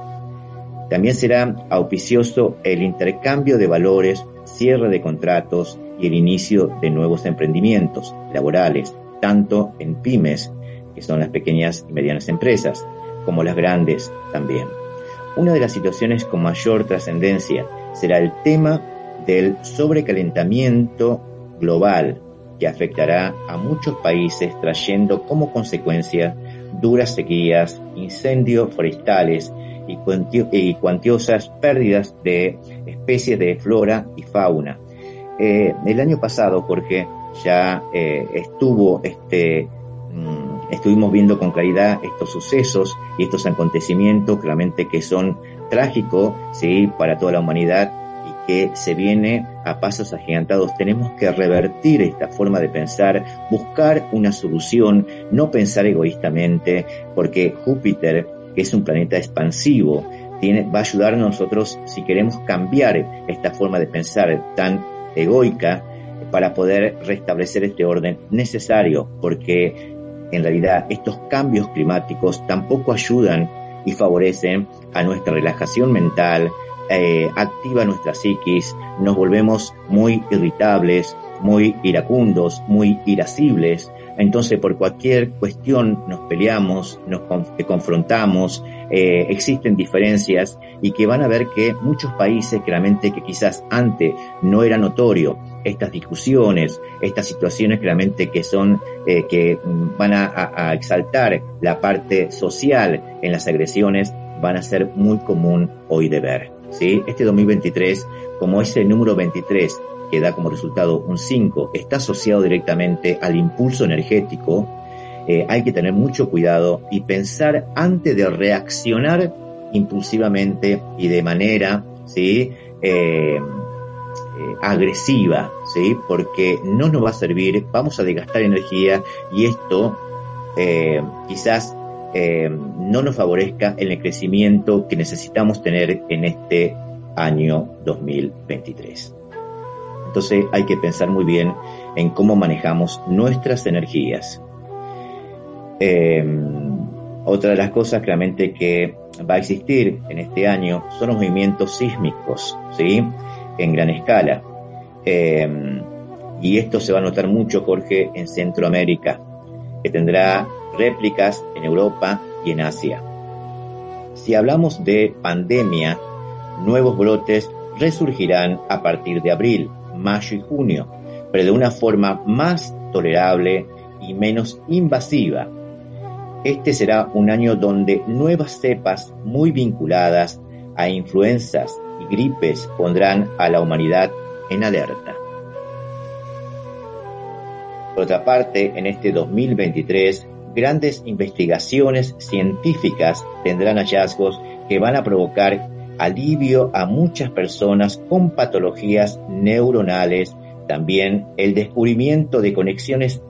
También será auspicioso el intercambio de valores, cierre de contratos y el inicio de nuevos emprendimientos laborales, tanto en pymes que son las pequeñas y medianas empresas, como las grandes también. Una de las situaciones con mayor trascendencia será el tema del sobrecalentamiento global que afectará a muchos países trayendo como consecuencia duras sequías, incendios forestales y, cuantiosas pérdidas de especies de flora y fauna. Eh, el año pasado, Jorge, ya eh, estuvo este mm, estuvimos viendo con claridad estos sucesos y estos acontecimientos claramente que son trágicos ¿sí? para toda la humanidad y que se viene a pasos agigantados. Tenemos que revertir esta forma de pensar, buscar una solución, no pensar egoístamente, porque Júpiter, que es un planeta expansivo, tiene, va a ayudar a nosotros si queremos cambiar esta forma de pensar tan egoica para poder restablecer este orden necesario, porque en realidad estos cambios climáticos tampoco ayudan y favorecen a nuestra relajación mental, eh, activa nuestra psiquis, nos volvemos muy irritables, muy iracundos, muy irascibles. Entonces por cualquier cuestión nos peleamos, nos confrontamos, eh, existen diferencias y que van a ver que muchos países claramente que quizás antes no era notorio estas discusiones, estas situaciones claramente que son, eh, que van a, exaltar la parte social en las agresiones, van a ser muy común hoy de ver. ¿sí? Este 2023, como ese número 23 que da como resultado un 5, está asociado directamente al impulso energético, eh, hay que tener mucho cuidado y pensar antes de reaccionar impulsivamente y de manera ¿sí? Eh, eh, agresiva, ¿sí? porque no nos va a servir, vamos a desgastar energía y esto eh, quizás no nos favorezca el crecimiento que necesitamos tener en este año 2023. Entonces hay que pensar muy bien en cómo manejamos nuestras energías. otra de las cosas claramente que va a existir en este año son los movimientos sísmicos, ¿sí? En gran escala. Eh, y esto se va a notar mucho, Jorge, en Centroamérica, que tendrá réplicas en Europa y en Asia. Si hablamos de pandemia, nuevos brotes resurgirán a partir de abril, mayo y junio, pero de una forma más tolerable y menos invasiva este será un año donde nuevas cepas muy vinculadas a influencias gripes pondrán a la humanidad en alerta. Por otra parte, en este 2023, grandes investigaciones científicas tendrán hallazgos que van a provocar alivio a muchas personas con patologías neuronales, también el descubrimiento de conexiones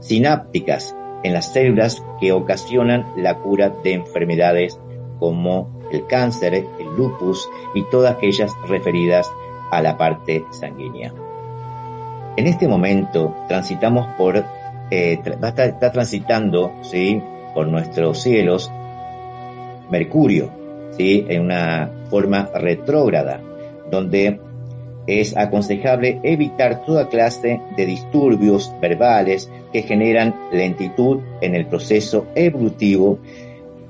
sinápticas en las células que ocasionan la cura de enfermedades como el cáncer, el lupus y todas aquellas referidas a la parte sanguínea. En este momento transitamos por, eh, está, transitando, ¿sí? por nuestros cielos Mercurio, ¿sí? en una forma retrógrada, donde es aconsejable evitar toda clase de disturbios verbales que generan lentitud en el proceso evolutivo.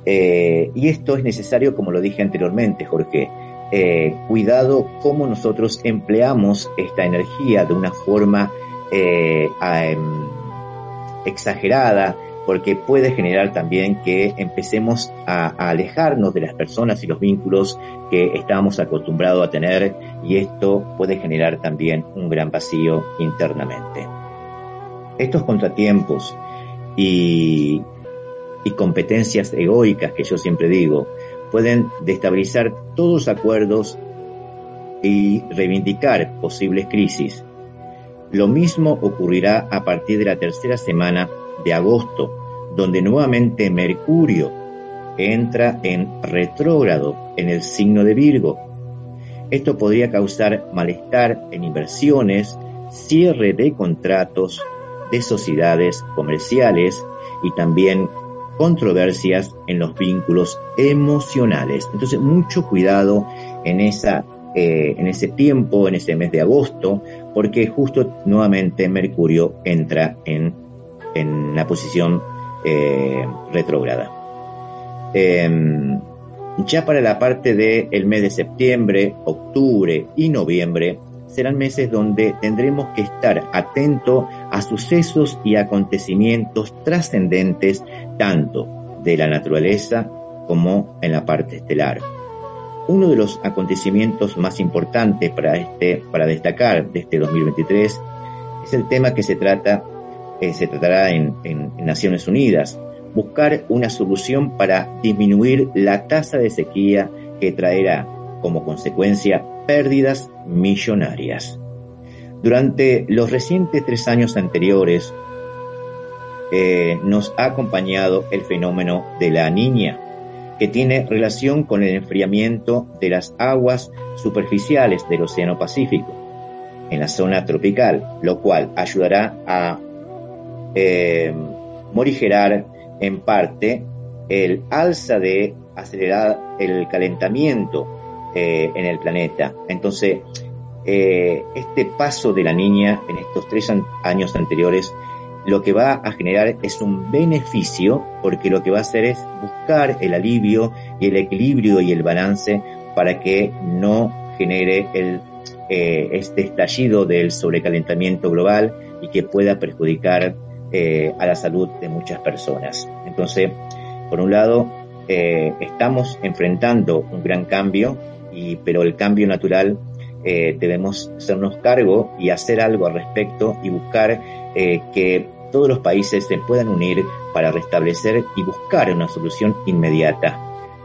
Eh, y esto es necesario, como lo dije anteriormente, Jorge. Eh, cuidado cómo nosotros empleamos esta energía de una forma eh, em, exagerada, porque puede generar también que empecemos a, alejarnos de las personas y los vínculos que estábamos acostumbrados a tener y esto puede generar también un gran vacío internamente. Estos contratiempos y, y competencias egoicas que yo siempre digo pueden destabilizar todos acuerdos y reivindicar posibles crisis. Lo mismo ocurrirá a partir de la tercera semana de agosto, donde nuevamente Mercurio entra en retrógrado en el signo de Virgo. Esto podría causar malestar en inversiones, cierre de contratos, de sociedades comerciales y también controversias en los vínculos emocionales. Entonces, mucho cuidado en esa eh, en ese tiempo, en ese mes de agosto, porque justo nuevamente Mercurio entra en, en la posición eh, retrógrada. Em, ya para la parte del mes de septiembre, octubre y noviembre, serán meses donde tendremos que estar atentos a sucesos y acontecimientos trascendentes tanto de la naturaleza como en la parte estelar. Uno de los acontecimientos más importantes para, este, para destacar de este 2023 es el tema que se trata eh, se tratará en, Naciones Unidas, buscar una solución para disminuir la tasa de sequía que traerá como consecuencia pérdidas millonarias. Durante los recientes tres años anteriores eh, nos ha acompañado el fenómeno de la niña, que tiene relación con el enfriamiento de las aguas superficiales del Océano Pacífico en la zona tropical, lo cual ayudará a eh, morigerar en parte el alza de acelerar el calentamiento eh, en el planeta. Entonces, eh, este paso de la niña en estos tres años anteriores lo que va a generar es un beneficio porque lo que va a hacer es buscar el alivio y el equilibrio y el balance para que no genere el, eh, este estallido del sobrecalentamiento global y que pueda perjudicar eh, a la salud de muchas personas. Entonces, por un lado, eh, estamos enfrentando un gran cambio, y, pero el cambio natural eh, debemos hacernos cargo y hacer algo al respecto y buscar que todos los países se puedan unir para restablecer y buscar una solución inmediata,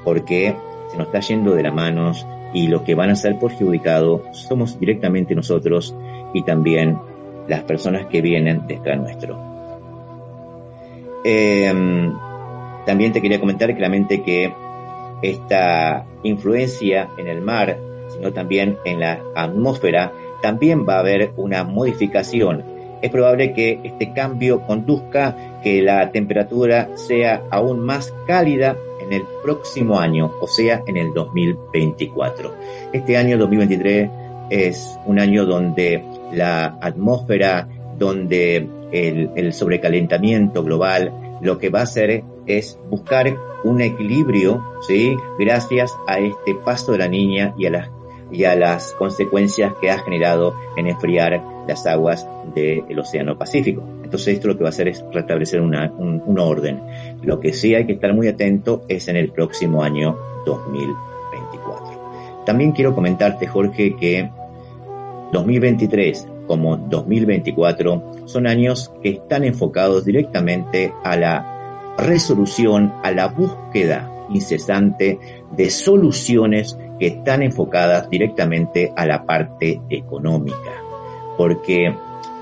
porque se nos está yendo de las manos y los que van a ser perjudicados somos directamente nosotros y también las personas que vienen detrás nuestro. Em, también te quería comentar claramente que esta influencia en el mar, sino también en la atmósfera, también va a haber una modificación. Es probable que este cambio conduzca que la temperatura sea aún más cálida en el próximo año, o sea, en el 2024. Este año 2023 es un año donde la atmósfera, donde el, sobrecalentamiento global lo que va a hacer es buscar un equilibrio, ¿sí? Gracias a este paso de la niña y a las, y a las consecuencias que ha generado en enfriar las aguas del Océano Pacífico. Entonces esto lo que va a hacer es restablecer una, un, orden. Lo que sí hay que estar muy atento es en el próximo año 2024. También quiero comentarte, Jorge, que 2023 como 2024 son años que están enfocados directamente a la resolución, a la búsqueda incesante de soluciones que están enfocadas directamente a la parte económica. Porque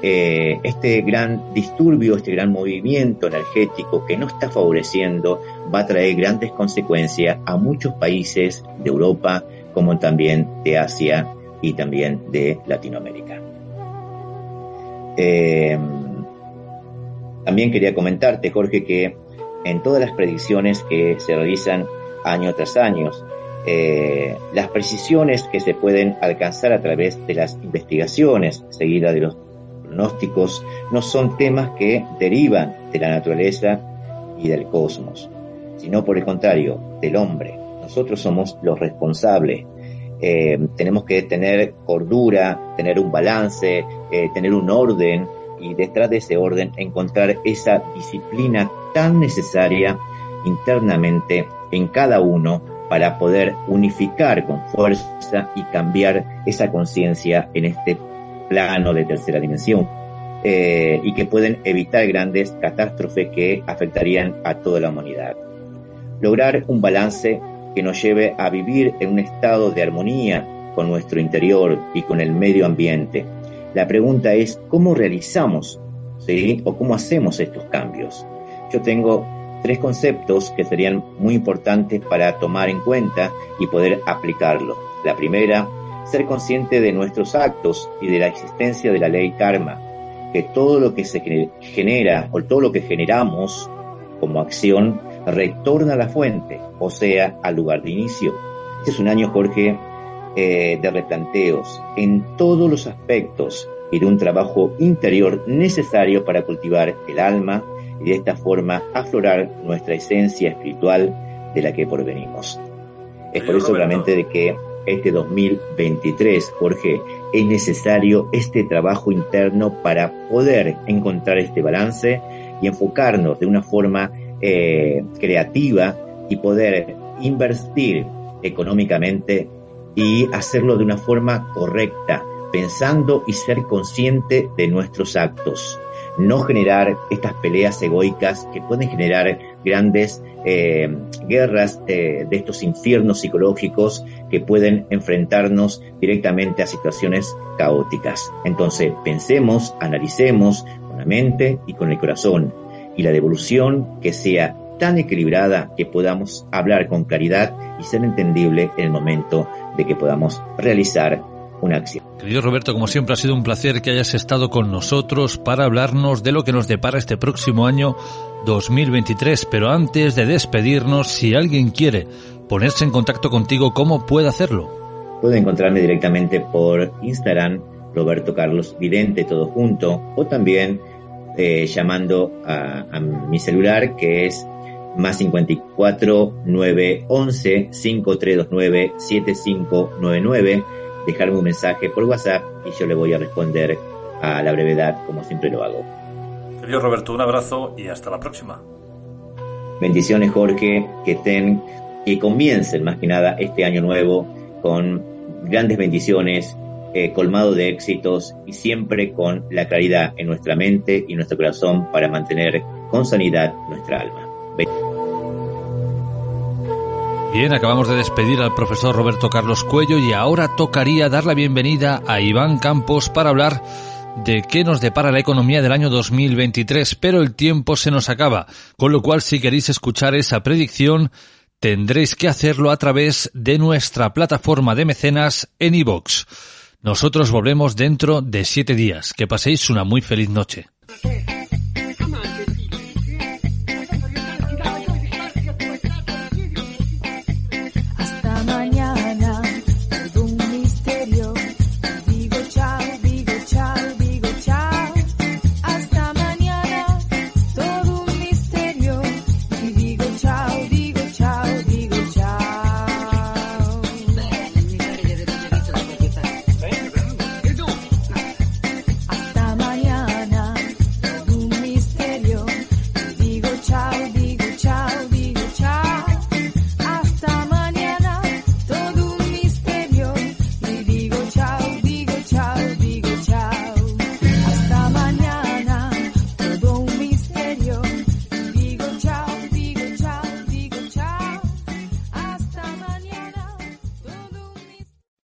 eh, este gran disturbio, este gran movimiento energético que no está favoreciendo va a traer grandes consecuencias a muchos países de Europa como también de Asia y también de Latinoamérica. Eh, también quería comentarte, Jorge, que en todas las predicciones que se realizan año tras año, eh, las precisiones que se pueden alcanzar a través de las investigaciones seguidas de los pronósticos no son temas que derivan de la naturaleza y del cosmos, sino por el contrario, del hombre. Nosotros somos los responsables. Eh, tenemos que tener cordura, tener un balance, eh, tener un orden y detrás de ese orden encontrar esa disciplina tan necesaria internamente en cada uno para poder unificar con fuerza y cambiar esa conciencia en este plano de tercera dimensión eh, y que pueden evitar grandes catástrofes que afectarían a toda la humanidad. Lograr un balance que nos lleve a vivir en un estado de armonía con nuestro interior y con el medio ambiente. La pregunta es, ¿cómo realizamos ¿sí? o cómo hacemos estos cambios? Yo tengo tres conceptos que serían muy importantes para tomar en cuenta y poder aplicarlo. La primera, ser consciente de nuestros actos y de la existencia de la ley karma, que todo lo que se genera o todo lo que generamos como acción retorna a la fuente, o sea, al lugar de inicio. Este es un año, Jorge, eh, de replanteos en todos los aspectos y de un trabajo interior necesario para cultivar el alma y de esta forma aflorar nuestra esencia espiritual de la que provenimos. Es por eso realmente de que este 2023, Jorge, es necesario este trabajo interno para poder encontrar este balance y enfocarnos de una forma eh, creativa y poder invertir económicamente y hacerlo de una forma correcta, pensando y ser consciente de nuestros actos. No generar estas peleas egoicas que pueden generar grandes eh, guerras eh, de estos infiernos psicológicos que pueden enfrentarnos directamente a situaciones caóticas. Entonces, pensemos, analicemos con la mente y con el corazón y la devolución que sea tan equilibrada que podamos hablar con claridad y ser entendible en el momento de que podamos realizar una acción. Querido Roberto, como siempre ha sido un placer que hayas estado con nosotros para hablarnos de lo que nos depara este próximo año 2023. Pero antes de despedirnos, si alguien quiere ponerse en contacto contigo, ¿cómo puede hacerlo? Puede encontrarme directamente por Instagram, Roberto Carlos Vidente, todo junto, o también eh, llamando a, a mi celular que es más 54 911 5329 7599, dejarme un mensaje por WhatsApp y yo le voy a responder a la brevedad como siempre lo hago. Querido Roberto, un abrazo y hasta la próxima. Bendiciones Jorge, que ten, que comiencen más que nada este año nuevo con grandes bendiciones, eh, colmado de éxitos y siempre con la claridad en nuestra mente y nuestro corazón para mantener con sanidad nuestra alma. Bien, acabamos de despedir al profesor Roberto Carlos Cuello y ahora tocaría dar la bienvenida a Iván Campos para hablar de qué nos depara la economía del año 2023, pero el tiempo se nos acaba, con lo cual si queréis escuchar esa predicción, tendréis que hacerlo a través de nuestra plataforma de mecenas en iVoox. Nosotros volvemos dentro de siete días. Que paséis una muy feliz noche.